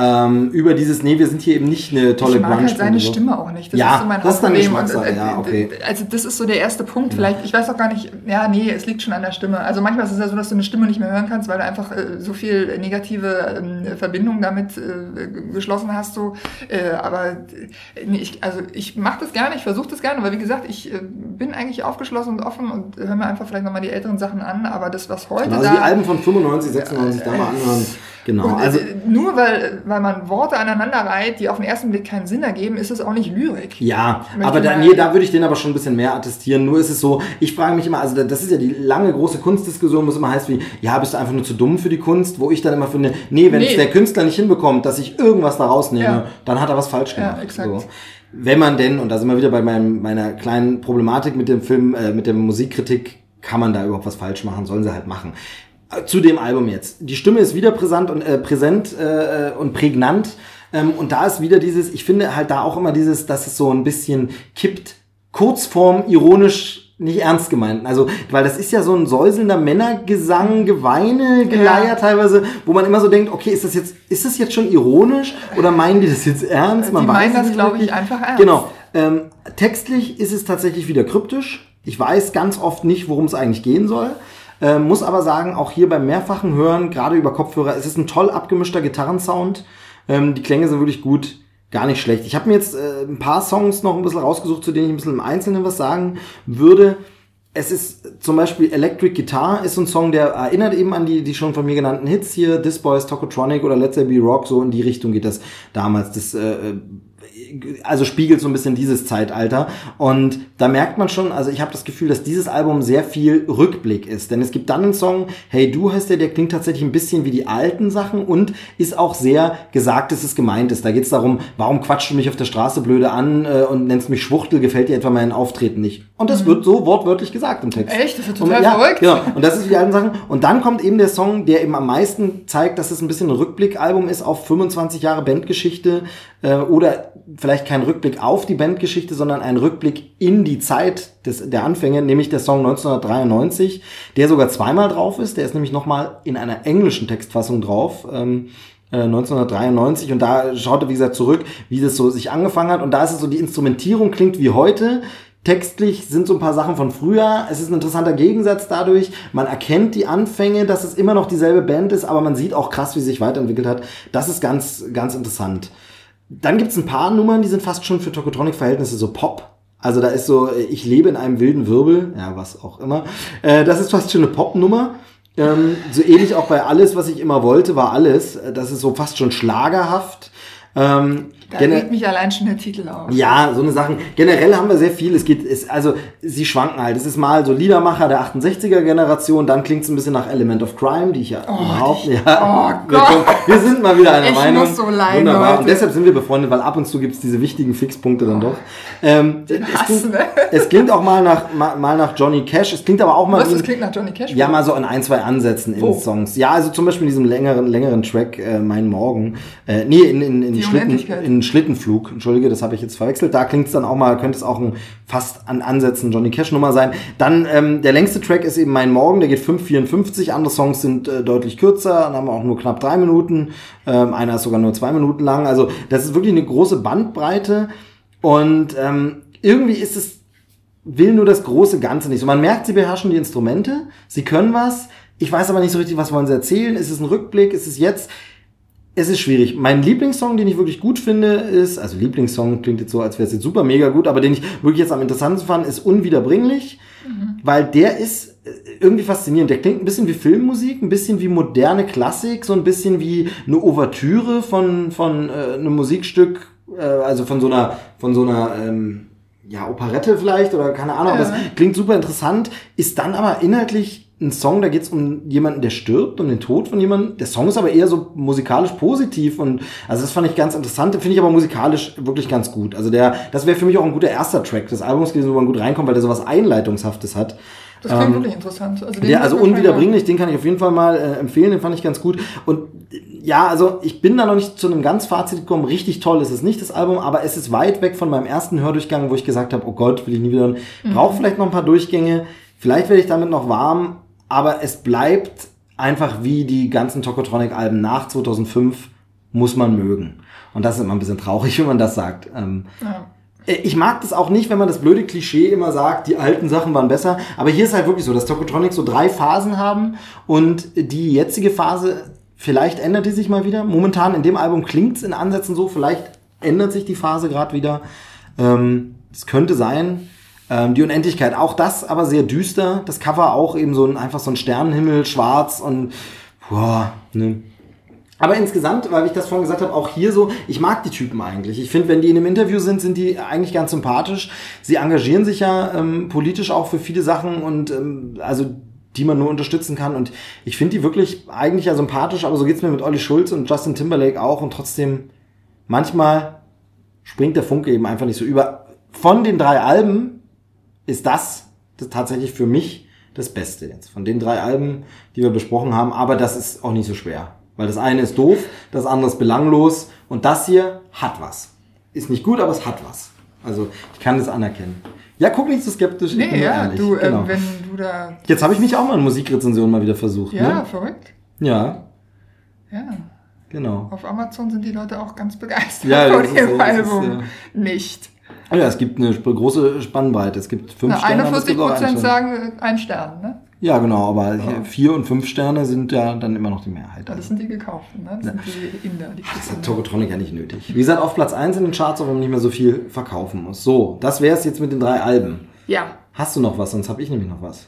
ähm, über dieses, nee, wir sind hier eben nicht eine tolle Ich mag halt seine so. Stimme auch nicht. Das ja, ist so mein das ist dann Geschmackssache, ja, okay. Also das ist so der erste Punkt. Vielleicht, ich weiß auch gar nicht, ja, nee, es liegt schon an der Stimme. Also manchmal ist es ja so, dass du eine Stimme nicht mehr hören kannst, weil du einfach äh, so viel negative äh, Verbindung damit äh, geschlossen hast. So. Äh, aber nee, ich, also ich mache das gerne, ich versuche das gerne, weil wie gesagt, ich äh, bin eigentlich aufgeschlossen und offen und höre mir einfach vielleicht nochmal die älteren Sachen an, aber das, was heute genau, also da... die Alben von 95, 96 da mal anhören. Genau. Und, also nur weil weil man Worte aneinander reiht, die auf den ersten Blick keinen Sinn ergeben, ist es auch nicht Lyrik. Ja, aber da, nee, da würde ich den aber schon ein bisschen mehr attestieren. Nur ist es so, ich frage mich immer, also da- das ist ja die lange große Kunstdiskussion, wo es immer heißt wie, ja, bist du einfach nur zu dumm für die Kunst, wo ich dann immer finde, nee, wenn Nee. es der Künstler nicht hinbekommt, dass ich irgendwas da rausnehme, Ja. dann hat er was falsch Ja, gemacht. exakt. So. Wenn man denn, und da sind wir wieder bei meinem, meiner kleinen Problematik mit dem Film, äh, mit der Musikkritik, kann man da überhaupt was falsch machen, sollen sie halt machen. Zu dem Album jetzt. Die Stimme ist wieder präsent und, äh, präsent äh, und prägnant. Ähm, und da ist wieder dieses, ich finde halt da auch immer dieses, dass es so ein bisschen kippt, Kurzform ironisch nicht ernst gemeint. Also, weil das ist ja so ein säuselnder Männergesang, Geweine, Geleier Ja. teilweise, wo man immer so denkt, okay, ist das jetzt, ist das jetzt schon ironisch oder meinen die das jetzt ernst? Die meinen das, glaube ich, einfach ernst. Genau. Ähm, textlich ist es tatsächlich wieder kryptisch. Ich weiß ganz oft nicht, worum es eigentlich gehen soll. Ähm, muss aber sagen, auch hier beim mehrfachen Hören, gerade über Kopfhörer, es ist ein toll abgemischter Gitarrensound. Ähm, die Klänge sind wirklich gut, gar nicht schlecht. Ich habe mir jetzt äh, ein paar Songs noch ein bisschen rausgesucht, zu denen ich ein bisschen im Einzelnen was sagen würde. Es ist zum Beispiel Electric Guitar ist ein Song, der erinnert eben an die, die schon von mir genannten Hits hier, This Boys, Tokotronic oder Let's Say Be Rock, so in die Richtung geht das damals. Das äh, also spiegelt so ein bisschen dieses Zeitalter. Und da merkt man schon, also ich habe das Gefühl, dass dieses Album sehr viel Rückblick ist. Denn es gibt dann einen Song, Hey Du heißt der, der klingt tatsächlich ein bisschen wie die alten Sachen und ist auch sehr gesagt, dass es gemeint ist. Da geht es darum, warum quatschst du mich auf der Straße blöde an äh, und nennst mich Schwuchtel, gefällt dir etwa mein Auftreten nicht. Und das wird so wortwörtlich gesagt im Text. Echt? Das ist ja Und, total ja, verrückt. Genau. Und das ist wie die alten Sachen. Und dann kommt eben der Song, der eben am meisten zeigt, dass es ein bisschen ein Rückblickalbum ist auf 25 Jahre Bandgeschichte äh, oder vielleicht kein Rückblick auf die Bandgeschichte, sondern ein Rückblick in die Zeit des, der Anfänge, nämlich der Song 1993, der sogar zweimal drauf ist. Der ist nämlich nochmal in einer englischen Textfassung drauf. Ähm, äh, 1993 und da schaut er, wie gesagt, zurück, wie das so sich angefangen hat und da ist es so, die Instrumentierung klingt wie heute, Textlich sind so ein paar Sachen von früher. Es ist ein interessanter Gegensatz dadurch. Man erkennt die Anfänge, dass es immer noch dieselbe Band ist, aber man sieht auch krass, wie sie sich weiterentwickelt hat. Das ist ganz, ganz interessant. Dann gibt's ein paar Nummern, die sind fast schon für Tokotronic-Verhältnisse so Pop. Also da ist so, äh, ich lebe in einem wilden Wirbel, ja, was auch immer. Äh, das ist fast schon eine Pop-Nummer. Ähm, so ähnlich auch bei Alles, was ich immer wollte, war alles. Äh, Das ist so fast schon schlagerhaft. Ähm, Da gene- regt mich allein schon der Titel auf. ja, so eine Sachen. Generell haben wir sehr viel. Es geht, es, also sie schwanken halt. Es ist mal so Liedermacher der 68er Generation, dann klingt es ein bisschen nach Element of Crime, die ich ja überhaupt die- ja. oh wir, Gott. wir sind mal wieder einer Ich Meinung. muss so leiden Wunderbar. heute. Und deshalb sind wir befreundet, weil ab und zu gibt's diese wichtigen Fixpunkte dann doch. Ähm, es, klingt, es klingt auch mal nach, mal, mal nach Johnny Cash. Es klingt aber auch mal Was, ein- klingt nach Johnny Cash? ja, mal so in ein, zwei Ansätzen in Wo? Songs. Ja, also zum Beispiel in diesem längeren, längeren Track, äh, Mein Morgen. Äh, nee, in, in, in, Die Schlitten, Unendlichkeit. Schlittenflug. Entschuldige, das habe ich jetzt verwechselt. Da klingt es dann auch mal, könnte es auch ein fast an Ansätzen Johnny Cash Nummer sein. Dann ähm, der längste Track ist eben Mein Morgen, der geht 5,54. Andere Songs sind äh, deutlich kürzer, dann haben wir auch nur knapp drei Minuten. Ähm, einer ist sogar nur zwei Minuten lang. Also das ist wirklich eine große Bandbreite. Und ähm, irgendwie ist es will nur das große Ganze nicht. So, man merkt, sie beherrschen die Instrumente, sie können was. Ich weiß aber nicht so richtig, was wollen sie erzählen. Ist es ein Rückblick? Ist es jetzt? Es ist schwierig. Mein Lieblingssong, den ich wirklich gut finde, ist, also Lieblingssong klingt jetzt so, als wäre es jetzt super mega gut, aber den ich wirklich jetzt am interessantesten fand, ist Unwiederbringlich, weil der ist äh, irgendwie faszinierend. Der klingt ein bisschen wie Filmmusik, ein bisschen wie moderne Klassik, so ein bisschen wie eine Ouvertüre von, von äh, einem Musikstück, äh, also von so einer, von so einer, ähm, ja, Operette vielleicht oder keine Ahnung, Ja. es klingt super interessant, ist dann aber inhaltlich ein Song, da geht es um jemanden, der stirbt, um den Tod von jemandem. Der Song ist aber eher so musikalisch positiv und also das fand ich ganz interessant, finde ich aber musikalisch wirklich ganz gut. Also der, das wäre für mich auch ein guter erster Track des Albums gewesen, wo man gut reinkommt, weil der sowas Einleitungshaftes hat. Das klingt wirklich interessant. Also den Der, also unwiederbringlich, den kann ich auf jeden Fall mal äh, empfehlen, den fand ich ganz gut. Und äh, ja, also ich bin da noch nicht zu einem ganz Fazit gekommen. Richtig toll ist es nicht, das Album, aber es ist weit weg von meinem ersten Hördurchgang, wo ich gesagt habe, oh Gott, will ich nie wieder hören. Brauche vielleicht noch ein paar Durchgänge. Vielleicht werde ich damit noch warm, aber es bleibt einfach wie die ganzen Tokotronic-Alben nach 2005 muss man mögen. Und das ist immer ein bisschen traurig, wenn man das sagt. Ähm, Ja. ich mag das auch nicht, wenn man das blöde Klischee immer sagt, die alten Sachen waren besser. Aber hier ist halt wirklich so, dass Tokotronic so drei Phasen haben und die jetzige Phase, vielleicht ändert die sich mal wieder. Momentan in dem Album klingt's in Ansätzen so, vielleicht ändert sich die Phase gerade wieder. Ähm, Es könnte sein. Ähm, die Unendlichkeit, auch das aber sehr düster. Das Cover auch eben so ein, einfach so ein Sternenhimmel, schwarz und boah, ne. Aber insgesamt, weil ich das vorhin gesagt habe, auch hier so, ich mag die Typen eigentlich. Ich finde, wenn die in einem Interview sind, sind die eigentlich ganz sympathisch. Sie engagieren sich ja ähm, politisch auch für viele Sachen und ähm, also die man nur unterstützen kann. Und ich finde die wirklich eigentlich ja sympathisch, aber so geht's mir mit Olli Schulz und Justin Timberlake auch. Und trotzdem, manchmal springt der Funke eben einfach nicht so über. Von den drei Alben ist das, das tatsächlich für mich das Beste jetzt. Von den drei Alben, die wir besprochen haben. Aber das ist auch nicht so schwer. Weil das eine ist doof, das andere ist belanglos und das hier hat was. Ist nicht gut, aber es hat was. Also ich kann das anerkennen. Ja, guck nicht so skeptisch. Nee, ja, ehrlich. du, äh, genau. wenn du da. Jetzt habe ich mich auch mal in Musikrezension mal wieder versucht. Ja, Ne? verrückt. Ja, Ja. genau. Auf Amazon sind die Leute auch ganz begeistert Ja, von dem Album. ja. Nicht. Oh ja, es gibt eine große Spannbreite. Es gibt fünf Na, Sterne. aber es 41 gibt auch einen Prozent sagen äh, ein Stern, ne? Ja, genau, aber hier vier und fünf Sterne sind ja dann immer noch die Mehrheit. Ja, das sind die gekauften, ne? Das sind die Inder, die Das Kissen. hat Tokotronic ja nicht nötig. Wie gesagt, auf Platz 1 in den Charts, aber nicht mehr so viel verkaufen muss. So, das wäre es jetzt mit den drei Alben. Ja. Hast du noch was? Sonst habe ich nämlich noch was.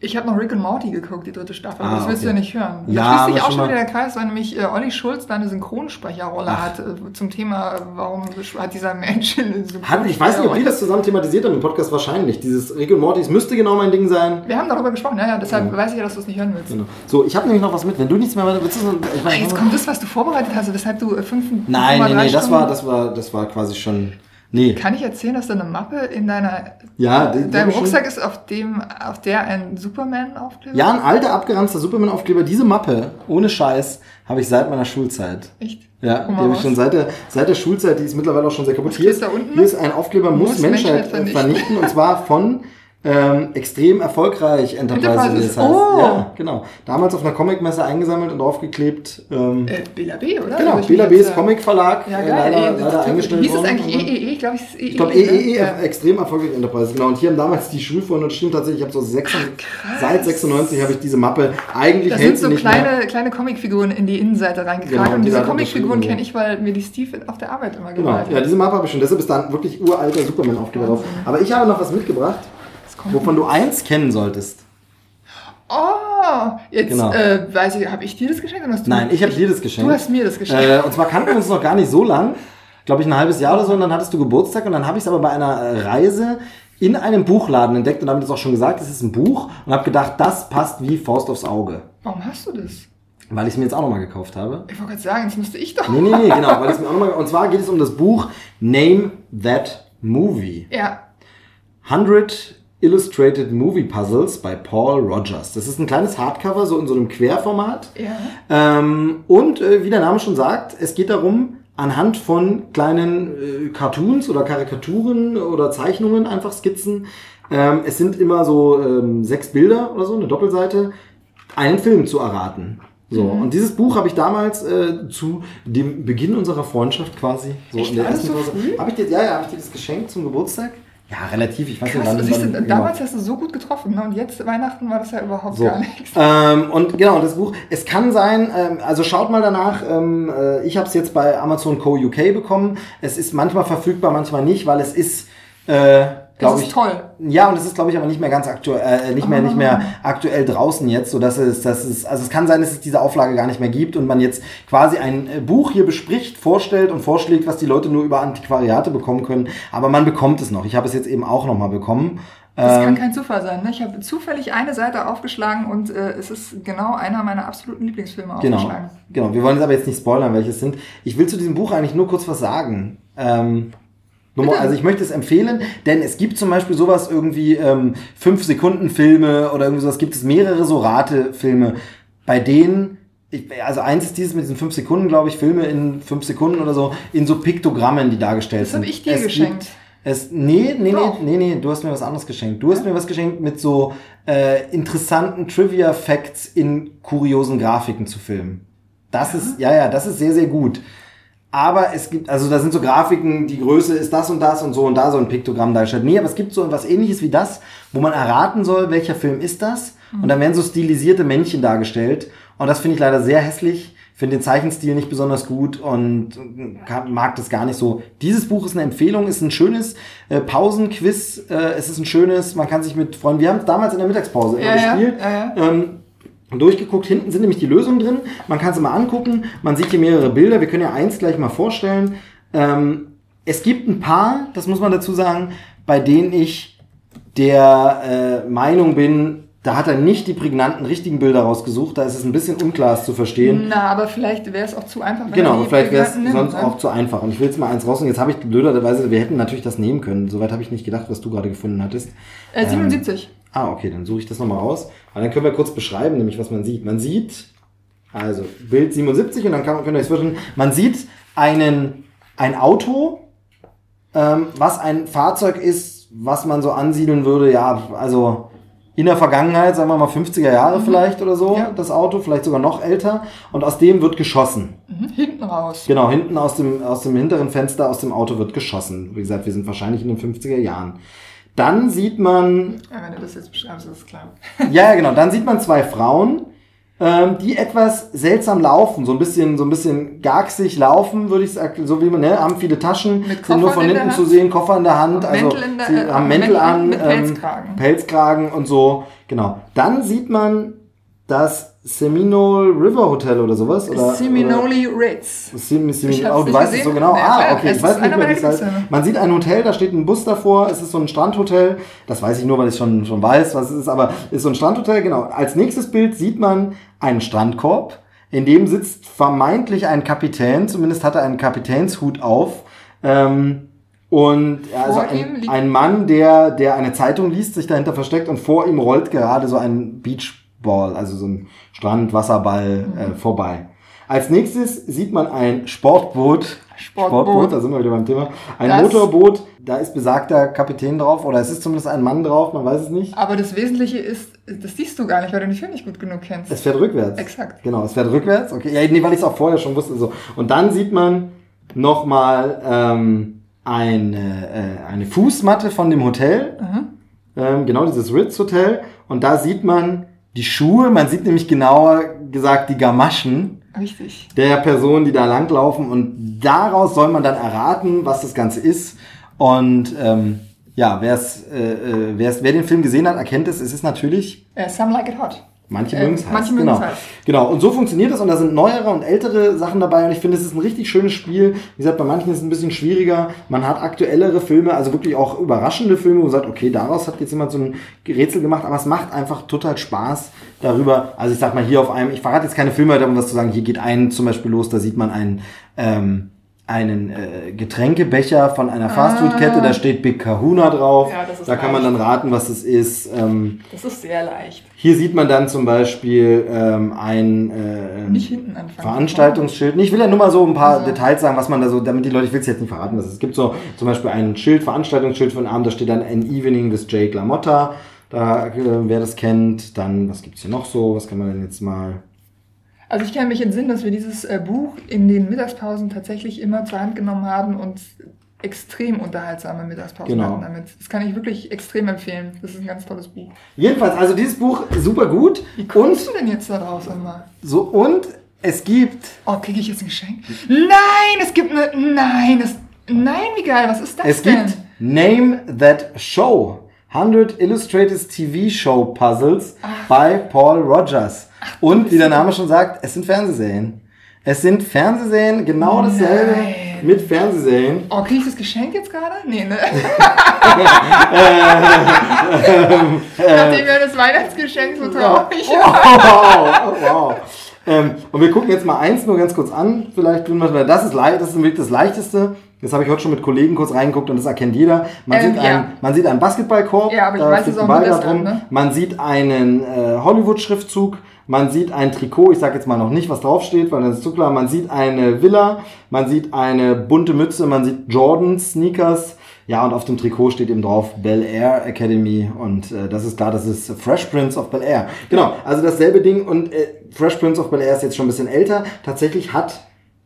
Ich habe noch Rick and Morty geguckt, die dritte Staffel. Ah, aber das willst okay. du ja nicht hören. Ja, da schließt sich auch schon wieder der Kreis, weil nämlich äh, Olli Schulz da eine Synchronsprecherrolle Ach. hat äh, zum Thema, warum hat dieser Mensch eine Hat, ich weiß nicht, ob wir das zusammen thematisiert haben im Podcast, wahrscheinlich. Dieses Rick und Morty, es müsste genau mein Ding sein. Wir haben darüber gesprochen, ja, ja, deshalb weiß ich ja, dass du es nicht hören willst. Genau. So, ich habe nämlich noch was mit. Wenn du nichts mehr willst, du ich Ach, meine, jetzt kommt das, was du vorbereitet hast, weshalb du äh, fünf, Nein, 5,3 nee, das war, das war, das war quasi schon. Nee. Kann ich erzählen, dass da eine Mappe in deiner Ja, in deinem schon- Rucksack ist, auf dem, auf der ein Superman-Aufkleber Ja, ein alter, abgeranzter Superman-Aufkleber. Diese Mappe, ohne Scheiß, habe ich seit meiner Schulzeit. Echt? Ja, die habe ich schon seit der, seit der Schulzeit, die ist mittlerweile auch schon sehr kaputt. Hier ist, da unten? hier ist ein Aufkleber, muss, Muss Menschheit, Menschheit vernichten. vernichten. Und zwar von ähm, extrem erfolgreich Enterprise, wie Enterprises. das heißt. Oh. Ja, genau. Damals auf einer Comicmesse eingesammelt und draufgeklebt. Ähm, Äh, Bela B, oder? genau, ich Bela B's jetzt, äh, Comic Verlag. Ja, äh, geil. leider, ey, leider das- eingestellt Hieß es worden. eigentlich EEE? Ich glaube, es ist EEE. ich glaube, ne? EEE, Ja. extrem erfolgreich Enterprise, genau. Und hier haben damals die Schulfreunde, und stimmt tatsächlich, ich habe so sechs, seit 96 habe ich diese Mappe. Eigentlich Da sind so nicht mehr. kleine, kleine Comicfiguren in die Innenseite reingekramt. Genau, und die diese Comicfiguren kenne ich, weil mir die Steve auf der Arbeit immer Genau, gemalt ja, hat. diese Mappe habe ich schon. Deshalb ist da ein wirklich uralter Superman-Aufkleber drauf. Aber ich habe noch was mitgebracht, kommt- wovon du eins kennen solltest. Oh, jetzt Genau. äh, weiß ich, habe ich dir das geschenkt oder hast du Nein, ich habe dir das geschenkt. Du hast mir das geschenkt. Äh, und zwar kannten wir uns noch gar nicht so lang, glaube ich ein halbes Jahr oder so, und dann hattest du Geburtstag und dann habe ich es aber bei einer äh, Reise in einem Buchladen entdeckt und habe das auch schon gesagt, es ist ein Buch und habe gedacht, das passt wie Faust aufs Auge, Warum hast du das? weil ich es mir jetzt auch nochmal gekauft habe. Ich wollte gerade sagen, jetzt müsste ich doch. Nee, nee, nee, genau, weil mir auch nochmal, und zwar geht es um das Buch Name That Movie. Ja, 100 Illustrated Movie Puzzles bei Paul Rogers. Das ist ein kleines Hardcover, so in so einem Querformat. ja. Ähm, und äh, wie der Name schon sagt, es geht darum, anhand von kleinen äh, Cartoons oder Karikaturen oder Zeichnungen, einfach Skizzen, ähm, es sind immer so ähm, sechs Bilder oder so, eine Doppelseite, einen Film zu erraten. So, Mhm. und dieses Buch habe ich damals äh, zu dem Beginn unserer Freundschaft quasi, so Echt? in der ersten so Phase. Habe ich dir, ja, ja, habe ich dir das geschenkt zum Geburtstag? Ja, relativ, ich weiß nicht, Krass, wann. siehst du, wann- damals hast du so gut getroffen, ne? Und jetzt Weihnachten war das ja überhaupt so. gar nichts. Ähm, und genau, das Buch, es kann sein, ähm, also schaut mal danach, ähm, äh, ich habe es jetzt bei Amazon Co. UK bekommen. Es ist manchmal verfügbar, manchmal nicht, weil es ist, äh, glaube ich. toll. Ja, und es ist, glaube ich, aber nicht mehr ganz aktuell, äh, nicht mehr, nicht mehr aktuell draußen jetzt, so dass es, dass es, also es kann sein, dass es diese Auflage gar nicht mehr gibt und man jetzt quasi ein äh, Buch hier bespricht, vorstellt und vorschlägt, was die Leute nur über Antiquariate bekommen können. Aber man bekommt es noch. Ich habe es jetzt eben auch noch mal bekommen. Das Ähm, kann kein Zufall sein. Ne? Ich habe zufällig eine Seite aufgeschlagen und äh, es ist genau einer meiner absoluten Lieblingsfilme Genau, aufgeschlagen. genau. Wir wollen jetzt aber jetzt nicht spoilern, welche es sind. Ich will zu diesem Buch eigentlich nur kurz was sagen. Ähm, Bitte. also ich möchte es empfehlen, denn es gibt zum Beispiel sowas irgendwie ähm, 5-Sekunden-Filme oder irgendwie sowas, gibt es mehrere so Rate-Filme, bei denen, ich, also eins ist dieses mit diesen 5 Sekunden, glaube ich, Filme in 5 Sekunden oder so, in so Piktogrammen, die dargestellt Das sind. hab ich dir es geschenkt. Gibt, es, nee, nee, nee, Doch. nee, nee, du hast mir was anderes geschenkt. Du hast mir was geschenkt mit so äh, interessanten Trivia-Facts in kuriosen Grafiken zu filmen. Das ist, ja, ja, das ist sehr, sehr gut. Aber es gibt, also da sind so Grafiken, die Größe ist das und das und so und da so ein Piktogramm dargestellt. Nee, aber es gibt so etwas ähnliches wie das, wo man erraten soll, welcher Film ist das. Und dann werden so stilisierte Männchen dargestellt. Und das finde ich leider sehr hässlich. Finde den Zeichenstil nicht besonders gut und mag das gar nicht so. Dieses Buch ist eine Empfehlung, ist ein schönes äh, Pausenquiz. Äh, es ist ein schönes, man kann sich mit Freunden, wir haben es damals in der Mittagspause ja, gespielt. ja, ja. Ähm, durchgeguckt. Hinten sind nämlich die Lösungen drin. Man kann sie mal angucken. Man sieht hier mehrere Bilder. Wir können ja eins gleich mal vorstellen. Ähm, es gibt ein paar, das muss man dazu sagen, bei denen ich der äh, Meinung bin, da hat er nicht die prägnanten richtigen Bilder rausgesucht. Da ist es ein bisschen unklar, es zu verstehen. Na, aber vielleicht wäre es auch zu einfach. Wenn Genau, vielleicht wäre es sonst ne? auch zu einfach. Und ich will jetzt mal eins rausnehmen. Jetzt habe ich blöderweise, wir hätten natürlich das nehmen können. Soweit habe ich nicht gedacht, was du gerade gefunden hattest. Äh, 77. Ah, okay, dann suche ich das nochmal raus. Und dann können wir kurz beschreiben, nämlich was man sieht. Man sieht, also Bild 77 und dann kann, könnt ihr euch vorstellen, man sieht einen, ein Auto, ähm, was ein Fahrzeug ist, was man so ansiedeln würde, ja, also in der Vergangenheit, sagen wir mal 50er Jahre vielleicht oder so, Ja. das Auto, vielleicht sogar noch älter. Und aus dem wird geschossen. Mhm. Hinten raus. Genau, hinten aus dem, aus dem hinteren Fenster aus dem Auto wird geschossen. Wie gesagt, wir sind wahrscheinlich in den 50er Jahren. Dann sieht man Ja, wenn du das jetzt beschreibst, ist klar. ja, genau. Dann sieht man zwei Frauen, ähm, die etwas seltsam laufen, so ein bisschen, so ein bisschen gagsig laufen, würde ich sagen, so wie man, ne, haben viele Taschen, sind nur von hinten zu sehen, Koffer in der Hand, also der- sie äh, haben Mäntel Mäntel an, ähm, Pelzkragen. Pelzkragen und so, genau. Dann sieht man das Seminole River Hotel oder sowas, oder? Seminole Ritz. Ich hab's oh, du nicht weißt es so genau. Nee, ah, klar. okay. Ich weiß nicht mehr, wie es heißt. Man sieht ein Hotel, da steht ein Bus davor. Es ist so ein Strandhotel. Das weiß ich nur, weil ich schon, schon weiß, was es ist. Aber es ist so ein Strandhotel, genau. Als nächstes Bild sieht man einen Strandkorb. In dem sitzt vermeintlich ein Kapitän. Zumindest hat er einen Kapitänshut auf. Ähm, und ja, also ein, ein Mann, der, der eine Zeitung liest, sich dahinter versteckt und vor ihm rollt gerade so ein Beachball, also so ein Strandwasserball äh, vorbei. Als nächstes sieht man ein Sportboot. Sportboot. da sind wir wieder beim Thema. Ein Das- Motorboot, da ist besagter Kapitän drauf oder es ist zumindest ein Mann drauf, man weiß es nicht. Aber das Wesentliche ist, das siehst du gar nicht, weil du den Film nicht gut genug kennst. Es fährt rückwärts. Exakt. Genau, es fährt rückwärts. Okay, ja, nee, weil ich es auch vorher schon wusste. So. Und dann sieht man nochmal ähm, eine, äh, eine Fußmatte von dem Hotel. Mhm. Ähm, genau, dieses Ritz Hotel. Und da sieht man die Schuhe. Man sieht nämlich genauer gesagt die Gamaschen Richtig. der Personen, die da langlaufen. Und daraus soll man dann erraten, was das Ganze ist. Und ähm, ja, wer's, äh, äh, wer's, wer den Film gesehen hat, erkennt es. Es ist natürlich Äh, Some Like It Hot. Manche Äh, mögen es heiß. manche mögen genau. es heiß. Genau. Und so funktioniert das und da sind neuere und ältere Sachen dabei und ich finde, es ist ein richtig schönes Spiel. Wie gesagt, bei manchen ist es ein bisschen schwieriger. Man hat aktuellere Filme, also wirklich auch überraschende Filme, wo man sagt, okay, daraus hat jetzt jemand so ein Rätsel gemacht, aber es macht einfach total Spaß darüber. Also ich sag mal hier auf einem, ich verrate jetzt keine Filme, um was zu sagen, hier geht ein zum Beispiel los, da sieht man einen, ähm, einen äh, Getränkebecher von einer Fastfood-Kette, da steht Big Kahuna drauf. Ah. Ja, das ist da kann man leicht. dann raten, was es ist. Ähm, Das ist sehr leicht. hier sieht man dann zum Beispiel ähm, ein äh, anfangen. Veranstaltungsschild. Ich will ja nur mal so ein paar Also. Details sagen, was man da so, damit die Leute, ich will es jetzt nicht verraten, was es gibt so zum Beispiel ein Schild, Veranstaltungsschild den Abend, da steht dann An Evening with Jake LaMotta. Da, äh, wer das kennt, dann, was gibt's hier noch so? Was kann man denn jetzt mal? Also ich kann mich entsinnen, dass wir dieses äh, Buch in den Mittagspausen tatsächlich immer zur Hand genommen haben und extrem unterhaltsame Mittagspausen Genau. hatten damit. Das kann ich wirklich extrem empfehlen. Das ist ein ganz tolles Buch. Jedenfalls, also dieses Buch super gut. Wie Und kommst du denn jetzt da raus immer? so, und es gibt Oh, kriege ich jetzt ein Geschenk? Nein, es gibt eine. Nein, es, nein, wie geil, was ist das Es denn? gibt Name That Show. 100 Illustrated TV Show Puzzles by Paul Rogers. Und wie der Name schon sagt, es sind Fernsehserien. Es sind Fernsehserien, genau dasselbe Nein. mit Fernsehserien. Oh, kriege ich das Geschenk jetzt gerade? Nee, ne? Nachdem wir das Weihnachtsgeschenk so traurig Wow, wow. Ähm, und wir gucken jetzt mal eins nur ganz kurz an. Vielleicht tun wir das ist das ist wirklich das leichteste. Das habe ich heute schon mit Kollegen kurz reingeguckt und das erkennt jeder. Man, Ähm, sieht, ja. einen, man sieht einen Basketballkorb. Ja, aber ich da weiß fliegt ein Ball da deshalb, ne? Man sieht einen äh, Hollywood-Schriftzug. Man sieht ein Trikot, ich sage jetzt mal noch nicht, was draufsteht, weil das ist zu klar. Man sieht eine Villa, man sieht eine bunte Mütze, man sieht Jordan-Sneakers. Ja, und auf dem Trikot steht eben drauf Bel Air Academy und äh, das ist klar, das ist Fresh Prince of Bel Air. Genau, also dasselbe Ding und äh, Fresh Prince of Bel Air ist jetzt schon ein bisschen älter. Tatsächlich hat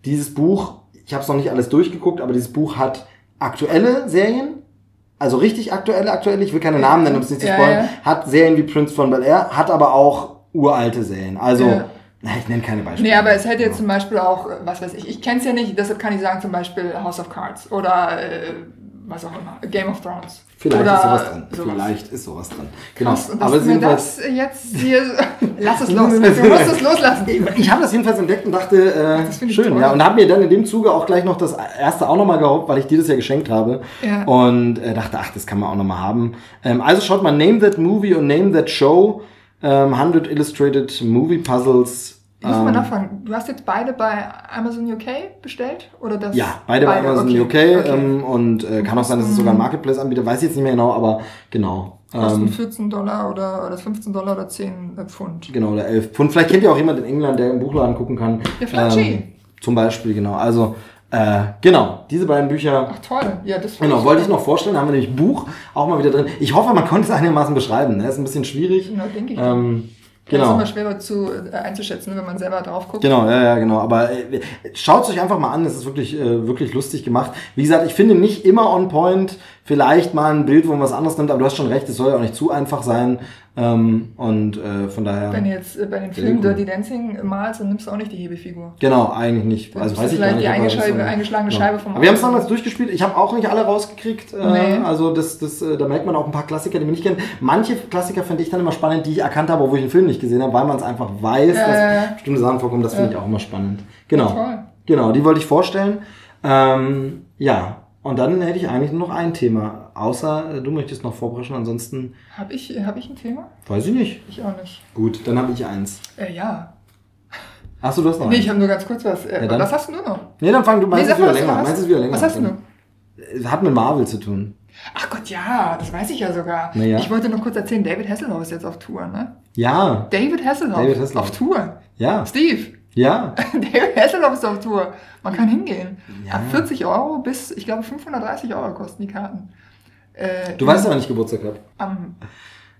dieses Buch, ich habe es noch nicht alles durchgeguckt, aber dieses Buch hat aktuelle Serien, also richtig aktuelle, aktuelle, ich will keine Namen nennen, um es nicht zu spoilern, hat Serien wie Prince von Bel Air, hat aber auch uralte Serien. Also, Ja. na, ich nenne keine Beispiele. Nee, aber es hätte jetzt zum Beispiel auch, äh, was weiß ich, ich kenne es ja nicht, deshalb kann ich sagen zum Beispiel House of Cards oder äh, was auch immer, Game of Thrones. Vielleicht Oder ist sowas drin. sowas. Vielleicht ist sowas drin. Genau. Krass, Aber mir das jetzt hier... Lass es los. Du musst es loslassen. Ich habe das jedenfalls entdeckt und dachte, äh, ich schön, toll. ja. Und habe mir dann in dem Zuge auch gleich noch das erste auch nochmal gehabt, weil ich dir das ja geschenkt habe. Ja. Und äh, dachte, ach, das kann man auch nochmal haben. Ähm, also schaut mal Name That Movie und Name That Show. Ähm, 100 Illustrated Movie Puzzles. Ich muss mal Ähm, nachfragen, du hast jetzt beide bei Amazon UK bestellt? Oder das? Ja, beide, bei Amazon okay. UK. okay. Ähm, und äh, kann auch sein, dass es sogar ein Marketplace-Anbieter, weiß ich jetzt nicht mehr genau, aber genau. Kosten Ähm, 14 Dollar oder, oder 15 Dollar oder 10 Pfund. Genau, oder 11 Pfund. Vielleicht kennt ihr auch jemand in England, der im Buchladen gucken kann. Ja, Flatschi. zum Beispiel, genau. Also, äh, genau, diese beiden Bücher. Ach toll, ja, das Genau, wollte ich noch vorstellen, da haben wir nämlich Buch auch mal wieder drin. Ich hoffe, man konnte es einigermaßen beschreiben. Ne? Ist ein bisschen schwierig. Genau, denke ich. Ähm, Das ist genau. immer schwerer zu, äh, einzuschätzen, wenn man selber drauf guckt. Genau, ja, ja, genau. Aber äh, schaut es euch einfach mal an. Es ist wirklich, äh, wirklich lustig gemacht. Wie gesagt, ich finde nicht immer on point. Vielleicht mal ein Bild, wo man was anderes nimmt. Aber du hast schon recht, es soll ja auch nicht zu einfach sein. Ähm, und äh, von daher. Wenn du jetzt äh, bei den Sehr Filmen cool. Dirty Dancing malst, dann nimmst du auch nicht die Hebefigur. Genau, eigentlich nicht. Dann Also weiß ich vielleicht gar nicht. die das ist, eingeschlagene ja. Scheibe vom Aber wir haben es damals durchgespielt. Ich habe auch nicht alle rausgekriegt. Äh, Nee. Also das, das, äh, da merkt man auch ein paar Klassiker, die man nicht kennt. Manche Klassiker finde ich dann immer spannend, die ich erkannt habe, wo ich den Film nicht gesehen habe, weil man es einfach weiß, dass ja. bestimmte Sachen vorkommen. Das finde ich auch immer spannend. Genau. Toll. Genau, die wollte ich vorstellen. Ähm, ja, und dann hätte ich eigentlich nur noch ein Thema. Außer äh, du möchtest noch vorbrechen, ansonsten Habe ich, hab ich ein Thema? weiß ich nicht. Ich auch nicht. Gut, dann habe ich eins. Äh, ja. Achso, du hast noch Nee, eins. ich habe nur ganz kurz was. Äh, Ja, dann. was hast du noch? Nee, dann fang du meinst Nee, es wieder länger. Meinst es wieder länger. Was hast du noch? Hat mit Marvel zu tun. Ach Gott, ja, das weiß ich ja sogar. Na ja. Ich wollte noch kurz erzählen, David Hasselhoff ist jetzt auf Tour, ne? Ja, David Hasselhoff, David Hasselhoff. auf Tour. ja, Steve, ja. David Hasselhoff ist auf Tour. Man kann hingehen. Ja. Ab 40 Euro bis, ich glaube, 530 Euro kosten die Karten. Äh, Du weißt ja, wann ich Geburtstag habe. am,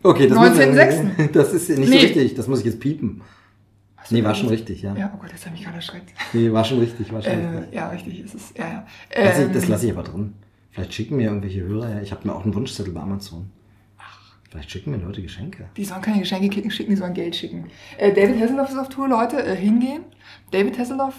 Okay, das muss- 19.06.. Das ist nicht Nee. so richtig. Das muss ich jetzt piepen. Nee, war schon richtig, ja. Ja, oh Gott, jetzt habe ich gerade erschreckt. Nee, war schon richtig, war schon richtig. Äh, ja, richtig ist es. Ja, ja. Ähm, das lasse ich aber drin. Vielleicht schicken mir irgendwelche Hörer, ja. Ich habe mir auch einen Wunschzettel bei Amazon. Vielleicht schicken mir Leute Geschenke. Die sollen keine Geschenke schicken, die sollen Geld schicken. Äh, David Hasselhoff ist auf Tour, Leute. Äh, hingehen. David Hasselhoff.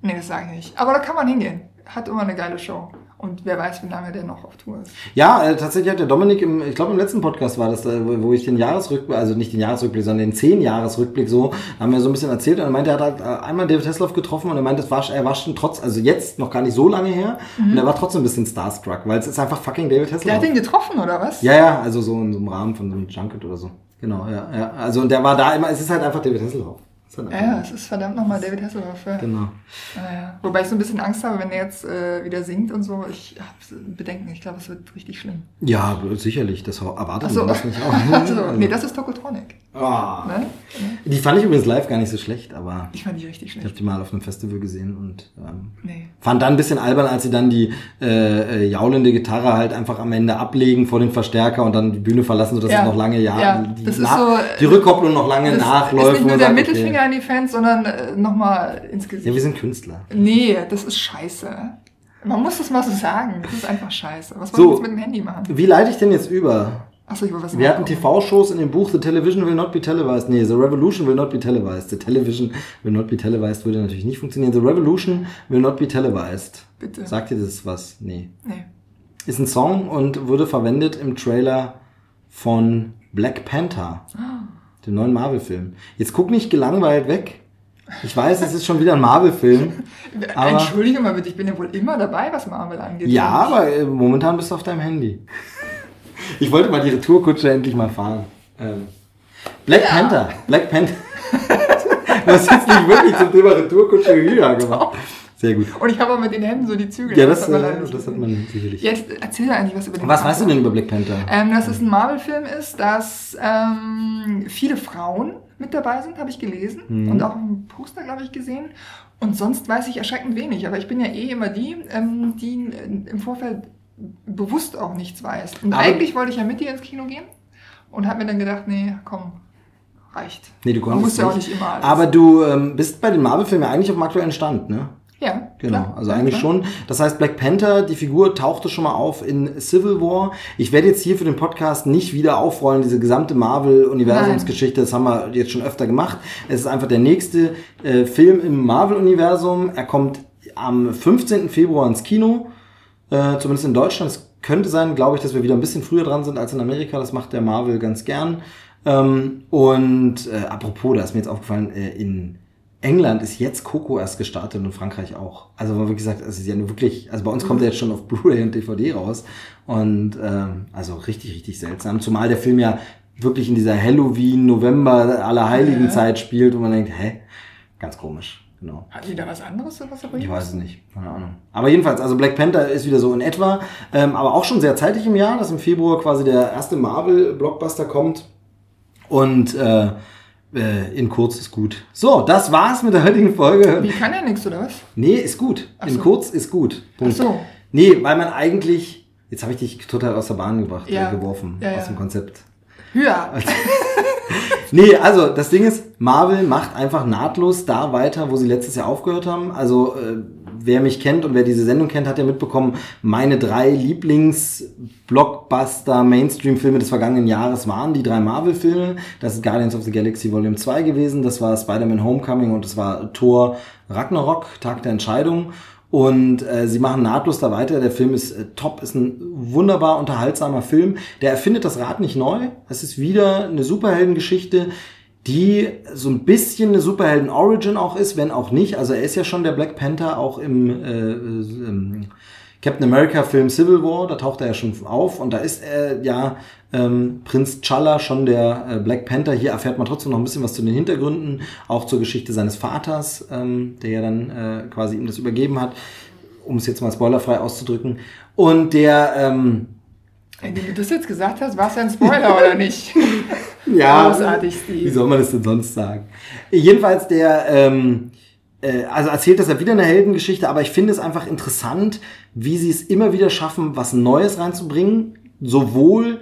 Nee, das sage ich nicht. Aber da kann man hingehen. Hat immer eine geile Show. Und wer weiß, wie lange der noch auf Tour ist. Ja, äh, tatsächlich hat der Dominik im, ich glaube im letzten Podcast war das, äh, wo ich den Jahresrückblick, also nicht den Jahresrückblick, sondern den zehn Jahresrückblick so, haben wir so ein bisschen erzählt und er meinte, er hat halt einmal David Hasselhoff getroffen und er meinte, war, er war schon trotz, also jetzt noch gar nicht so lange her und er war trotzdem ein bisschen starstruck, weil es ist einfach fucking David Der hat Hasselhoff. den getroffen, oder was? Ja, ja, also so in so einem Rahmen von so einem Junket oder so. Genau, ja, ja. Also und der war da immer, es ist halt einfach David Hasselhoff. Ja, es ist verdammt nochmal David Hasselhoff. Ja. Genau. Naja. Wobei ich so ein bisschen Angst habe, wenn er jetzt äh, wieder singt und so. Ich habe Bedenken. Ich glaube, es wird richtig schlimm. Ja, sicherlich, das erwartet Achso, man das nicht auch. also, nee, das ist Tokotronic. Ah. Ne? Die fand ich übrigens live gar nicht so schlecht, aber Ich fand die richtig ich habe schlecht. die mal auf einem Festival gesehen und ähm, Nee. fand dann ein bisschen albern, als sie dann die äh, äh, jaulende Gitarre halt einfach am Ende ablegen vor den Verstärker und dann die Bühne verlassen, sodass Ja. es noch lange ja, Ja, die, so, die Rückkopplung noch lange Das nachläuft. ist nicht nur der sagt, Mittelfinger Okay. an die Fans, sondern äh, nochmal ins Gesicht. Ja, wir sind Künstler. Nee, das ist scheiße. Man muss das mal so sagen. Das ist einfach scheiße. Was So. wollen wir jetzt mit dem Handy machen? Wie leite ich denn jetzt über? Achso, ich wollte was Wir hatten. TV-Shows in dem Buch The Television Will Not Be Televised. Nee, The Revolution Will Not Be Televised. The Television Will Not Be Televised würde natürlich nicht funktionieren. The Revolution Will Not Be Televised. Bitte. Sagt ihr das was? Nee. Nee. Ist ein Song und wurde verwendet im Trailer von Black Panther, dem neuen Marvel-Film. Jetzt guck nicht gelangweilt weg. Ich weiß, es ist schon wieder ein Marvel-Film. Entschuldige mal bitte, ich bin ja wohl immer dabei, was Marvel angeht. Ja, aber äh, momentan bist du auf deinem Handy. Ich wollte mal die Retourkutsche endlich mal fahren. Ähm, Black Ja. Panther. Black Panther. du hast jetzt nicht wirklich zum Thema Retourkutsche wieder gemacht. Sehr gut. Und ich habe auch mit den Händen so die Zügel. Ja, das, hat man äh, das hat man sicherlich. Jetzt erzähl eigentlich was über den Was Film. weißt du denn über Black Panther? Ähm, dass es ein Marvel-Film ist, dass ähm, viele Frauen mit dabei sind, habe ich gelesen. Mhm. Und auch ein Poster, glaube ich, gesehen. Und sonst weiß ich erschreckend wenig. Aber ich bin ja eh immer die, ähm, die äh, im Vorfeld bewusst auch nichts weiß. Und Aber- eigentlich wollte ich ja mit dir ins Kino gehen und habe mir dann gedacht, nee, komm, reicht. Nee, du Man konntest muss ja auch nicht immer alles. Aber du ähm, bist bei den Marvel-Filmen ja eigentlich auf dem aktuellen Stand, ne? ja, Genau, klar. also eigentlich klar. schon. Das heißt, Black Panther, die Figur tauchte schon mal auf in Civil War. Ich werde jetzt hier für den Podcast nicht wieder aufrollen, diese gesamte Marvel-Universumsgeschichte. Das haben wir jetzt schon öfter gemacht. Es ist einfach der nächste äh, Film im Marvel-Universum. Er kommt am 15. Februar ins Kino, äh, zumindest in Deutschland. Es könnte sein, glaube ich, dass wir wieder ein bisschen früher dran sind als in Amerika. Das macht der Marvel ganz gern. Ähm, und äh, apropos, da ist mir jetzt aufgefallen, äh, in England ist jetzt Coco erst gestartet und Frankreich auch. Also wie gesagt, es ist ja nur wirklich, also bei uns kommt er jetzt schon auf Blu-ray und DVD raus. Und ähm, also richtig, richtig seltsam. Zumal der Film ja wirklich in dieser Halloween, November, Allerheiligen Zeit spielt und man denkt, hä? Ganz komisch. Genau. Hat die da was anderes, was er Ich weiß es nicht, keine Ahnung. Aber jedenfalls, also Black Panther ist wieder so in etwa, ähm, aber auch schon sehr zeitig im Jahr, dass im Februar quasi der erste Marvel-Blockbuster kommt. Und äh, äh, in kurz ist gut. So, das war's mit der heutigen Folge. Wie kann er nichts, oder was? Nee, ist gut. Ach in so. kurz ist gut. Punkt. Ach so. Nee, weil man eigentlich. Jetzt habe ich dich total aus der Bahn gebracht, Ja. äh, geworfen, Ja, aus ja. dem Konzept. Höher. Nee, also das Ding ist, Marvel macht einfach nahtlos da weiter, wo sie letztes Jahr aufgehört haben. Also äh, wer mich kennt und wer diese Sendung kennt, hat ja mitbekommen, meine drei Lieblings-Blockbuster-Mainstream-Filme des vergangenen Jahres waren die drei Marvel-Filme. Das ist Guardians of the Galaxy Volume 2 gewesen, das war Spider-Man Homecoming und das war Thor Ragnarok, Tag der Entscheidung. Und äh, sie machen nahtlos da weiter. Der Film ist äh, top, ist ein wunderbar unterhaltsamer Film. Der erfindet das Rad nicht neu. Es ist wieder eine Superheldengeschichte, die so ein bisschen eine Superhelden-Origin auch ist, wenn auch nicht. Also er ist ja schon der Black Panther auch im äh, ähm, Captain America-Film Civil War, da taucht er ja schon auf und da ist er ja ähm, Prinz T'Challa schon der äh, Black Panther. Hier erfährt man trotzdem noch ein bisschen was zu den Hintergründen, auch zur Geschichte seines Vaters, ähm, der ja dann äh, quasi ihm das übergeben hat, um es jetzt mal spoilerfrei auszudrücken. Und der ähm, Wenn du das jetzt gesagt hast, war es ja ein Spoiler, oder nicht? Ja, Großartig, Steve. Wie soll man das denn sonst sagen? Jedenfalls der, ähm, äh, also erzählt das ja wieder eine Heldengeschichte, aber ich finde es einfach interessant, wie sie es immer wieder schaffen, was Neues reinzubringen, sowohl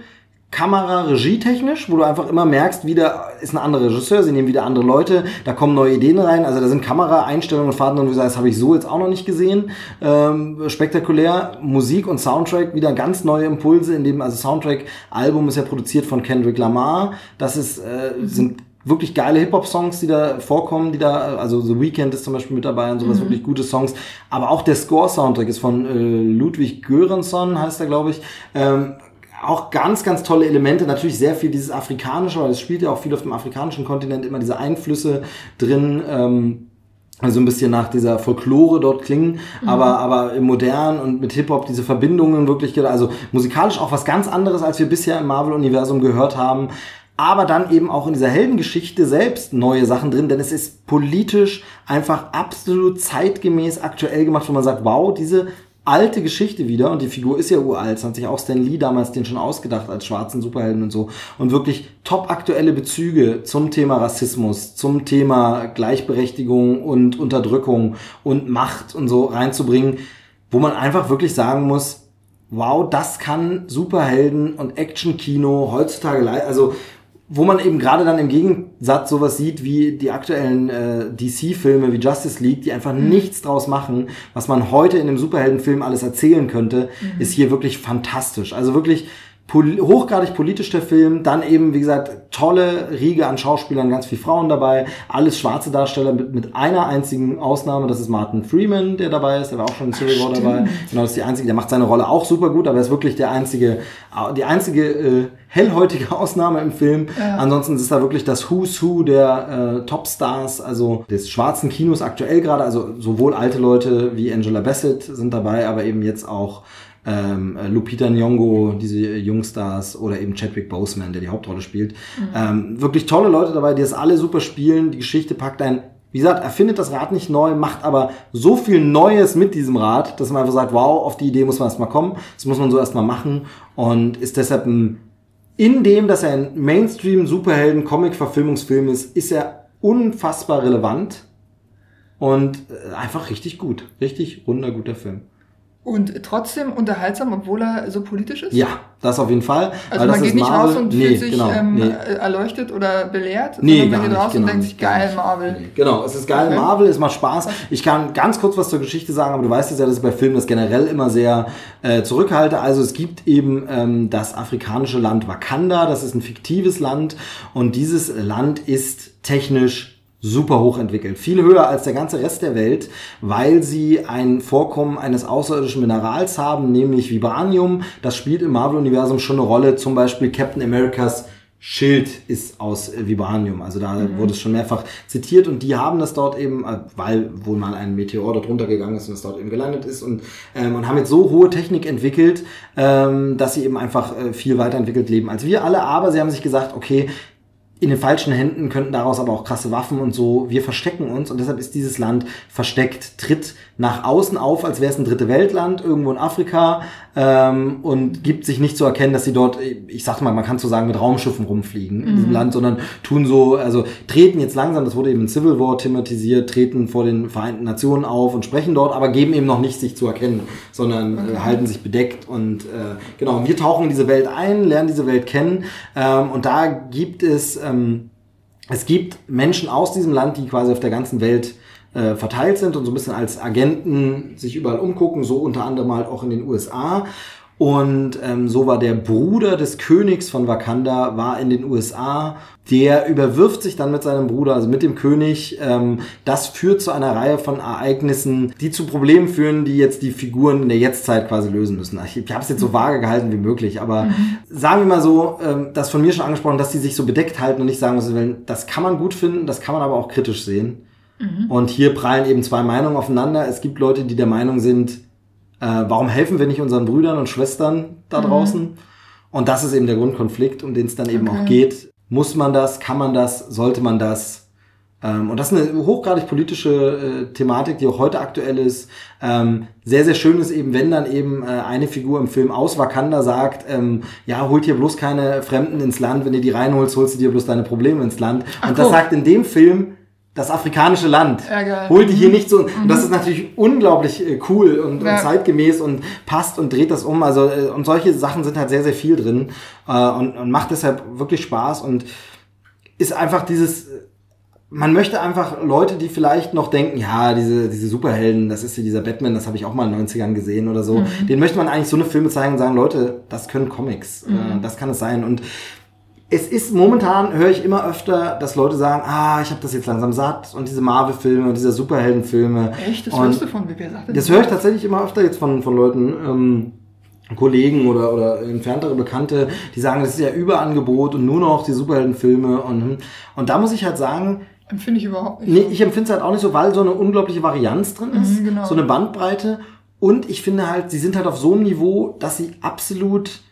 Kamera, Regie-technisch, wo du einfach immer merkst, wieder ist ein anderer Regisseur, sie nehmen wieder andere Leute, da kommen neue Ideen rein, also da sind Kameraeinstellungen und Fahrten und du sagst, das habe ich so jetzt auch noch nicht gesehen. Ähm, spektakulär, Musik und Soundtrack, wieder ganz neue Impulse, in dem, also Soundtrack-Album ist ja produziert von Kendrick Lamar, das ist, äh, sind wirklich geile Hip-Hop-Songs, die da vorkommen, die da, also The Weeknd ist zum Beispiel mit dabei und sowas, wirklich gute Songs. Aber auch der Score-Soundtrack ist von äh, Ludwig Göransson, heißt er, glaube ich. Ähm, auch ganz, ganz tolle Elemente. Natürlich sehr viel dieses Afrikanische, weil es spielt ja auch viel auf dem afrikanischen Kontinent, immer diese Einflüsse drin. Ähm, also ein bisschen nach dieser Folklore dort klingen, aber, aber im Modern und mit Hip-Hop diese Verbindungen wirklich, also musikalisch auch was ganz anderes, als wir bisher im Marvel-Universum gehört haben. Aber dann eben auch in dieser Heldengeschichte selbst neue Sachen drin, denn es ist politisch einfach absolut zeitgemäß aktuell gemacht, wo man sagt, wow, diese alte Geschichte wieder und die Figur ist ja uralt, das hat sich auch Stan Lee damals den schon ausgedacht als schwarzen Superhelden und so und wirklich top aktuelle Bezüge zum Thema Rassismus, zum Thema Gleichberechtigung und Unterdrückung und Macht und so reinzubringen, wo man einfach wirklich sagen muss, wow, das kann Superhelden und Action-Kino heutzutage. Also wo man eben gerade dann im Gegensatz sowas sieht wie die aktuellen äh, DC-Filme wie Justice League, die einfach nichts draus machen, was man heute in einem Superheldenfilm alles erzählen könnte, ist hier wirklich fantastisch. Also wirklich pol hochgradig politisch der Film, dann eben, wie gesagt, tolle Riege an Schauspielern, ganz viel Frauen dabei, alles schwarze Darsteller mit, mit einer einzigen Ausnahme, das ist Martin Freeman, der dabei ist, der war auch schon in Civil War dabei. Genau, das ist die einzige, der macht seine Rolle auch super gut, aber er ist wirklich der einzige, die einzige äh, hellhäutige Ausnahme im Film. Ansonsten ist da wirklich das Who's Who der äh, Topstars, also des schwarzen Kinos aktuell gerade, also sowohl alte Leute wie Angela Bassett sind dabei, aber eben jetzt auch ähm, Lupita Nyong'o, diese Jungstars oder eben Chadwick Boseman, der die Hauptrolle spielt. Ähm, wirklich tolle Leute dabei, die das alle super spielen. Die Geschichte packt ein, wie gesagt, erfindet das Rad nicht neu, macht aber so viel Neues mit diesem Rad, dass man einfach sagt, wow, auf die Idee muss man erstmal kommen. Das muss man so erstmal machen und ist deshalb ein, in dem, dass er ein Mainstream-Superhelden-Comic-Verfilmungsfilm ist, ist er unfassbar relevant und äh, einfach richtig gut. Richtig runder, guter Film. Und trotzdem unterhaltsam, obwohl er so politisch ist? Ja, das auf jeden Fall. Also man geht nicht Marvel. raus und Nee, fühlt sich genau, ähm, nee. erleuchtet oder belehrt, Nee, sondern man geht raus genau und denkt sich, geil. Marvel. Nee, Genau, es ist geil, Okay. Marvel, es macht Spaß. Ich kann ganz kurz was zur Geschichte sagen, aber du weißt es ja, dass ich bei Filmen das generell immer sehr äh, zurückhalte. Also es gibt eben ähm, das afrikanische Land Wakanda, das ist ein fiktives Land und dieses Land ist technisch super hoch entwickelt. Viel höher als der ganze Rest der Welt, weil sie ein Vorkommen eines außerirdischen Minerals haben, nämlich Vibranium. Das spielt im Marvel-Universum schon eine Rolle. Zum Beispiel Captain Americas Schild ist aus Vibranium. Also da mhm. wurde es schon mehrfach zitiert und die haben das dort eben, äh, weil wohl mal ein Meteor dort runtergegangen ist und es dort eben gelandet ist und, ähm, und haben jetzt so hohe Technik entwickelt, ähm, dass sie eben einfach äh, viel weiterentwickelt leben als wir alle. Aber sie haben sich gesagt, okay, in den falschen Händen könnten daraus aber auch krasse Waffen und so. Wir verstecken uns und deshalb ist dieses Land versteckt, tritt nach außen auf, als wäre es ein dritte Weltland irgendwo in Afrika ähm, und gibt sich nicht zu erkennen, dass sie dort, ich sag mal, man kann so sagen, mit Raumschiffen rumfliegen mhm. in diesem mhm. Land, sondern tun so, also treten jetzt langsam, das wurde eben in Civil War thematisiert, treten vor den Vereinten Nationen auf und sprechen dort, aber geben eben noch nicht sich zu erkennen, sondern äh, okay. äh, halten sich bedeckt und äh, genau, wir tauchen in diese Welt ein, lernen diese Welt kennen ähm, und da gibt es ähm, es gibt Menschen aus diesem Land, die quasi auf der ganzen Welt äh, verteilt sind und so ein bisschen als Agenten sich überall umgucken, so unter anderem halt auch in den USA. Und ähm, so war der Bruder des Königs von Wakanda, war in den USA. Der überwirft sich dann mit seinem Bruder, also mit dem König. Ähm, das führt zu einer Reihe von Ereignissen, die zu Problemen führen, die jetzt die Figuren in der Jetztzeit quasi lösen müssen. Ich, ich habe es jetzt so vage gehalten wie möglich, aber mhm. sagen wir mal so, ähm, das von mir schon angesprochen, dass die sich so bedeckt halten und nicht sagen, was sie wollen. Das kann man gut finden, das kann man aber auch kritisch sehen. Mhm. Und hier prallen eben zwei Meinungen aufeinander. Es gibt Leute, die der Meinung sind, äh, warum helfen wir nicht unseren Brüdern und Schwestern da mhm. draußen? Und das ist eben der Grundkonflikt, um den es dann eben okay. auch geht. Muss man das? Kann man das? Sollte man das? Ähm, und das ist eine hochgradig politische äh, Thematik, die auch heute aktuell ist. Ähm, sehr, sehr schön ist eben, wenn dann eben äh, eine Figur im Film aus Wakanda sagt, ähm, ja, holt hier bloß keine Fremden ins Land, wenn ihr die reinholst, holst du dir bloß deine Probleme ins Land. Ach, und das cool. sagt in dem Film das afrikanische Land. Ja, geil. Hol die hier mhm. nicht so. Mhm. Und das ist natürlich unglaublich äh, cool und, ja. und, zeitgemäß und passt und dreht das um. Also, äh, und solche Sachen sind halt sehr, sehr viel drin äh, und, und macht deshalb wirklich Spaß und ist einfach dieses, man möchte einfach Leute, die vielleicht noch denken, ja, diese, diese Superhelden, das ist ja dieser Batman, das habe ich auch mal in den 90ern gesehen oder so, mhm. den möchte man eigentlich so eine Filme zeigen und sagen, Leute, das können Comics, mhm. das kann es sein. Und es ist momentan, höre ich immer öfter, dass Leute sagen, ah, ich habe das jetzt langsam satt und diese Marvel-Filme und diese Superhelden-Filme. Echt? Das und hörst du von wer sagt Das höre ich tatsächlich immer öfter jetzt von, von Leuten, ähm, Kollegen oder, oder entferntere Bekannte, die sagen, das ist ja Überangebot und nur noch die Superheldenfilme und, und da muss ich halt sagen, Empfinde ich überhaupt nicht. Nee, ich empfinde es halt auch nicht so, weil so eine unglaubliche Varianz drin ist, mhm, genau. so eine Bandbreite. Und ich finde halt, sie sind halt auf so einem Niveau, dass sie absolut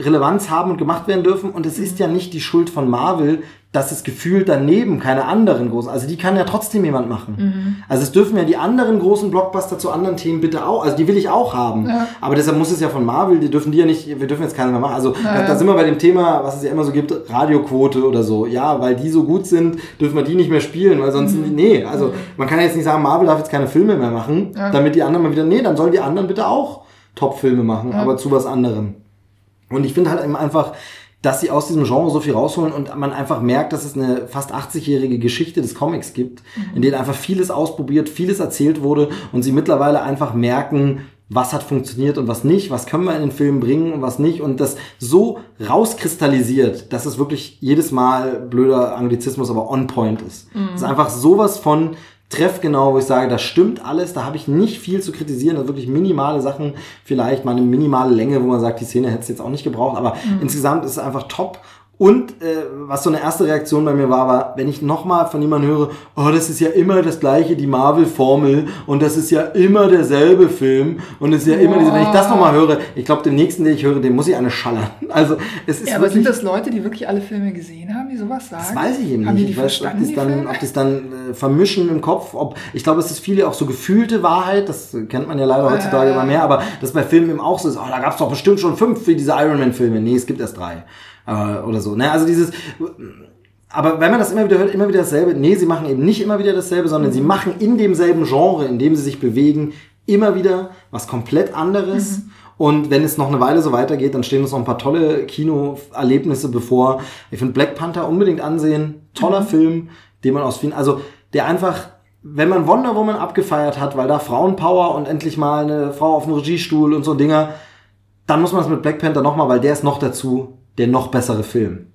Relevanz haben und gemacht werden dürfen. Und es ist ja nicht die Schuld von Marvel, dass es gefühlt daneben keine anderen großen, also die kann ja trotzdem jemand machen. Mhm. Also es dürfen ja die anderen großen Blockbuster zu anderen Themen bitte auch, also die will ich auch haben. Ja. Aber deshalb muss es ja von Marvel, die dürfen die ja nicht, wir dürfen jetzt keine mehr machen. Also da, da, sind wir bei dem Thema, was es ja immer so gibt, Radioquote oder so. Ja, weil die so gut sind, dürfen wir die nicht mehr spielen, weil sonst, mhm. nee, also man kann ja jetzt nicht sagen, Marvel darf jetzt keine Filme mehr machen, ja. damit die anderen mal wieder, nee, dann sollen die anderen bitte auch Top-Filme machen, ja. aber zu was anderem. Und ich finde halt eben einfach, dass sie aus diesem Genre so viel rausholen und man einfach merkt, dass es eine fast 80-jährige Geschichte des Comics gibt, mhm. in denen einfach vieles ausprobiert, vieles erzählt wurde und sie mittlerweile einfach merken, was hat funktioniert und was nicht, was können wir in den Film bringen und was nicht und das so rauskristallisiert, dass es wirklich jedes Mal blöder Anglizismus, aber on point ist. Mhm. Es ist einfach sowas von treffgenau, wo ich sage, das stimmt alles, da habe ich nicht viel zu kritisieren, das wirklich minimale Sachen, vielleicht mal eine minimale Länge, wo man sagt, die Szene hätte es jetzt auch nicht gebraucht, aber mhm. insgesamt ist es einfach top und äh, was so eine erste Reaktion bei mir war, war, wenn ich nochmal von jemandem höre, oh, das ist ja immer das gleiche, die Marvel-Formel und das ist ja immer derselbe Film und es ist ja immer diese, wenn ich das nochmal höre, ich glaube, dem nächsten, den ich höre, dem muss ich eine schallern. Also es ist ja, aber wirklich, sind das Leute, die wirklich alle Filme gesehen haben, die sowas sagen? Das weiß ich eben haben nicht. Die ich weiß, ob die dann, ob das dann äh, vermischen im Kopf, ob ich glaube, es ist viele auch so gefühlte Wahrheit, das kennt man ja leider heutzutage äh. immer mehr, aber das bei Filmen eben auch so ist, oh, da gab es doch bestimmt schon fünf für diese Iron Man-Filme. Nee, es gibt erst drei äh, oder so. Ne? Also dieses, aber wenn man das immer wieder hört, immer wieder dasselbe, nee, sie machen eben nicht immer wieder dasselbe, sondern mhm. sie machen in demselben Genre, in dem sie sich bewegen, immer wieder was komplett anderes. Mhm. Und wenn es noch eine Weile so weitergeht, dann stehen uns noch ein paar tolle Kinoerlebnisse bevor. Ich finde Black Panther unbedingt ansehen. Toller mhm. Film, den man aus vielen, also der einfach, wenn man Wonder Woman abgefeiert hat, weil da Frauenpower und endlich mal eine Frau auf dem Regiestuhl und so Dinger, dann muss man es mit Black Panther nochmal, weil der ist noch dazu der noch bessere Film.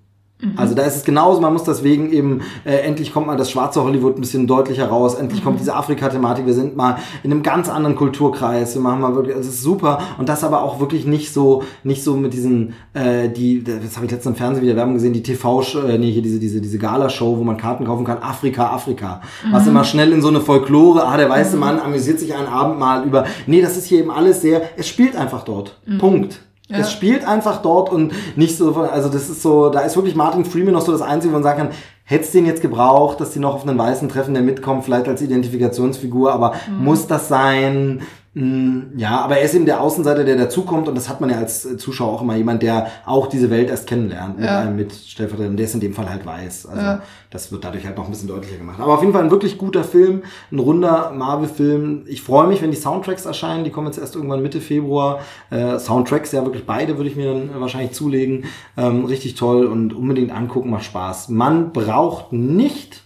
Also da ist es genauso, man muss deswegen eben, äh, endlich kommt mal das schwarze Hollywood ein bisschen deutlicher raus, endlich kommt diese Afrika-Thematik, wir sind mal in einem ganz anderen Kulturkreis, wir machen mal wirklich, es ist super und das aber auch wirklich nicht so, nicht so mit diesen, äh, die, das habe ich letztens im Fernsehen wieder Werbung gesehen, die TV, äh, nee, hier diese, diese, diese Gala-Show, wo man Karten kaufen kann, Afrika, Afrika, was immer schnell in so eine Folklore, ah, der weiße Mann amüsiert sich einen Abend mal über, nee, das ist hier eben alles sehr, es spielt einfach dort, Punkt. Ja. Es spielt einfach dort und nicht so, also das ist so, da ist wirklich Martin Freeman noch so das Einzige, wo man sagen kann, hättest den jetzt gebraucht, dass die noch auf einen weißen treffen, der mitkommt, vielleicht als Identifikationsfigur, aber muss das sein? Hm, Ja, aber er ist eben der Außenseiter, der dazukommt und das hat man ja als Zuschauer auch immer jemand, der auch diese Welt erst kennenlernt mit Ja. einem Mitstellvertreter, der ist in dem Fall halt weiß. Also Ja. das wird dadurch halt noch ein bisschen deutlicher gemacht. Aber auf jeden Fall ein wirklich guter Film, ein runder Marvel-Film. Ich freue mich, wenn die Soundtracks erscheinen. Die kommen jetzt erst irgendwann Mitte Februar. Äh, Soundtracks, ja wirklich beide würde ich mir dann wahrscheinlich zulegen. Ähm, richtig toll und unbedingt angucken, macht Spaß. Man braucht nicht,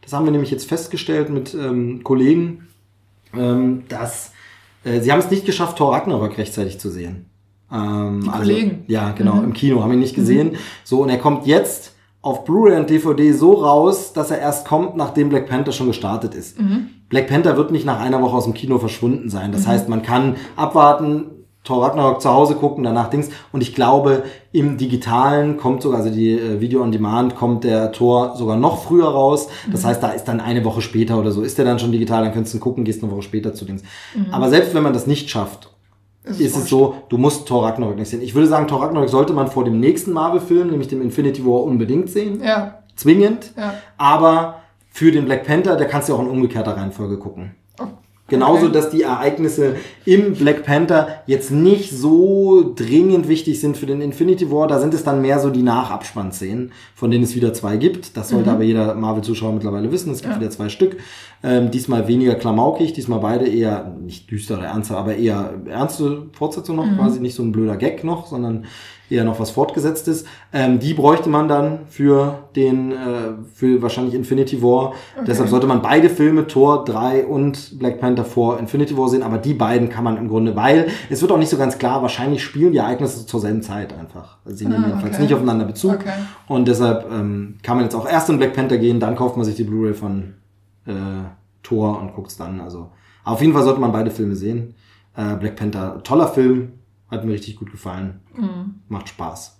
das haben wir nämlich jetzt festgestellt mit ähm, Kollegen, ähm, dass äh, sie haben es nicht geschafft, Thor Ragnarok rechtzeitig zu sehen. Ähm, Die Kollegen? ja, genau, im Kino, haben ihn nicht gesehen. So, und er kommt jetzt auf Blu-ray und DVD so raus, dass er erst kommt, nachdem Black Panther schon gestartet ist. Black Panther wird nicht nach einer Woche aus dem Kino verschwunden sein. Das heißt, man kann abwarten, Thor Ragnarok zu Hause gucken, danach Dings. Und ich glaube, im Digitalen kommt sogar, also die äh, Video on Demand, kommt der Tor sogar noch früher raus. Das heißt, da ist dann eine Woche später oder so, ist der dann schon digital, dann könntest du ihn gucken, gehst eine Woche später zu Dings. Aber selbst wenn man das nicht schafft, Es ist es so, du musst Thor Ragnarok nicht sehen. Ich würde sagen, Thor Ragnarok sollte man vor dem nächsten Marvel-Film, nämlich dem Infinity War, unbedingt sehen. Ja, Zwingend. Ja. Aber für den Black Panther, da kannst du auch in umgekehrter Reihenfolge gucken. Genauso, okay. dass die Ereignisse im Black Panther jetzt nicht so dringend wichtig sind für den Infinity War. Da sind es dann mehr so die Nachabspannszenen, von denen es wieder zwei gibt. Das sollte aber jeder Marvel-Zuschauer mittlerweile wissen. Es gibt Ja. wieder zwei Stück. Ähm, diesmal weniger klamaukig, diesmal beide eher, nicht düster oder ernster, aber eher ernste Fortsetzung noch, quasi nicht so ein blöder Gag noch, sondern eher noch was fortgesetztes. Ähm, die bräuchte man dann für den, äh, für wahrscheinlich Infinity War. Deshalb sollte man beide Filme, Thor 3 und Black Panther vor Infinity War sehen, aber die beiden kann man im Grunde, weil es wird auch nicht so ganz klar, wahrscheinlich spielen die Ereignisse zur selben Zeit einfach. Also sie nehmen Ah, jedenfalls okay. nicht aufeinander Bezug. Okay. Und deshalb ähm, kann man jetzt auch erst in Black Panther gehen, dann kauft man sich die Blu-ray von äh, Thor und guckt's dann. Also auf jeden Fall sollte man beide Filme sehen. Äh, Black Panther, toller Film, hat mir richtig gut gefallen. Mhm. Macht Spaß.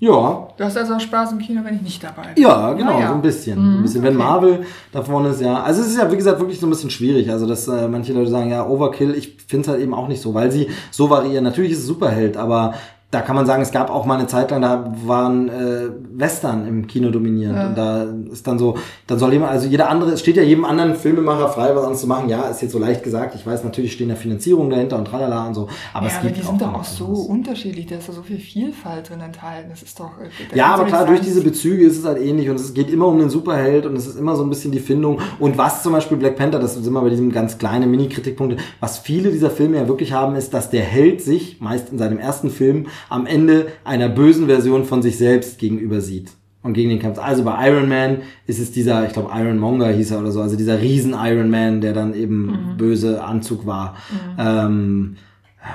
Ja, Du hast also auch Spaß im Kino, wenn ich nicht dabei bin. ja, genau, Naja. so ein bisschen. Mhm, ein bisschen. Wenn okay. Marvel da vorne ist, ja. Also es ist ja, wie gesagt, wirklich so ein bisschen schwierig. Also, dass äh, manche Leute sagen, ja, Overkill, ich finde es halt eben auch nicht so, weil sie so variieren. Natürlich ist es Superheld, aber da kann man sagen, es gab auch mal eine Zeit lang, da waren äh, Western im Kino dominierend. Ja. Und da ist dann so, dann soll jemand, also jeder andere, es steht ja jedem anderen Filmemacher frei, was anderes zu machen. Ja, ist jetzt so leicht gesagt. Ich weiß, natürlich stehen ja Finanzierungen dahinter und tralala und so. Aber ja, es aber gibt die sind doch auch so unterschiedlich. Da ist da so viel Vielfalt drin enthalten. Das ist doch. äh, da Ja, aber klar, durch diese Bezüge ist es halt ähnlich und es geht immer um den Superheld und es ist immer so ein bisschen die Findung. Und was zum Beispiel Black Panther, das sind wir bei diesem ganz kleinen Mini-Kritikpunkt, was viele dieser Filme ja wirklich haben, ist, dass der Held sich, meist in seinem ersten Film, am Ende einer bösen Version von sich selbst gegenüber sieht. Und gegen den kämpft. Also bei Iron Man ist es dieser, ich glaube Iron Monger hieß er oder so, also dieser Riesen Iron Man, der dann eben böse Anzug war. Ähm,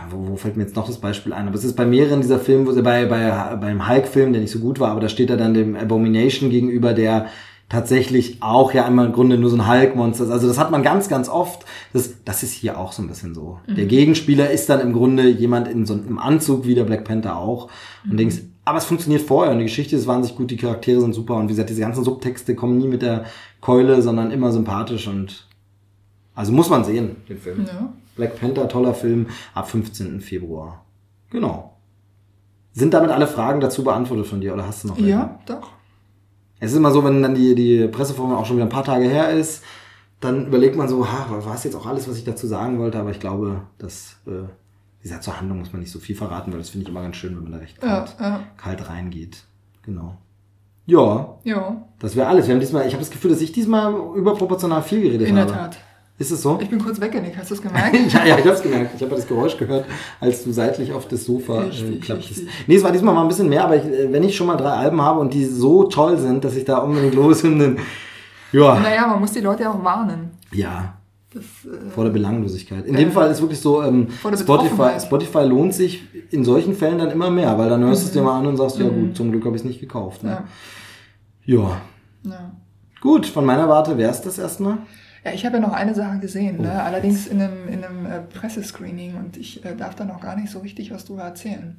wo, wo fällt mir jetzt noch das Beispiel ein? Aber es ist bei mehreren dieser Filme, wo sie bei, bei, beim Hulk-Film, der nicht so gut war, aber da steht er dann dem Abomination gegenüber, der tatsächlich auch ja immer im Grunde nur so ein Hulk-Monster. Also das hat man ganz, ganz oft. Das, das ist hier auch so ein bisschen so. Der Gegenspieler ist dann im Grunde jemand in so einem Anzug wie der Black Panther auch. Und denkst, aber es funktioniert vorher und die Geschichte ist wahnsinnig gut, die Charaktere sind super und wie gesagt, diese ganzen Subtexte kommen nie mit der Keule, sondern immer sympathisch und also muss man sehen, den Film. Ja. Black Panther, toller Film, ab 15. Februar. Genau. Sind damit alle Fragen dazu beantwortet von dir oder hast du noch welche? Ja, doch. Es ist immer so, wenn dann die, die Pressevorführung auch schon wieder ein paar Tage her ist, dann überlegt man so, ha, war es jetzt auch alles, was ich dazu sagen wollte, aber ich glaube, dass, äh, wie gesagt, zur Handlung muss man nicht so viel verraten, weil das finde ich immer ganz schön, wenn man da recht Ja, kalt, ja. kalt reingeht. Genau. Ja, Ja, das wäre alles. Wir haben diesmal, ich habe das Gefühl, dass ich diesmal überproportional viel geredet in der habe. Tat. Ist es so? Ich bin kurz weggenickt, hast du es gemerkt? ja, ja, ich hab's gemerkt. Ich habe das Geräusch gehört, als du seitlich auf das Sofa äh, klapptest. Nee, es war diesmal mal ein bisschen mehr, aber ich, äh, wenn ich schon mal drei Alben habe und die so toll sind, dass ich da unbedingt Lobeshymnen, ja, naja, man muss die Leute ja auch warnen. ja, Das, äh, Vor der Belanglosigkeit. In dem Fall ist wirklich so, ähm, Spotify. Spotify lohnt sich in solchen Fällen dann immer mehr, weil dann hörst du es dir mal an und sagst, ja gut, zum Glück habe ich es nicht gekauft. Ne? ja. Ja. Ja. Gut, von meiner Warte wäre es das erstmal. Ja, ich habe ja noch eine Sache gesehen, Oh. ne? allerdings in einem, in einem äh, Pressescreening und ich äh, darf da noch gar nicht so richtig was drüber erzählen.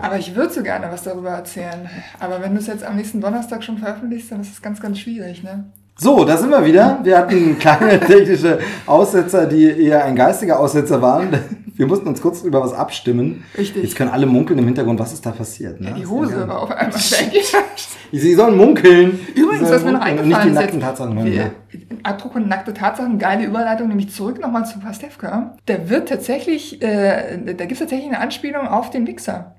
Aber ich würde so gerne was darüber erzählen. Aber wenn du es jetzt am nächsten Donnerstag schon veröffentlichst, dann ist es ganz, ganz schwierig, ne? So, da sind wir wieder. Wir hatten kleine technische Aussetzer, die eher ein geistiger Aussetzer waren. Wir mussten uns kurz über was abstimmen. Richtig. Jetzt können alle munkeln im Hintergrund, was ist da passiert. Ne? Ja, die Ist Hose war auf einmal weg. Sie sollen munkeln. Übrigens, Sie was sollen mir noch munkeln und Nicht eingefallen die ist, nackten Tatsachen hören. wir, ja. apropos nackte Tatsachen, geile Überleitung, nämlich zurück nochmal zu Pastewka. Der wird tatsächlich, äh, da gibt es tatsächlich eine Anspielung auf den Wichser.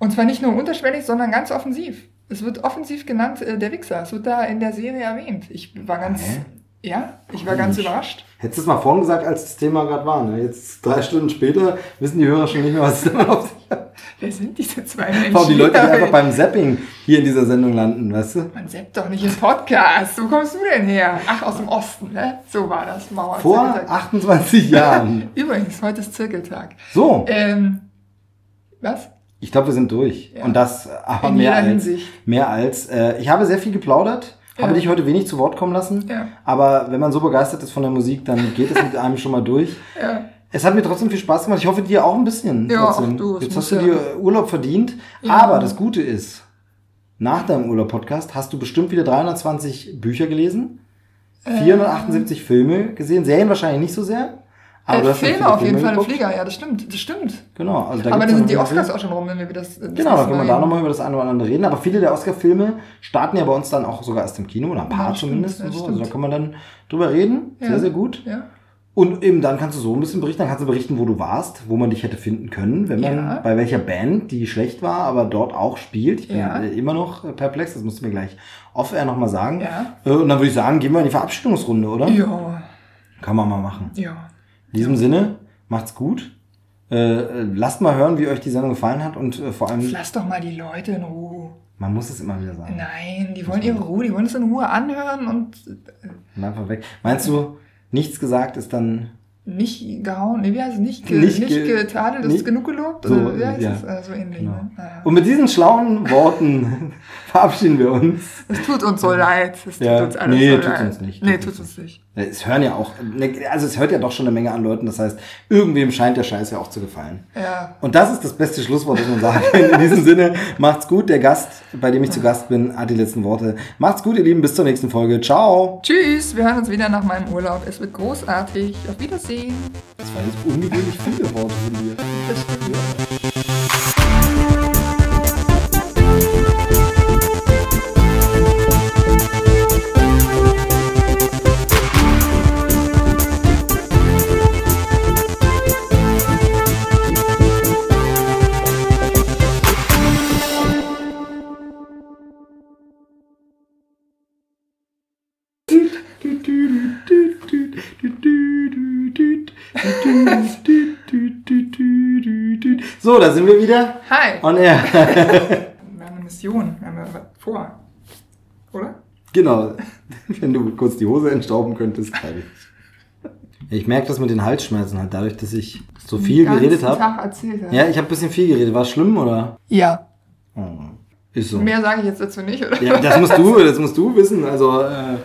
Und zwar nicht nur unterschwellig, sondern ganz offensiv. Es wird offensiv genannt, äh, der Wichser. Es wird da in der Serie erwähnt. Ich war ganz, Hä? ja, ich war ganz überrascht. Hättest du es mal vorhin gesagt, als das Thema gerade war. Ne? Jetzt drei Stunden später wissen die Hörer schon nicht mehr, was es damit auf sich hat. Wer sind diese zwei Menschen? Warum die Leute, die einfach beim Zapping hier in dieser Sendung landen, weißt du? Man seppt doch nicht im Podcast. Wo kommst du denn her? Ach, aus dem Osten, ne? So war das. Mauer. Vor Zirkeltag. 28 Jahren. Übrigens, heute ist Zirkeltag. So, Ähm, was? Ich glaube, wir sind durch. Ja. Und das aber In mehr als, Hinsicht. mehr als. Äh, ich habe sehr viel geplaudert, Ja. habe dich heute wenig zu Wort kommen lassen. Ja. Aber wenn man so begeistert ist von der Musik, dann geht es mit einem schon mal durch. Ja. Es hat mir trotzdem viel Spaß gemacht. Ich hoffe, dir auch ein bisschen. Ja, trotzdem. ach du, es Jetzt hast du ja- dir Urlaub verdient. Ja. Aber das Gute ist, nach deinem Urlaub-Podcast hast du bestimmt wieder 320 Bücher gelesen, Äh. 478 Filme gesehen, Serien wahrscheinlich nicht so sehr. Aber äh, Filme auf jeden Filme Fall im. Flieger, ja, das stimmt, das stimmt. Genau, also da Aber dann sind die Oscars auch schon rum, wenn wir wieder das. das Genau, da können wir da nochmal über das eine oder andere reden. Aber viele der Oscar-Filme starten ja bei uns dann auch sogar erst im Kino oder ein paar Ja, stimmt, zumindest. und so. stimmt. Also da kann man dann drüber reden. Ja. Sehr, sehr gut. Ja. Und eben dann kannst du so ein bisschen berichten. Dann kannst du berichten, wo du warst, wo man dich hätte finden können, wenn man Ja. bei welcher Band, die schlecht war, aber dort auch spielt. Ich bin Ja. äh, immer noch äh, perplex, das musst du mir gleich off-air nochmal sagen. Ja. Äh, Und dann würde ich sagen, gehen wir in die Verabschiedungsrunde, oder? Ja. Kann man mal machen. Ja. In diesem Sinne, macht's gut. Äh, lasst mal hören, wie euch die Sendung gefallen hat und äh, vor allem, Lass doch mal die Leute in Ruhe. man muss es immer wieder sagen. Nein, die wollen ihre Ruhe, die wollen es in Ruhe anhören und äh, einfach weg. Meinst du, nichts gesagt ist dann nicht gehauen, nee, wie heißt es, nicht, ge, Nicht nicht, ge- getadelt, ist nicht- genug gelobt? so, Oder wie heißt ja. es? Äh, so ähnlich, Genau. ne? Naja. Und mit diesen schlauen Worten verabschieden wir uns. Es tut uns so leid. Es tut Ja. uns alles Nee, so tut's leid. uns nicht. Nee, tut uns nicht. Es hören ja auch, ne, also es hört ja doch schon eine Menge an Leuten, das heißt, irgendwem scheint der Scheiß ja auch zu gefallen. Ja. Und das ist das beste Schlusswort, das man sagen kann. In diesem Sinne, macht's gut. Der Gast, bei dem ich zu Gast bin, hat die letzten Worte. Macht's gut, ihr Lieben, bis zur nächsten Folge. Ciao. Tschüss, wir hören uns wieder nach meinem Urlaub. Es wird großartig. Auf Wiedersehen. Das waren jetzt ungewöhnlich viele Worte von dir. Das stimmt. So, da sind wir wieder. Hi. On air. Wir haben eine Mission. Wir haben ja was vor. Oder? Genau. Wenn du kurz die Hose entstauben könntest, freilich. Ich merke das mit den Halsschmerzen halt dadurch, dass ich so viel Den geredet habe. Tag erzählt habe. Ja, ich habe ein bisschen viel geredet. War es schlimm oder? Ja. Oh, ist so. Mehr sage ich jetzt dazu nicht, oder? Ja, das musst du, das musst du wissen. Also, äh,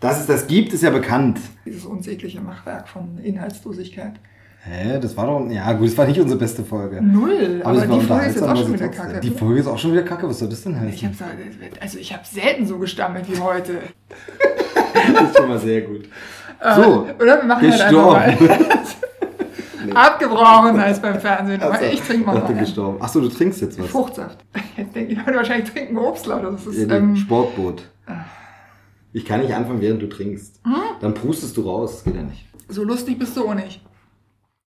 dass es das gibt, ist ja bekannt. Dieses unsägliche Machwerk von Inhaltslosigkeit. Hä, das war doch, ja gut, das war nicht unsere beste Folge. Null. Aber, war die Folge ist jetzt auch aber schon wieder kacke. Die Folge ist auch schon wieder kacke. Was soll das denn ich heißen? habe also ich habe selten so gestammelt wie heute. Das ist schon mal sehr gut. So, Äh, Oder wir machen halt einfach gestorben. mal. Abgebrochen als beim Fernsehen. Aber ich trinke mal noch einen. gestorben. Achso, du trinkst jetzt was. Fruchtsaft. Jetzt denken die Leute wahrscheinlich trinken Obstler. Das ist, Ja, ähm, Sportboot. Ich kann nicht anfangen, während du trinkst. Hm? Dann prustest du raus. Das geht ja nicht. so lustig bist du auch nicht.